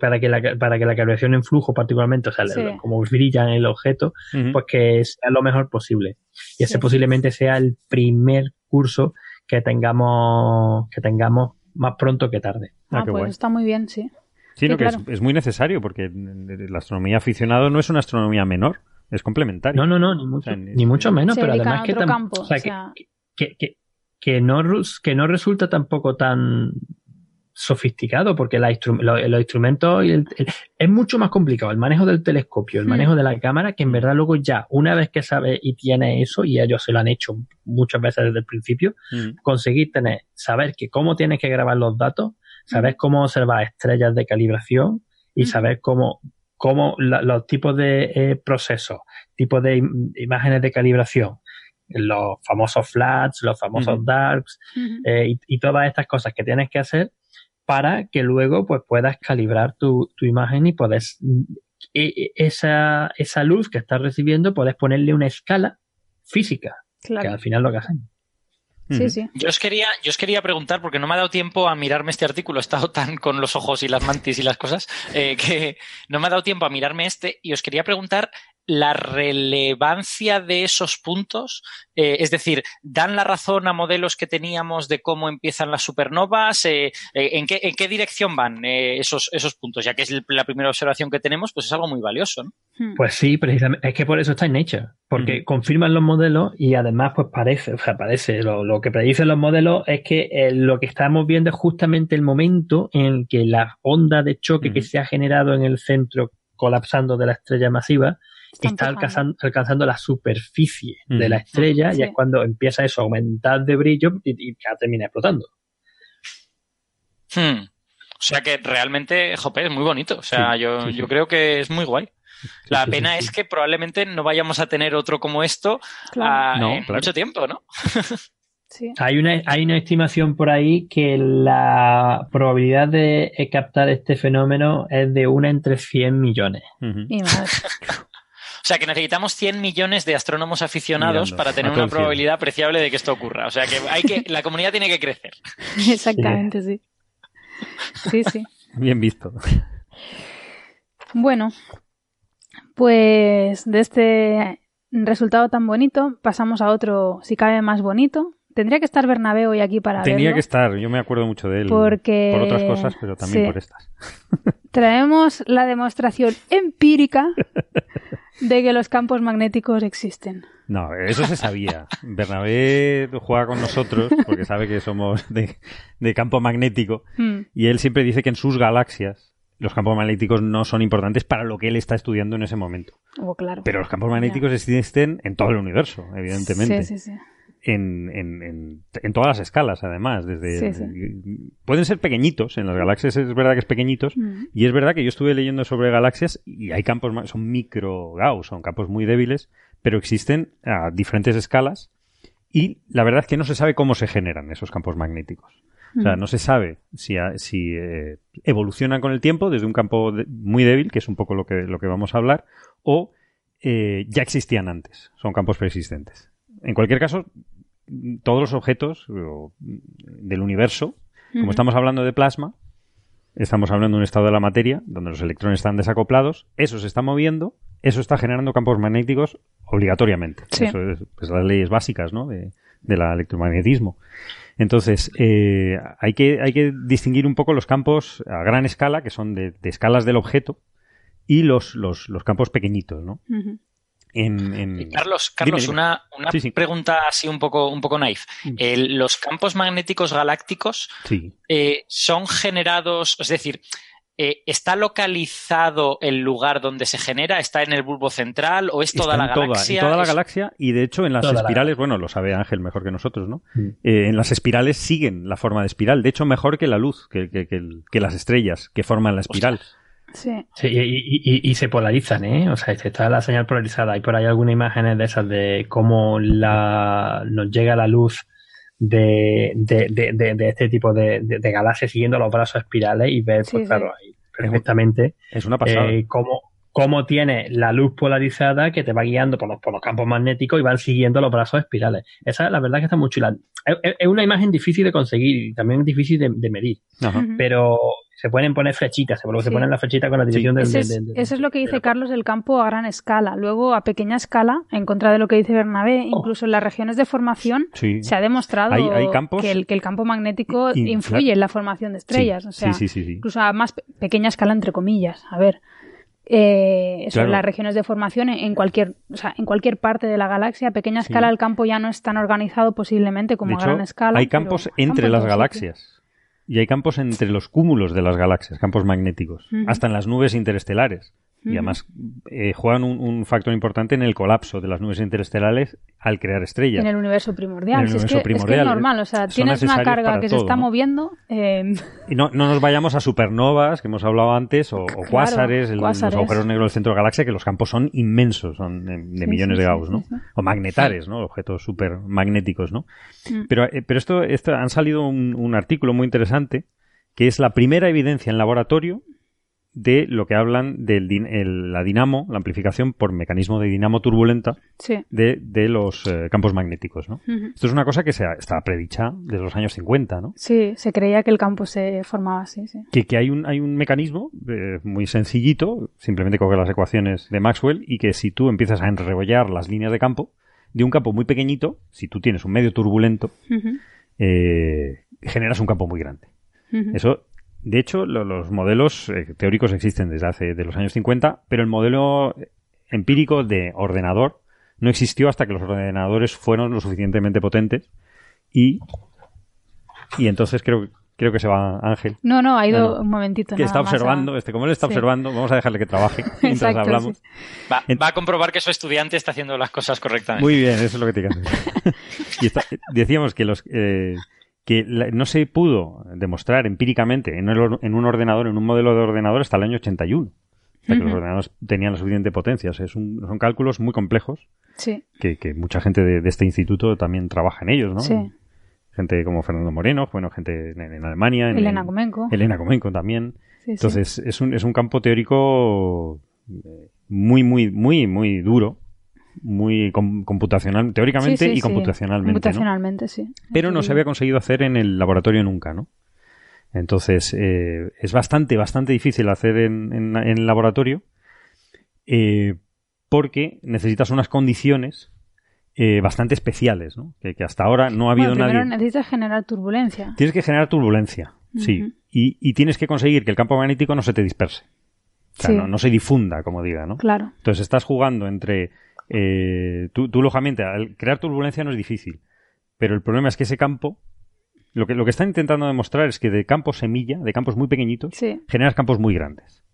para que la, para que la calibración en flujo particularmente, o sea, Sí. como brilla en el objeto, pues que sea lo mejor posible. Y ese Sí. posiblemente sea el primer curso que tengamos, que tengamos más pronto que tarde. Ah, Ah, qué pues guay. está muy bien, sí. Sí, Sí, no, que es, es muy necesario porque la astronomía aficionado no es una astronomía menor, es complementaria. No, no, no, ni mucho, O sea, ni- ni mucho menos, Se pero además que, campo, o sea, o que- sea- que, que, que no, que no resulta tampoco tan sofisticado porque la instru- lo- los instrumentos y el- el- es mucho más complicado el manejo del telescopio, el Hmm. manejo de la cámara, que en verdad luego ya, una vez que sabes y tienes eso, y ellos se lo han hecho muchas veces desde el principio, Ujú. conseguir tener, saber que cómo tienes que grabar los datos, saber cómo observar estrellas de calibración y saber cómo, cómo la- los tipos de eh, procesos, tipos de im- imágenes de calibración, los famosos flats, los famosos darks eh, y, y todas estas cosas que tienes que hacer para que luego pues puedas calibrar tu, tu imagen y puedes e- e- esa, esa luz que estás recibiendo puedes ponerle una escala física, que Claro. al final lo que hacen. Sí, sí. Yo os quería, yo os quería preguntar, porque no me ha dado tiempo a mirarme este artículo, he estado tan con los ojos y las mantis y las cosas, eh, que no me ha dado tiempo a mirarme este, y os quería preguntar la relevancia de esos puntos, eh, es decir, ¿dan la razón a modelos que teníamos de cómo empiezan las supernovas? Eh, eh, ¿en, qué, ¿En qué dirección van eh, esos, esos puntos? Ya que es la primera observación que tenemos, pues es algo muy valioso, ¿no? Hmm. Pues sí, precisamente, es que por eso está en Nature, porque Ujú. confirman los modelos y además pues parece, o sea, parece, lo, lo que predicen los modelos es que eh, lo que estamos viendo es justamente el momento en el que la onda de choque que Ujú. se ha generado en el centro colapsando de la estrella masiva Está alcanzando, alcanzando la superficie de Ujú. la estrella Sí. y es cuando empieza eso a aumentar de brillo y, y ya termina explotando. Hmm. O sea que realmente, jope, es muy bonito. O sea, Sí, yo, sí, yo creo que es muy guay. La sí, pena sí, es que probablemente no vayamos a tener otro como esto Claro. ah, No, en claro. mucho tiempo, ¿no? Sí. Hay una, hay una estimación por ahí que la probabilidad de eh, captar este fenómeno es de una entre 100 millones. Mi madre. O sea que necesitamos 100 millones de astrónomos aficionados Mirando para tener una probabilidad apreciable de que esto ocurra. O sea que hay que, la comunidad tiene que crecer. Exactamente, sí. Sí, sí. Bien visto. Bueno, pues de este resultado tan bonito pasamos a otro, si cabe, más bonito. Tendría que estar Bernabé hoy aquí para Tenía verlo. que estar, yo me acuerdo mucho de él. Porque- Por otras cosas, pero también sí. por estas. Traemos la demostración empírica de que los campos magnéticos existen. No, eso se sabía. Bernabé juega con nosotros porque sabe que somos de, de campo magnético Hmm, y él siempre dice que en sus galaxias los campos magnéticos no son importantes para lo que él está estudiando en ese momento. oh, claro. Pero los campos magnéticos existen en todo el universo, evidentemente. Sí, sí, sí. En, en, en, en todas las escalas, además. Desde, Sí, Pueden ser pequeñitos, en las galaxias es verdad que es pequeñitos, y es verdad que yo estuve leyendo sobre galaxias y hay campos, son micro Gauss, son campos muy débiles, pero existen a diferentes escalas y la verdad es que no se sabe cómo se generan esos campos magnéticos. O sea, no se sabe si, si eh, evolucionan con el tiempo desde un campo de- muy débil, que es un poco lo que, lo que vamos a hablar, o eh, ya existían antes, son campos preexistentes. En cualquier caso, todos los objetos del universo, como estamos hablando de plasma, estamos hablando de un estado de la materia donde los electrones están desacoplados, eso se está moviendo, eso está generando campos magnéticos obligatoriamente. Sí. Eso es pues, las leyes básicas ¿no? de, del electromagnetismo. Entonces, eh, hay, que, hay que distinguir un poco los campos a gran escala, que son de, de escalas del objeto, y los, los, los campos pequeñitos, ¿no? En, en- Y Carlos, Carlos Dime, dime. una, una Sí, sí. pregunta así un poco, un poco naif. El- los campos magnéticos galácticos Sí. eh, son generados, es decir, eh, ¿está localizado el lugar donde se genera? ¿Está en el bulbo central o es toda Está la en toda, galaxia? en toda la Es- galaxia y de hecho en las Toda la espirales, bueno, lo sabe Ángel mejor que nosotros, ¿no? Mm. Eh, en las espirales siguen la forma de espiral, de hecho mejor que la luz, que, que- que las estrellas que forman la espiral. Sí. Sí, y, y- y- y se polarizan, ¿eh? O sea, está la señal polarizada. Hay por ahí algunas imágenes de esas de cómo la, nos llega la luz de, de, de, de- de este tipo de, de- de galaxias siguiendo los brazos espirales y ver, Sí, pues sí. claro, ahí perfectamente Es una pasada. eh, cómo, cómo tiene la luz polarizada que te va guiando por los, por los campos magnéticos y van siguiendo los brazos espirales. Esa, la verdad que está muy chula. Es, una imagen difícil de conseguir y también difícil de, de medir, Ajá. Pero se pueden poner flechitas, se, se Sí. ponen las flechitas con la dirección del... Ese del- es, del- del- eso es lo que dice Carlos del campo a gran escala. Luego, a pequeña escala, en contra de lo que dice Bernabé, incluso en las regiones de formación Sí. se ha demostrado Hay- hay campos- que, el, que el campo magnético influye en la formación de estrellas. Sí, o sea, sí, sí, sí, sí. incluso a más pe- pequeña escala, entre comillas. A ver. Eh, Claro. las regiones de formación en cualquier, o sea, en cualquier parte de la galaxia, a pequeña Sí. escala el campo ya no es tan organizado posiblemente como De a hecho, gran escala. hay campos entre las galaxias. Y hay campos entre los cúmulos de las galaxias, campos magnéticos, hasta en las nubes interestelares. Y además eh, juegan un, un factor importante en el colapso de las nubes interestelares al crear estrellas. En el universo primordial. En el Si es, universo que, es que es primordial, normal, o sea, tienes una carga que se está ¿no? moviendo. eh, Y no, no nos vayamos a supernovas, que hemos hablado antes, o, o cuásares, los agujeros negros del centro de la galaxia, que los campos son inmensos, son de, de Sí, millones sí, de Gauss, ¿no? sí. O magnetares, ¿no? Objetos supermagnéticos, ¿no? Mm. Pero, eh, pero esto, esto han salido un, un artículo muy interesante, que es la primera evidencia en laboratorio de lo que hablan de la dinamo, la amplificación por mecanismo de dinamo turbulenta sí. de, de los eh, campos magnéticos. Esto es una cosa que se ha- está predicha desde los años 50, ¿no? Sí, se creía que el campo se formaba así, sí. que, que hay un hay un mecanismo eh, muy sencillito, simplemente coger las ecuaciones de Maxwell y que si tú empiezas a enrebollar las líneas de campo, de un campo muy pequeñito, si tú tienes un medio turbulento, eh, generas un campo muy grande. Eso, de hecho, lo- los modelos eh, teóricos existen desde hace de los años 50, pero el modelo empírico de ordenador no existió hasta que los ordenadores fueron lo suficientemente potentes y y entonces creo creo que se va Ángel No, no, ha ido No, no. un momentito. que nada está más a- observando, este, como él está Sí. observando, vamos a dejarle que trabaje mientras Exacto, hablamos. sí. Va, va a comprobar que su estudiante está haciendo las cosas correctamente. Muy bien, eso es lo que te y está- decíamos que los eh, que no se pudo demostrar empíricamente en, el en un ordenador, en un modelo de ordenador hasta el año 81. O sea, que los ordenadores tenían la suficiente potencia. O sea, es un- son cálculos muy complejos Sí, que, que mucha gente de, de este instituto también trabaja en ellos, ¿no? sí. Gente como Fernando Moreno, bueno, gente en, en Alemania. en- Elena en- Comenco. Elena Comenco también. Sí, sí. Entonces, es, un, es un campo teórico eh, muy, muy, muy, muy duro, muy com- computacional, teóricamente Sí, sí, y computacionalmente, ¿no? Computacionalmente, sí. Pero no se había conseguido hacer en el laboratorio nunca, ¿no? Entonces, eh, es bastante, bastante difícil hacer en, en- en el laboratorio eh, porque necesitas unas condiciones eh, bastante especiales, ¿no? Que, que hasta ahora no ha habido bueno, primero nadie... necesitas generar turbulencia. Tienes que generar turbulencia, sí. Y, y tienes que conseguir que el campo magnético no se te disperse. O sea, Sí. no, no se difunda, como diga, ¿no? Claro. Entonces estás jugando entre... eh, tú, tú, lógicamente, al crear turbulencia no es difícil. Pero el problema es que ese campo... Lo que, lo que están intentando demostrar es que de campos semilla, de campos muy pequeñitos, Sí. generas campos muy grandes.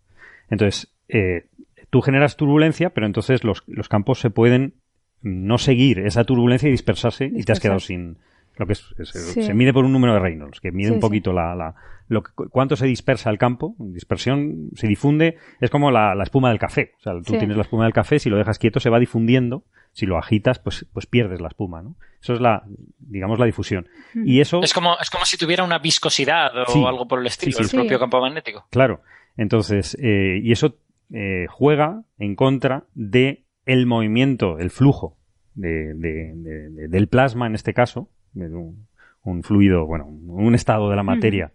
Entonces, eh, tú generas turbulencia, pero entonces los, los campos se pueden no seguir esa turbulencia y dispersarse y te has quedado sin... Lo que es, es- Sí. Se mide por un número de Reynolds, que mide Sí, un poquito la, la- lo que- cuánto se dispersa el campo. Dispersión se difunde, es como la, la espuma del café. O sea, tú Sí. tienes la espuma del café, si lo dejas quieto se va difundiendo Si lo agitas, pues, pues pierdes la espuma, ¿no? Eso es la, digamos, la difusión. Y eso, Es como, es como si tuviera una viscosidad o Sí. algo por el estilo, Sí, sí, el sí. propio campo magnético. claro. Entonces, eh, y eso eh, juega en contra de el movimiento, el flujo de, de- de- de- del plasma, en este caso, un, un fluido, bueno, un estado de la materia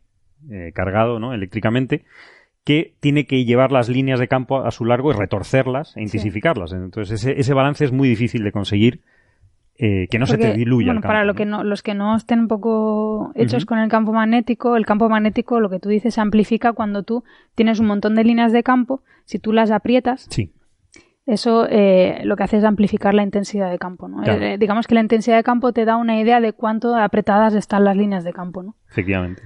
eh, cargado, ¿no? Eléctricamente, que tiene que llevar las líneas de campo a su largo y retorcerlas e intensificarlas. Entonces, ese, ese balance es muy difícil de conseguir eh, que no se te diluya bueno, el campo. para lo ¿no? que no, los que no estén un poco hechos con el campo magnético, el campo magnético, lo que tú dices, se amplifica cuando tú tienes un montón de líneas de campo. Si tú las aprietas, Sí, eso eh, lo que hace es amplificar la intensidad de campo. ¿no? Claro. Eh, digamos que la intensidad de campo te da una idea de cuánto apretadas están las líneas de campo. ¿no? efectivamente.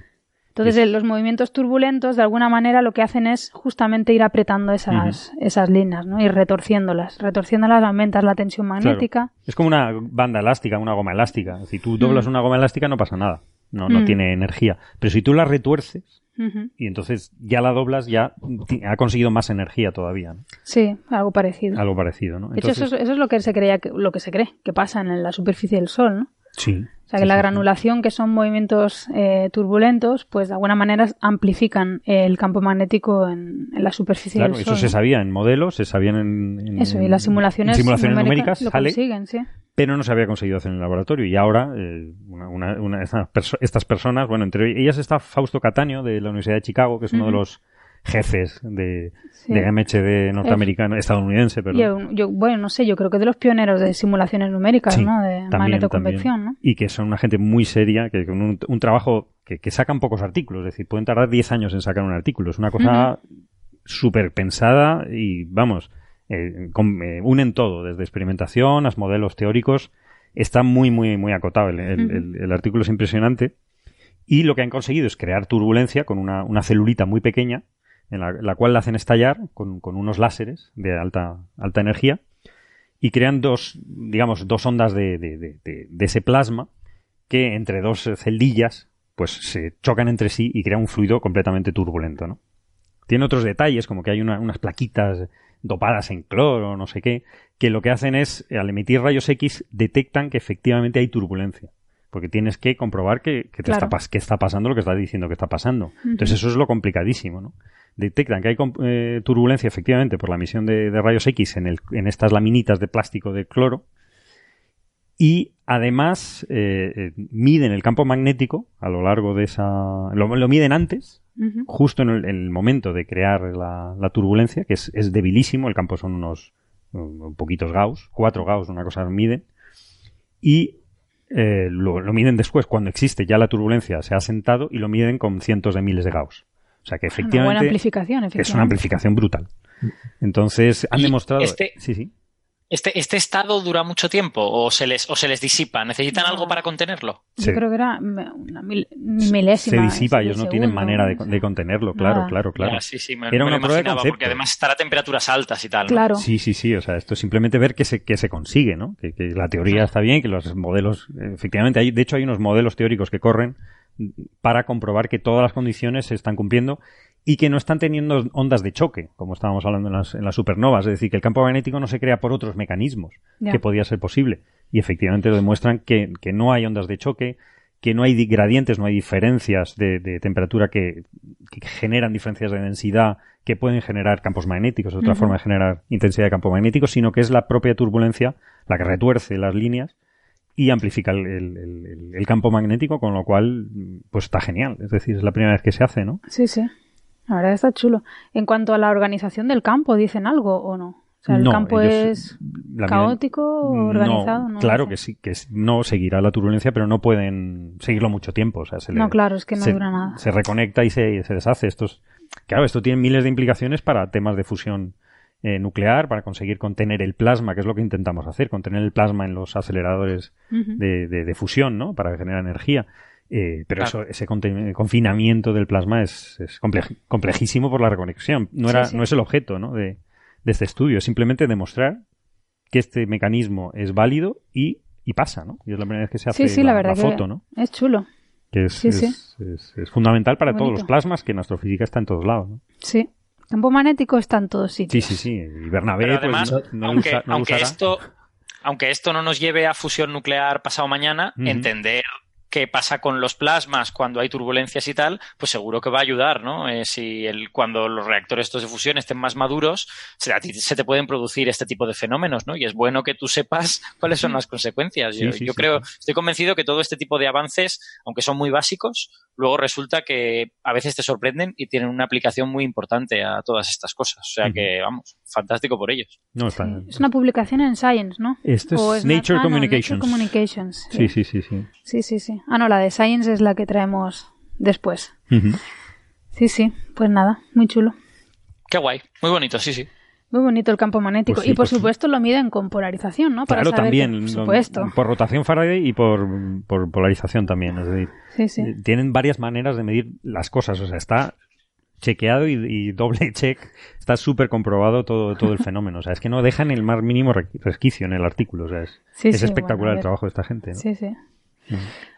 Entonces, eh, los movimientos turbulentos, de alguna manera, lo que hacen es justamente ir apretando esas, esas líneas, ¿no? Ir retorciéndolas. Retorciéndolas aumentas la tensión magnética. Claro. Es como una banda elástica, una goma elástica. Si tú doblas Mm. una goma elástica no pasa nada. No, no Mm. tiene energía. Pero si tú la retuerces Y entonces ya la doblas, ya ha conseguido más energía todavía. ¿no? Sí, algo parecido. Algo parecido, ¿no? De hecho, eso, es, eso es lo que se creía que, lo que se cree que pasa en la superficie del Sol, ¿no? Sí. O sea, que la granulación, que son movimientos eh, turbulentos, pues de alguna manera amplifican el campo magnético en, en la superficie Claro, del eso Sol. se ¿no? sabía en modelos, se sabían en, en- Eso, y las simulaciones, simulaciones numéricas numéricas, lo sale, consiguen, sí. pero no se había conseguido hacer en el laboratorio. Y ahora, eh, una, una- una estas, perso- estas personas, bueno, entre ellas está Fausto Cataño de la Universidad de Chicago, que es uno de los jefes de, Sí. de MHD norteamericano, estadounidense, perdón. Yo, yo- bueno, no sé, yo creo que de los pioneros de simulaciones numéricas, Sí, ¿no? De también, magnetoconvección, también. ¿no? Y que son una gente muy seria, que con un, un trabajo que, que sacan pocos artículos, es decir, pueden tardar 10 años en sacar un artículo. Es una cosa súper pensada y, vamos, eh, con- eh, unen todo, desde experimentación a modelos teóricos. Está muy, muy, muy acotado. El, el- el artículo es impresionante. Y lo que han conseguido es crear turbulencia con una, una celulita muy pequeña, en la, la cual la hacen estallar con, con unos láseres de alta, alta energía y crean dos, digamos, dos ondas de, de- de- ese plasma que entre dos celdillas pues se chocan entre sí y crean un fluido completamente turbulento, ¿no? Tiene otros detalles, como que hay una- unas plaquitas dopadas en cloro, no sé qué, que lo que hacen es, al emitir rayos X, detectan que efectivamente hay turbulencia. Porque tienes que comprobar que, que te Claro. está, que está pasando lo que está diciendo que está pasando. Entonces eso es lo complicadísimo, ¿no? Detectan que hay eh, turbulencia efectivamente por la emisión de, de rayos X en, el- en estas laminitas de plástico de cloro. Y además eh, eh, miden el campo magnético a lo largo de esa... Lo, lo miden antes, justo en el, en el momento de crear la, la turbulencia, que es, es debilísimo, el campo son unos poquitos Gauss, cuatro Gauss, una cosa miden, y eh, lo, lo miden después, cuando existe ya la turbulencia, se ha sentado y lo miden con cientos de miles de Gauss. O sea que Una buena efectivamente amplificación, es una efectivamente. amplificación brutal. Entonces han Y demostrado... este- Sí, sí. ¿Este, ¿Este estado dura mucho tiempo o se les, o se les disipa? ¿Necesitan No. algo para contenerlo? Yo Sí. creo que era una mil- milésima. se disipa, ellos no tienen manera de, de contenerlo, claro, Nada. claro, claro. Ya, sí, sí, me, Era me una prueba de imaginaba, concepto. porque además estará a temperaturas altas y tal. ¿no? Claro. Sí, sí, sí, o sea, esto es simplemente ver que se, que se consigue, ¿no? Que, que la teoría está bien, que los modelos, efectivamente, hay, de hecho hay unos modelos teóricos que corren para comprobar que todas las condiciones se están cumpliendo y que no están teniendo ondas de choque, como estábamos hablando en las, en las supernovas, es decir, que el campo magnético no se crea por otros mecanismos Ya. que podía ser posible. Y efectivamente lo demuestran que, que no hay ondas de choque, que no hay di- gradientes, no hay diferencias de, de temperatura que, que generan diferencias de densidad que pueden generar campos magnéticos, otra forma de generar intensidad de campo magnético, sino que es la propia turbulencia la que retuerce las líneas y amplifica el, el- el- el campo magnético, con lo cual, pues está genial. Es decir, es la primera vez que se hace, ¿no? Sí, sí. La verdad está chulo. En cuanto a la organización del campo, ¿dicen algo o no? O sea, ¿el No, campo ellos, es caótico o organizado? No, No, claro que sí, que no seguirá la turbulencia, pero no pueden seguirlo mucho tiempo. O sea, se le- No, claro, es que no se, dura nada. Se reconecta y se, se deshace. Esto es- claro, esto tiene miles de implicaciones para temas de fusión eh, nuclear, para conseguir contener el plasma, que es lo que intentamos hacer, contener el plasma en los aceleradores de, de- de fusión, ¿no? Para generar energía. Eh, pero Claro. eso, ese confinamiento del plasma es, es comple- complejísimo por la reconexión. No, era, Sí, sí. no es el objeto ¿no? de, de este estudio, es simplemente demostrar que este mecanismo es válido y, y pasa, ¿no? Y es la primera vez que se hace Sí, sí, la, verdad foto, que ¿no? es chulo. Que es, Sí, es, sí. es- es fundamental para todos los plasmas, que en astrofísica está en todos lados, ¿no? Sí. Campo magnético está en todos Sí, sitios. sí, sí. Y Bernabé, Pero pues, además, no aunque, usa- no lo aunque usará. esto, aunque esto no nos lleve a fusión nuclear pasado mañana, entender qué pasa con los plasmas cuando hay turbulencias y tal, pues seguro que va a ayudar, ¿no? Eh, si el, cuando los reactores estos de fusión estén más maduros, se, a ti se te pueden producir este tipo de fenómenos, ¿no? Y es bueno que tú sepas cuáles son las consecuencias. Sí, yo sí, yo sí, creo, sí. estoy convencido que todo este tipo de avances, aunque son muy básicos, luego resulta que a veces te sorprenden y tienen una aplicación muy importante a todas estas cosas. O sea que, vamos, fantástico por ellos. No, está. Es una publicación en Science, ¿no? Esto O es Nature ah, no, Communications. Nature Communications. Sí, sí, sí, sí. Sí, sí, sí. Ah, no, la de Science es la que traemos después. Sí, sí. Pues nada, muy chulo. Qué guay, muy bonito, sí, sí. Muy bonito el campo magnético. Pues sí, y por pues sí. supuesto lo miden con polarización, ¿no? Para Claro, saber que- también. por supuesto. Por rotación Faraday y por, por polarización también. Es decir, Sí, sí. tienen varias maneras de medir las cosas. O sea, está chequeado y, y doble check. Está súper comprobado todo, todo el fenómeno. O sea, es que no dejan el más mínimo re- resquicio en el artículo. O sea, es, Sí, es sí, espectacular bueno, el trabajo de esta gente. ¿no? Sí, sí.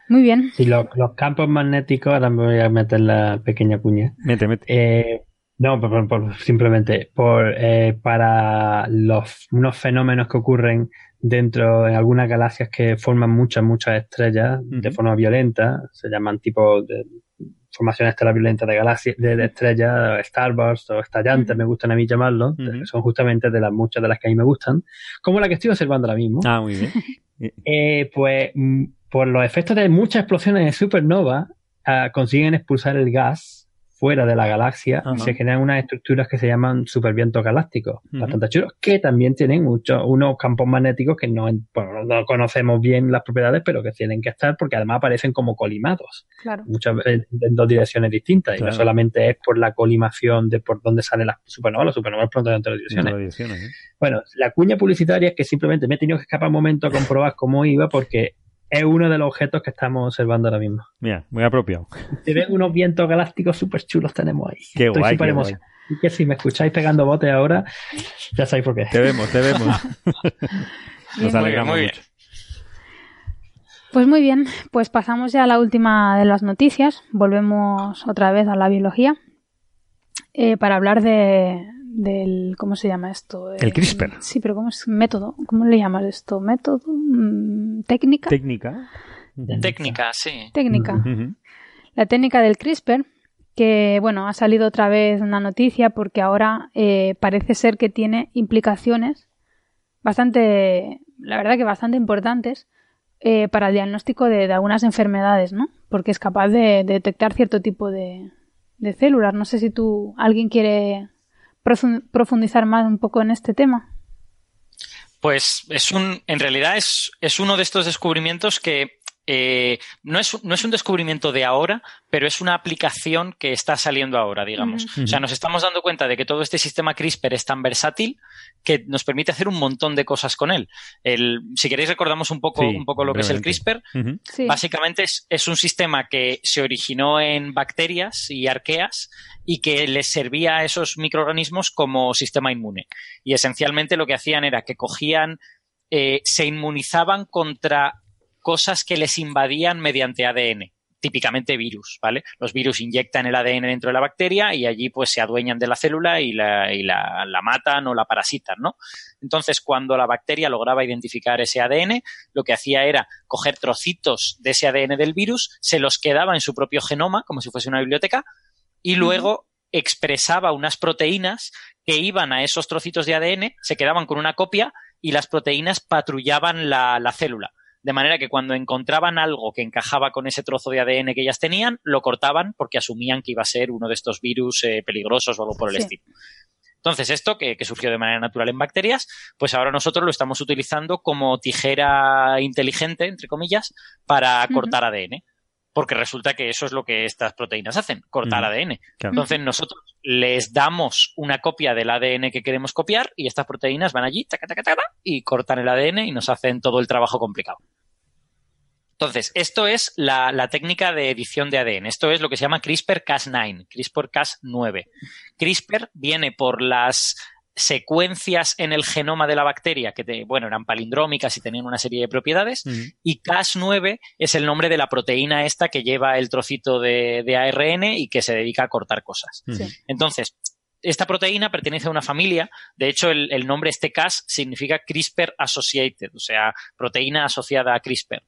Muy bien. Y lo- los campos magnéticos, ahora me voy a meter la pequeña cuña. Mete, mete. Eh, no, por- por- por- simplemente por, eh, para los, unos fenómenos que ocurren dentro de algunas galaxias que forman muchas, muchas estrellas de forma violenta, se llaman tipo de formaciones estelares violentas de galaxias, de, de estrellas, starburst o estallantes, me gustan a mí llamarlos, Ujú. son justamente de las muchas de las que a mí me gustan, como la que estoy observando ahora mismo. Ah, muy bien. Eh, pues mm, por los efectos de muchas explosiones de supernova, ah, consiguen expulsar el gas fuera de la galaxia y se generan unas estructuras que se llaman supervientos galácticos, bastante chulos, que también tienen muchos, unos campos magnéticos que no, bueno, no conocemos bien las propiedades, pero que tienen que estar porque además aparecen como colimados, Claro. muchas veces en dos direcciones distintas, y no solamente es por la colimación de por dónde salen las supernovas, las supernovas pronto direcciones. todas direcciones, ¿eh? Bueno, la cuña publicitaria es que simplemente me he tenido que escapar un momento a comprobar cómo iba porque es uno de los objetos que estamos observando ahora mismo. Mira, muy apropiado. Se ven unos vientos galácticos súper chulos tenemos ahí. Qué Estoy guay, qué guay. emocionado. Y que si me escucháis pegando botes ahora, ya sabéis por qué. Te vemos, te vemos. Bien, Nos alegramos muy bien. mucho. Pues muy bien, pues pasamos ya a la última de las noticias. Volvemos otra vez a la biología eh, para hablar de del cómo se llama esto. El CRISPR. Sí, pero cómo es método. ¿Cómo le llamas esto? Método, Mm, técnica, Técnica. Técnica, sí. técnica. La técnica del CRISPR, que bueno, ha salido otra vez una noticia porque ahora eh, parece ser que tiene implicaciones bastante, la verdad que bastante importantes eh, para el diagnóstico de, de algunas enfermedades, ¿no? Porque es capaz de, de detectar cierto tipo de, de células. No sé si tú, alguien quiere profundizar más un poco en este tema. Pues es un, en realidad es, es uno de estos descubrimientos que eh, no, es, no es un descubrimiento de ahora, pero es una aplicación que está saliendo ahora, digamos. O sea, nos estamos dando cuenta de que todo este sistema CRISPR es tan versátil que nos permite hacer un montón de cosas con él. El, si queréis recordamos un poco, Sí, un poco lo que es el. CRISPR. Sí. Básicamente es, es un sistema que se originó en bacterias y arqueas y que les servía a esos microorganismos como sistema inmune. Y esencialmente lo que hacían era que cogían, eh, se inmunizaban contra cosas que les invadían mediante ADN. Típicamente virus, ¿vale? Los virus inyectan el ADN dentro de la bacteria y allí pues se adueñan de la célula y la, y la, la matan o la parasitan, ¿no? Entonces, cuando la bacteria lograba identificar ese ADN, lo que hacía era coger trocitos de ese ADN del virus, se los quedaba en su propio genoma, como si fuese una biblioteca, y luego expresaba unas proteínas que iban a esos trocitos de ADN, se quedaban con una copia y las proteínas patrullaban la, la célula. De manera que cuando encontraban algo que encajaba con ese trozo de ADN que ellas tenían, lo cortaban porque asumían que iba a ser uno de estos virus eh, peligrosos o algo por el Sí. estilo. Entonces, esto que, que surgió de manera natural en bacterias, pues ahora nosotros lo estamos utilizando como tijera inteligente, entre comillas, para cortar ADN. Porque resulta que eso es lo que estas proteínas hacen, cortar. ADN. Claro. Entonces nosotros les damos una copia del ADN que queremos copiar y estas proteínas van allí taca, taca, taca, y cortan el ADN y nos hacen todo el trabajo complicado. Entonces, esto es la, la técnica de edición de ADN. Esto es lo que se llama CRISPR-Cas9, CRISPR-Cas9. CRISPR viene por las secuencias en el genoma de la bacteria que, te- bueno, eran palindrómicas y tenían una serie de propiedades. Y Cas9 es el nombre de la proteína esta que lleva el trocito de, de ARN y que se dedica a cortar cosas. Entonces, esta proteína pertenece a una familia, de hecho el, el nombre este Cas significa CRISPR Associated, o sea, proteína asociada a CRISPR.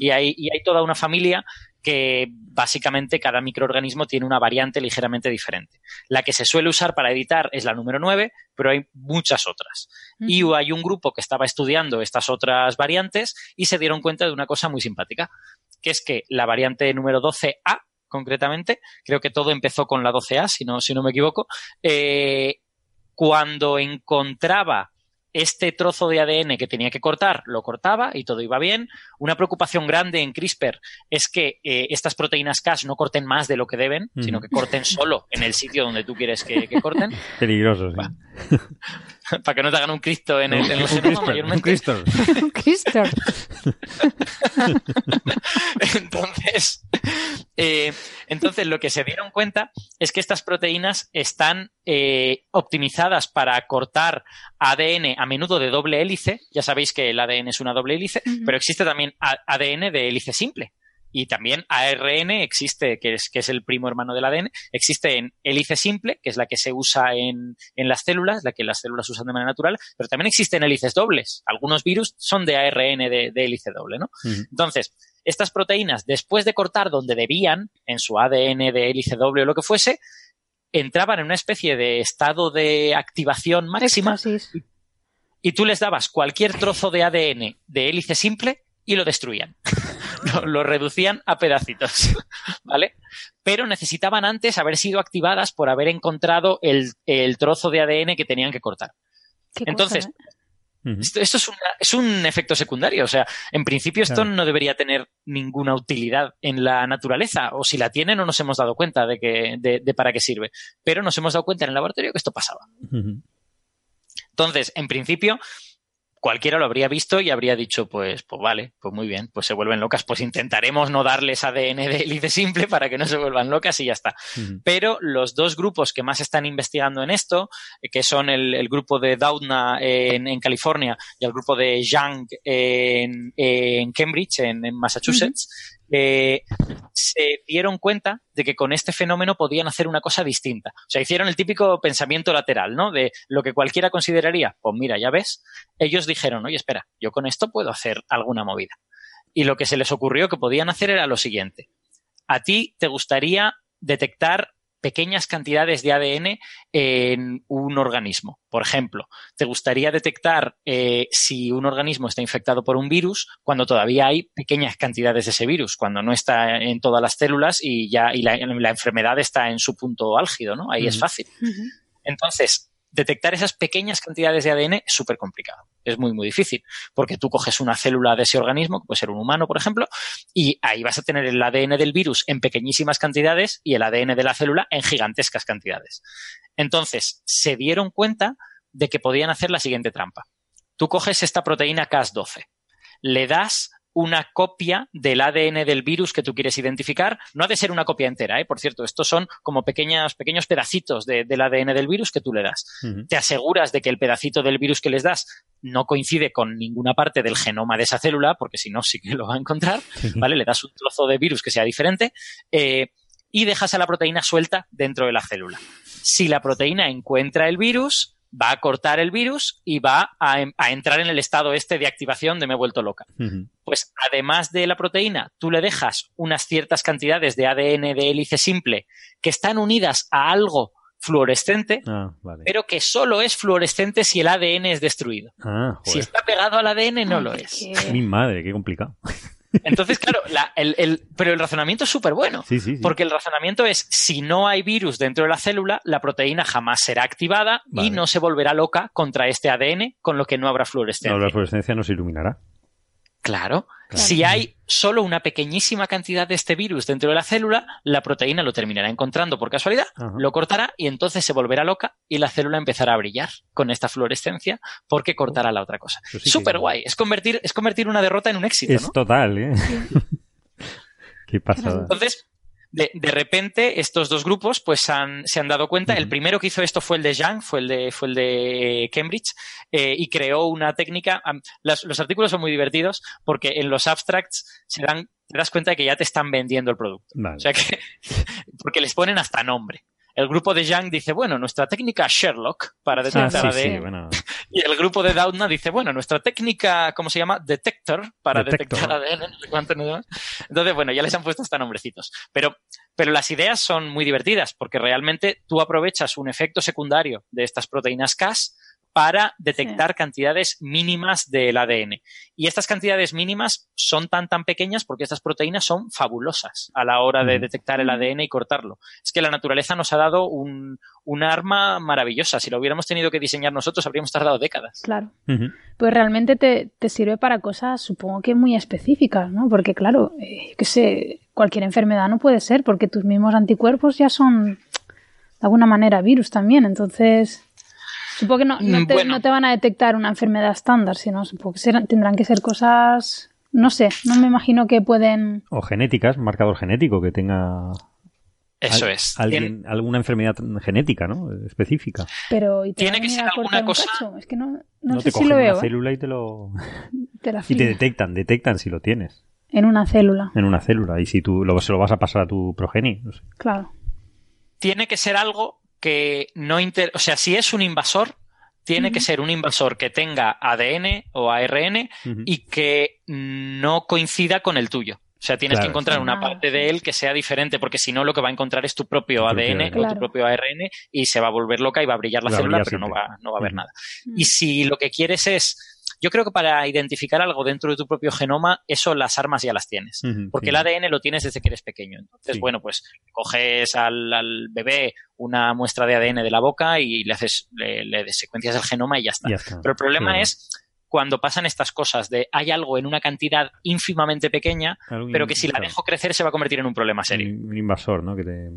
y, hay, y hay toda una familia que básicamente cada microorganismo tiene una variante ligeramente diferente. La que se suele usar para editar es la número 9, pero hay muchas otras. Y hay un grupo que estaba estudiando estas otras variantes y se dieron cuenta de una cosa muy simpática, que es que la variante número 12A, concretamente, creo que todo empezó con la 12A, si no, si no me equivoco, eh, cuando encontraba este trozo de ADN que tenía que cortar, lo cortaba y todo iba bien. Una preocupación grande en CRISPR es que eh, estas proteínas Cas no corten más de lo que deben, sino que corten solo en el sitio donde tú quieres que, que corten, Peligroso, sí. Para que no te hagan un Cristo en el, en el un genoma CRISPR, un mayormente. CRISPR. Cristo. entonces, eh, entonces, lo que se dieron cuenta es que estas proteínas están eh, optimizadas para cortar ADN a menudo de doble hélice. Ya sabéis que el ADN es una doble hélice, pero existe también ADN de hélice simple. Y también ARN existe, que es, que es el primo hermano del ADN, existe en hélice simple, que es la que se usa en, en las células, la que las células usan de manera natural, pero también existen hélices dobles. Algunos virus son de ARN de, de hélice doble, ¿no? Entonces, estas proteínas, después de cortar donde debían, en su ADN de hélice doble o lo que fuese, entraban en una especie de estado de activación máxima Éxtasis. Y tú les dabas cualquier trozo de ADN de hélice simple y lo destruían. lo, lo reducían a pedacitos, ¿vale? Pero necesitaban antes haber sido activadas por haber encontrado el, el trozo de ADN que tenían que cortar. Qué cosa, Entonces, ¿eh? Esto, esto es, una- es un efecto secundario. O sea, en principio esto Claro. no debería tener ninguna utilidad en la naturaleza. O si la tiene, no nos hemos dado cuenta de, que, de, de para qué sirve. Pero nos hemos dado cuenta en el laboratorio que esto pasaba. Entonces, en principio, cualquiera lo habría visto y habría dicho, pues, pues vale, pues muy bien, pues se vuelven locas. Pues intentaremos no darles ADN de hélice simple para que no se vuelvan locas y ya está. Pero los dos grupos que más están investigando en esto, eh, que son el, el grupo de Doudna en, en California y el grupo de Young en, en Cambridge, en, en Massachusetts, eh, se dieron cuenta de que con este fenómeno podían hacer una cosa distinta. O sea, hicieron el típico pensamiento lateral, ¿no? De lo que cualquiera consideraría, pues mira, ya ves, ellos dijeron, oye, espera, yo con esto puedo hacer alguna movida. Y lo que se les ocurrió que podían hacer era lo siguiente. A ti te gustaría detectar pequeñas cantidades de ADN en un organismo. Por ejemplo, te gustaría detectar eh, si un organismo está infectado por un virus cuando todavía hay pequeñas cantidades de ese virus, cuando no está en todas las células y ya y la, la enfermedad está en su punto álgido, ¿no? Ahí es fácil. Entonces, detectar esas pequeñas cantidades de ADN es súper complicado. Es muy, muy difícil. Porque tú coges una célula de ese organismo, que puede ser un humano, por ejemplo, y ahí vas a tener el ADN del virus en pequeñísimas cantidades y el ADN de la célula en gigantescas cantidades. Entonces, se dieron cuenta de que podían hacer la siguiente trampa. Tú coges esta proteína Cas12, le das una copia del ADN del virus que tú quieres identificar. No ha de ser una copia entera, ¿eh? por cierto. Estos son como pequeños, pequeños pedacitos de- del ADN del virus que tú le das. Te aseguras de que el pedacito del virus que les das no coincide con ninguna parte del genoma de esa célula, porque si no, sí que lo va a encontrar. ¿Vale? Le das un trozo de virus que sea diferente eh, y dejas a la proteína suelta dentro de la célula. Si la proteína encuentra el virus, va a cortar el virus y va a, em- a entrar en el estado este de activación de me he vuelto loca pues además de la proteína, tú le dejas unas ciertas cantidades de ADN de hélice simple que están unidas a algo fluorescente, Ah, vale. pero que solo es fluorescente si el ADN es destruido. Ah, Si está pegado al ADN, no Ay, lo es. qué- Mi madre, qué complicado. Entonces, claro, la- el, el- pero el razonamiento es súper bueno. Sí, sí, sí. Porque el razonamiento es, si no hay virus dentro de la célula, la proteína jamás será activada Vale. y no se volverá loca contra este ADN, con lo que no habrá fluorescencia. No, la fluorescencia nos iluminará. Claro. Claro. Si hay solo una pequeñísima cantidad de este virus dentro de la célula, la proteína lo terminará encontrando por casualidad, Ajá. lo cortará y entonces se volverá loca y la célula empezará a brillar con esta fluorescencia porque cortará la otra cosa. Sí que- Súper guay. Es convertir, es convertir una derrota en un éxito, Es ¿no? total, ¿eh? qué pasada. Entonces, de, de repente, estos dos grupos pues han- se han dado cuenta. El primero que hizo esto fue el de Young, fue el de, fue el de Cambridge, eh, y creó una técnica. las- los artículos son muy divertidos porque en los abstracts se dan, te das cuenta de que ya te están vendiendo el producto. Vale. O sea que, porque les ponen hasta nombre. El grupo de Young dice, bueno, nuestra técnica Sherlock para Ah, detectar sí, ADN. bueno. Y el grupo de Doudna dice, bueno, nuestra técnica, ¿cómo se llama? Detector para Detector. detectar ADN. Entonces, bueno, ya les han puesto hasta nombrecitos. Pero, pero las ideas son muy divertidas porque realmente tú aprovechas un efecto secundario de estas proteínas Cas para detectar cantidades mínimas del ADN. Y estas cantidades mínimas son tan tan pequeñas porque estas proteínas son fabulosas a la hora de detectar el ADN y cortarlo. Es que la naturaleza nos ha dado un, un arma maravillosa. Si lo hubiéramos tenido que diseñar nosotros, habríamos tardado décadas. Claro. Pues realmente te, te sirve para cosas, supongo que muy específicas, ¿no? Porque claro, eh, yo qué sé, cualquier enfermedad no puede ser, porque tus mismos anticuerpos ya son de alguna manera virus también. Entonces, supongo que no, no Mm, te, bueno. no te van a detectar una enfermedad estándar, sino supongo que serán- tendrán que ser cosas, no sé, no me imagino que pueden... O genéticas, marcador genético que tenga Eso al- es. alguien, alguna enfermedad genética, ¿no? Específica. Pero ¿y te Tiene que ser alguna cosa- cacho? Es que no, no, No, sé te si cogen lo una veo. ¿eh? célula y te lo Te la y te detectan, detectan si lo tienes En una célula, en una célula y si tú lo, se lo vas a pasar a tu progenie. no sé. claro. Tiene que ser algo que no inter... O sea, si es un invasor, tiene que ser un invasor que tenga ADN o ARN y que no coincida con el tuyo. O sea, tienes Claro, que encontrar sí. una Ah, parte sí. de él que sea diferente, porque si no, lo que va a encontrar es tu propio Tu ADN propio o tu propio ARN y se va a volver loca y va a brillar la Va célula, pero no va, no va a haber nada. Y si lo que quieres es. Yo creo que para identificar algo dentro de tu propio genoma, eso las armas ya las tienes. Porque el ADN lo tienes desde que eres pequeño. Entonces, Sí. bueno, pues coges al, al bebé una muestra de ADN de la boca y le haces, le, le secuencias el genoma y ya está. Ya está. Pero el problema Claro. es cuando pasan estas cosas de hay algo en una cantidad ínfimamente pequeña, pero que si la dejo crecer se va a convertir en un problema serio. Un, un invasor, ¿no? Que te...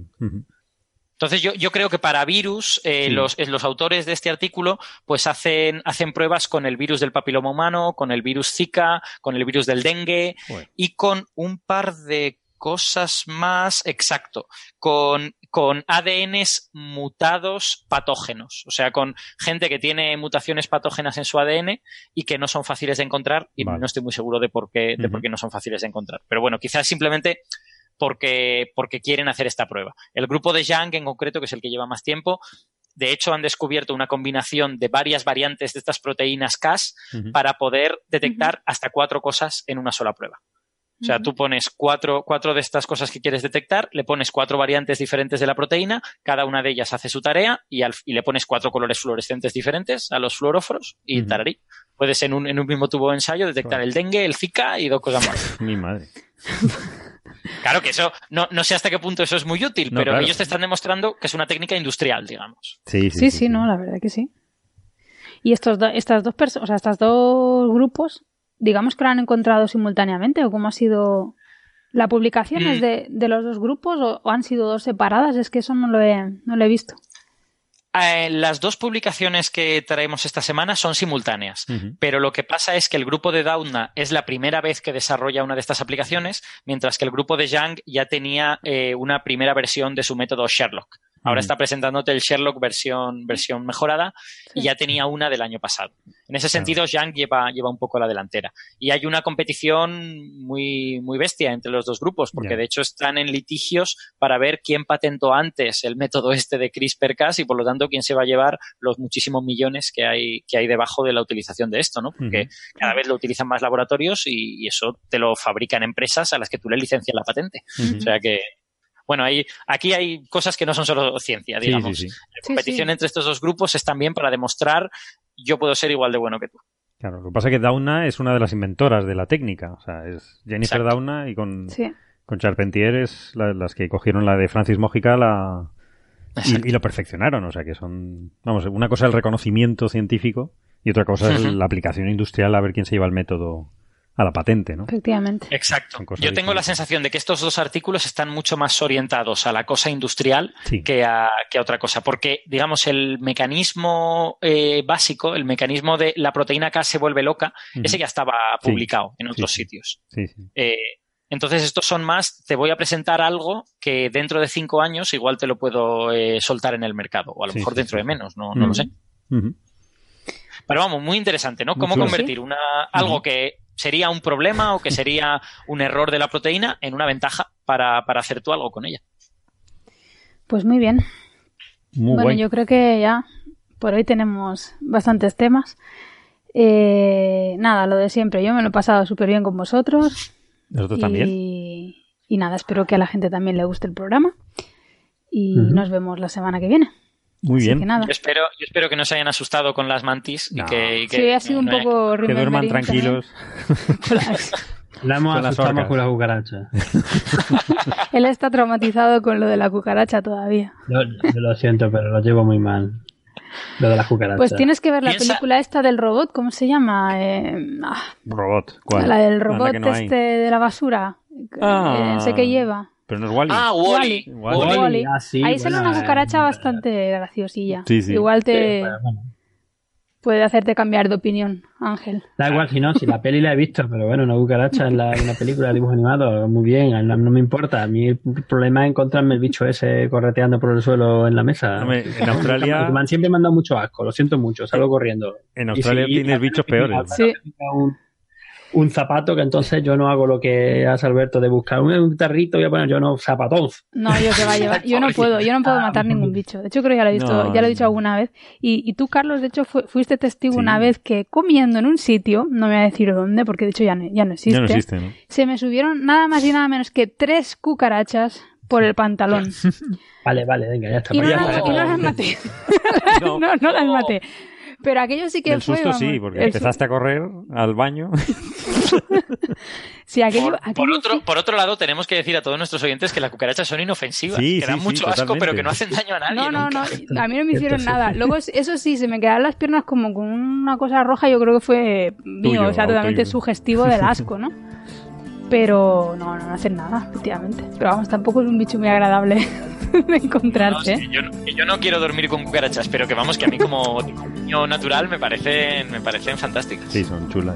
Entonces yo, yo creo que para virus, eh, Sí. los, eh, los autores de este artículo pues hacen, hacen pruebas con el virus del papiloma humano, con el virus Zika, con el virus del dengue y con un par de cosas más, exacto, con, con ADNs mutados patógenos, o sea, con gente que tiene mutaciones patógenas en su ADN y que no son fáciles de encontrar y Vale. no estoy muy seguro de por qué, de por qué no son fáciles de encontrar. Pero bueno, quizás simplemente porque, porque quieren hacer esta prueba. El grupo de Yang, en concreto, que es el que lleva más tiempo, de hecho han descubierto una combinación de varias variantes de estas proteínas Cas para poder detectar hasta cuatro cosas en una sola prueba. O sea, tú pones cuatro, cuatro de estas cosas que quieres detectar, le pones cuatro variantes diferentes de la proteína, cada una de ellas hace su tarea y, al- y le pones cuatro colores fluorescentes diferentes a los fluoróforos y tararí. Puedes en un, en un mismo tubo de ensayo detectar Claro. el dengue, el Zika y dos cosas más. Mi madre. Claro que eso, no, no sé hasta qué punto eso es muy útil, No, pero claro. ellos te están demostrando que es una técnica industrial, digamos. Sí, Sí, sí, no, la verdad que sí. Y estos do- estas dos personas, o sea, estos dos grupos, digamos que lo han encontrado simultáneamente, o cómo ha sido la publicación Mm. es de, de los dos grupos o, o han sido dos separadas, es que eso no lo he, no lo he visto. Eh, las dos publicaciones que traemos esta semana son simultáneas. Pero lo que pasa es que el grupo de Doudna es la primera vez que desarrolla una de estas aplicaciones, mientras que el grupo de Yang ya tenía eh, una primera versión de su método Sherlock. Ahora está presentándote el Sherlock versión, versión mejorada y ya tenía una del año pasado. En ese sentido, Yang lleva, lleva un poco la delantera. Y hay una competición muy, muy bestia entre los dos grupos, porque de hecho están en litigios para ver quién patentó antes el método este de CRISPR-Cas y por lo tanto quién se va a llevar los muchísimos millones que hay, que hay debajo de la utilización de esto, ¿no? Porque cada vez lo utilizan más laboratorios y, y eso te lo fabrican empresas a las que tú le licencias la patente. O sea que, bueno, hay, aquí hay cosas que no son solo ciencia, Sí, digamos. sí, sí. La competición sí. entre estos dos grupos es también para demostrar yo puedo ser igual de bueno que tú. Claro, lo que pasa es que Dauna es una de las inventoras de la técnica. O sea, es Jennifer Exacto. Dauna y con, Sí. con Charpentier es la- las que cogieron la de Francis Mojica la, y, y lo perfeccionaron. O sea, que son, vamos, una cosa es el reconocimiento científico y otra cosa es la aplicación industrial a ver quién se lleva el método a la patente, ¿no? Efectivamente. Exacto. Yo tengo la sensación de que estos dos artículos están mucho más orientados a la cosa industrial Sí. que a, que a otra cosa. Porque, digamos, el mecanismo eh, básico, el mecanismo de la proteína K se vuelve loca, ese ya estaba Sí. publicado en otros sí. sitios. Sí, sí. Eh, entonces, estos son más, te voy a presentar algo que dentro de cinco años igual te lo puedo eh, soltar en el mercado, o a lo Sí, mejor sí, dentro sí. de menos, no, no lo sé. Pero vamos, muy interesante, ¿no? Cómo convertir una, algo que sería un problema o que sería un error de la proteína en una ventaja para, para hacer tú algo con ella. Pues muy bien. Muy bueno, guay. yo creo que ya por hoy tenemos bastantes temas. Eh, nada, lo de siempre. Yo me lo he pasado súper bien con vosotros. Nosotros y, también. y nada, espero que a la gente también le guste el programa. Y nos vemos la semana que viene. Muy Así bien. que nada. Yo espero, yo espero que no se hayan asustado con las mantis y No. que, y que Sí, ha sido un no haya- poco Que duerman tranquilos. La hemos Con las asustado con la cucaracha. Él está traumatizado con lo de la cucaracha todavía. Yo, yo lo siento, pero lo llevo muy mal. Lo de las cucarachas. Pues tienes que ver la Piensa- película esta del robot, ¿cómo se llama? Eh, ah, Robot. ¿Cuál? la del robot que no hay. este de la basura. Ah. Eh, sé que lleva. Pero no es Wally. Ah, Wally. Wall-E. Wall-E. Wall-E. ah, sí, Ahí sale bueno, una eh, cucaracha bastante graciosilla. Sí, sí. Igual te pero bueno. puede hacerte cambiar de opinión, Ángel. Da igual si no, si la peli la he visto, pero bueno, una cucaracha en, la, en una película de dibujo animado, muy bien, no, no me importa. A mí el problema es encontrarme el bicho ese correteando por el suelo en la mesa. En Australia- siempre me han dado mucho asco, lo siento mucho, salgo corriendo. En Australia si- tienes bichos peores. Sí. Un, un zapato que entonces yo no hago lo que hace Alberto de buscar un, un tarrito y a poner yo no zapatón. No, yo que va a llevar. Yo no puedo, yo no puedo matar ningún bicho. De hecho, creo que ya lo he visto, No, ya lo he dicho no. alguna vez. Y, y tú, Carlos, de hecho, fu- fuiste testigo Sí. una vez que comiendo en un sitio, no me voy a decir dónde, porque de hecho ya no, ya no existe, Ya no existe, ¿no? se me subieron nada más y nada menos que tres cucarachas por el pantalón. Vale, vale, venga, ya está. Y no, Pues las, no las maté. No. no, no las maté. Pero aquello sí que El fue. susto vamos, sí, porque el empezaste a correr al baño. su- Sí, aquello, Por, aquello por otro, fue- por otro lado, tenemos que decir a todos nuestros oyentes que las cucarachas son inofensivas, Sí, que dan sí, mucho asco, totalmente. pero que no hacen daño a nadie. No, no, nunca. no, a mí no me hicieron nada. Luego, eso sí, se me quedaron las piernas como con una cosa roja, yo creo que fue mío, Tuyo, o sea, totalmente sugestivo del asco, ¿no? Pero no, no, hacen nada, efectivamente. Pero vamos, tampoco es un bicho muy agradable de encontrarse. yo, no- que yo no quiero dormir con cucarachas, pero que vamos, que a mí como niño natural me parecen, me parecen fantásticas. Sí, son chulas.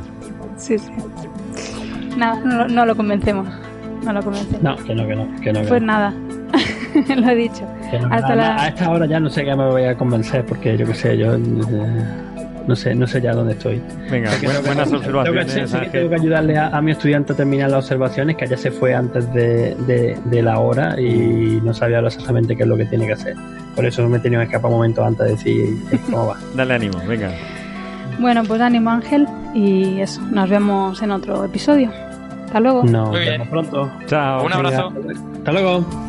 Sí, sí. Nada, no, no lo convencemos. No lo convencemos. No, que no, que no, que no. que Pues no, nada, lo he dicho. no. hasta A- la- A esta hora ya no sé qué me voy a convencer, porque yo qué sé, yo eh, no sé, no sé ya dónde estoy. Venga, buenas, buenas Tengo que, observaciones, sí, tengo que ayudarle a, a mi estudiante a terminar las observaciones, que ya se fue antes de, de- de la hora y no sabía ahora exactamente qué es lo que tiene que hacer. Por eso me he tenido que escapar un momento antes de decir eh, cómo va. Dale ánimo, venga. Bueno, pues ánimo Ángel y eso, nos vemos en otro episodio. Hasta luego. Nos vemos pronto. Chao. Un abrazo. Hasta luego.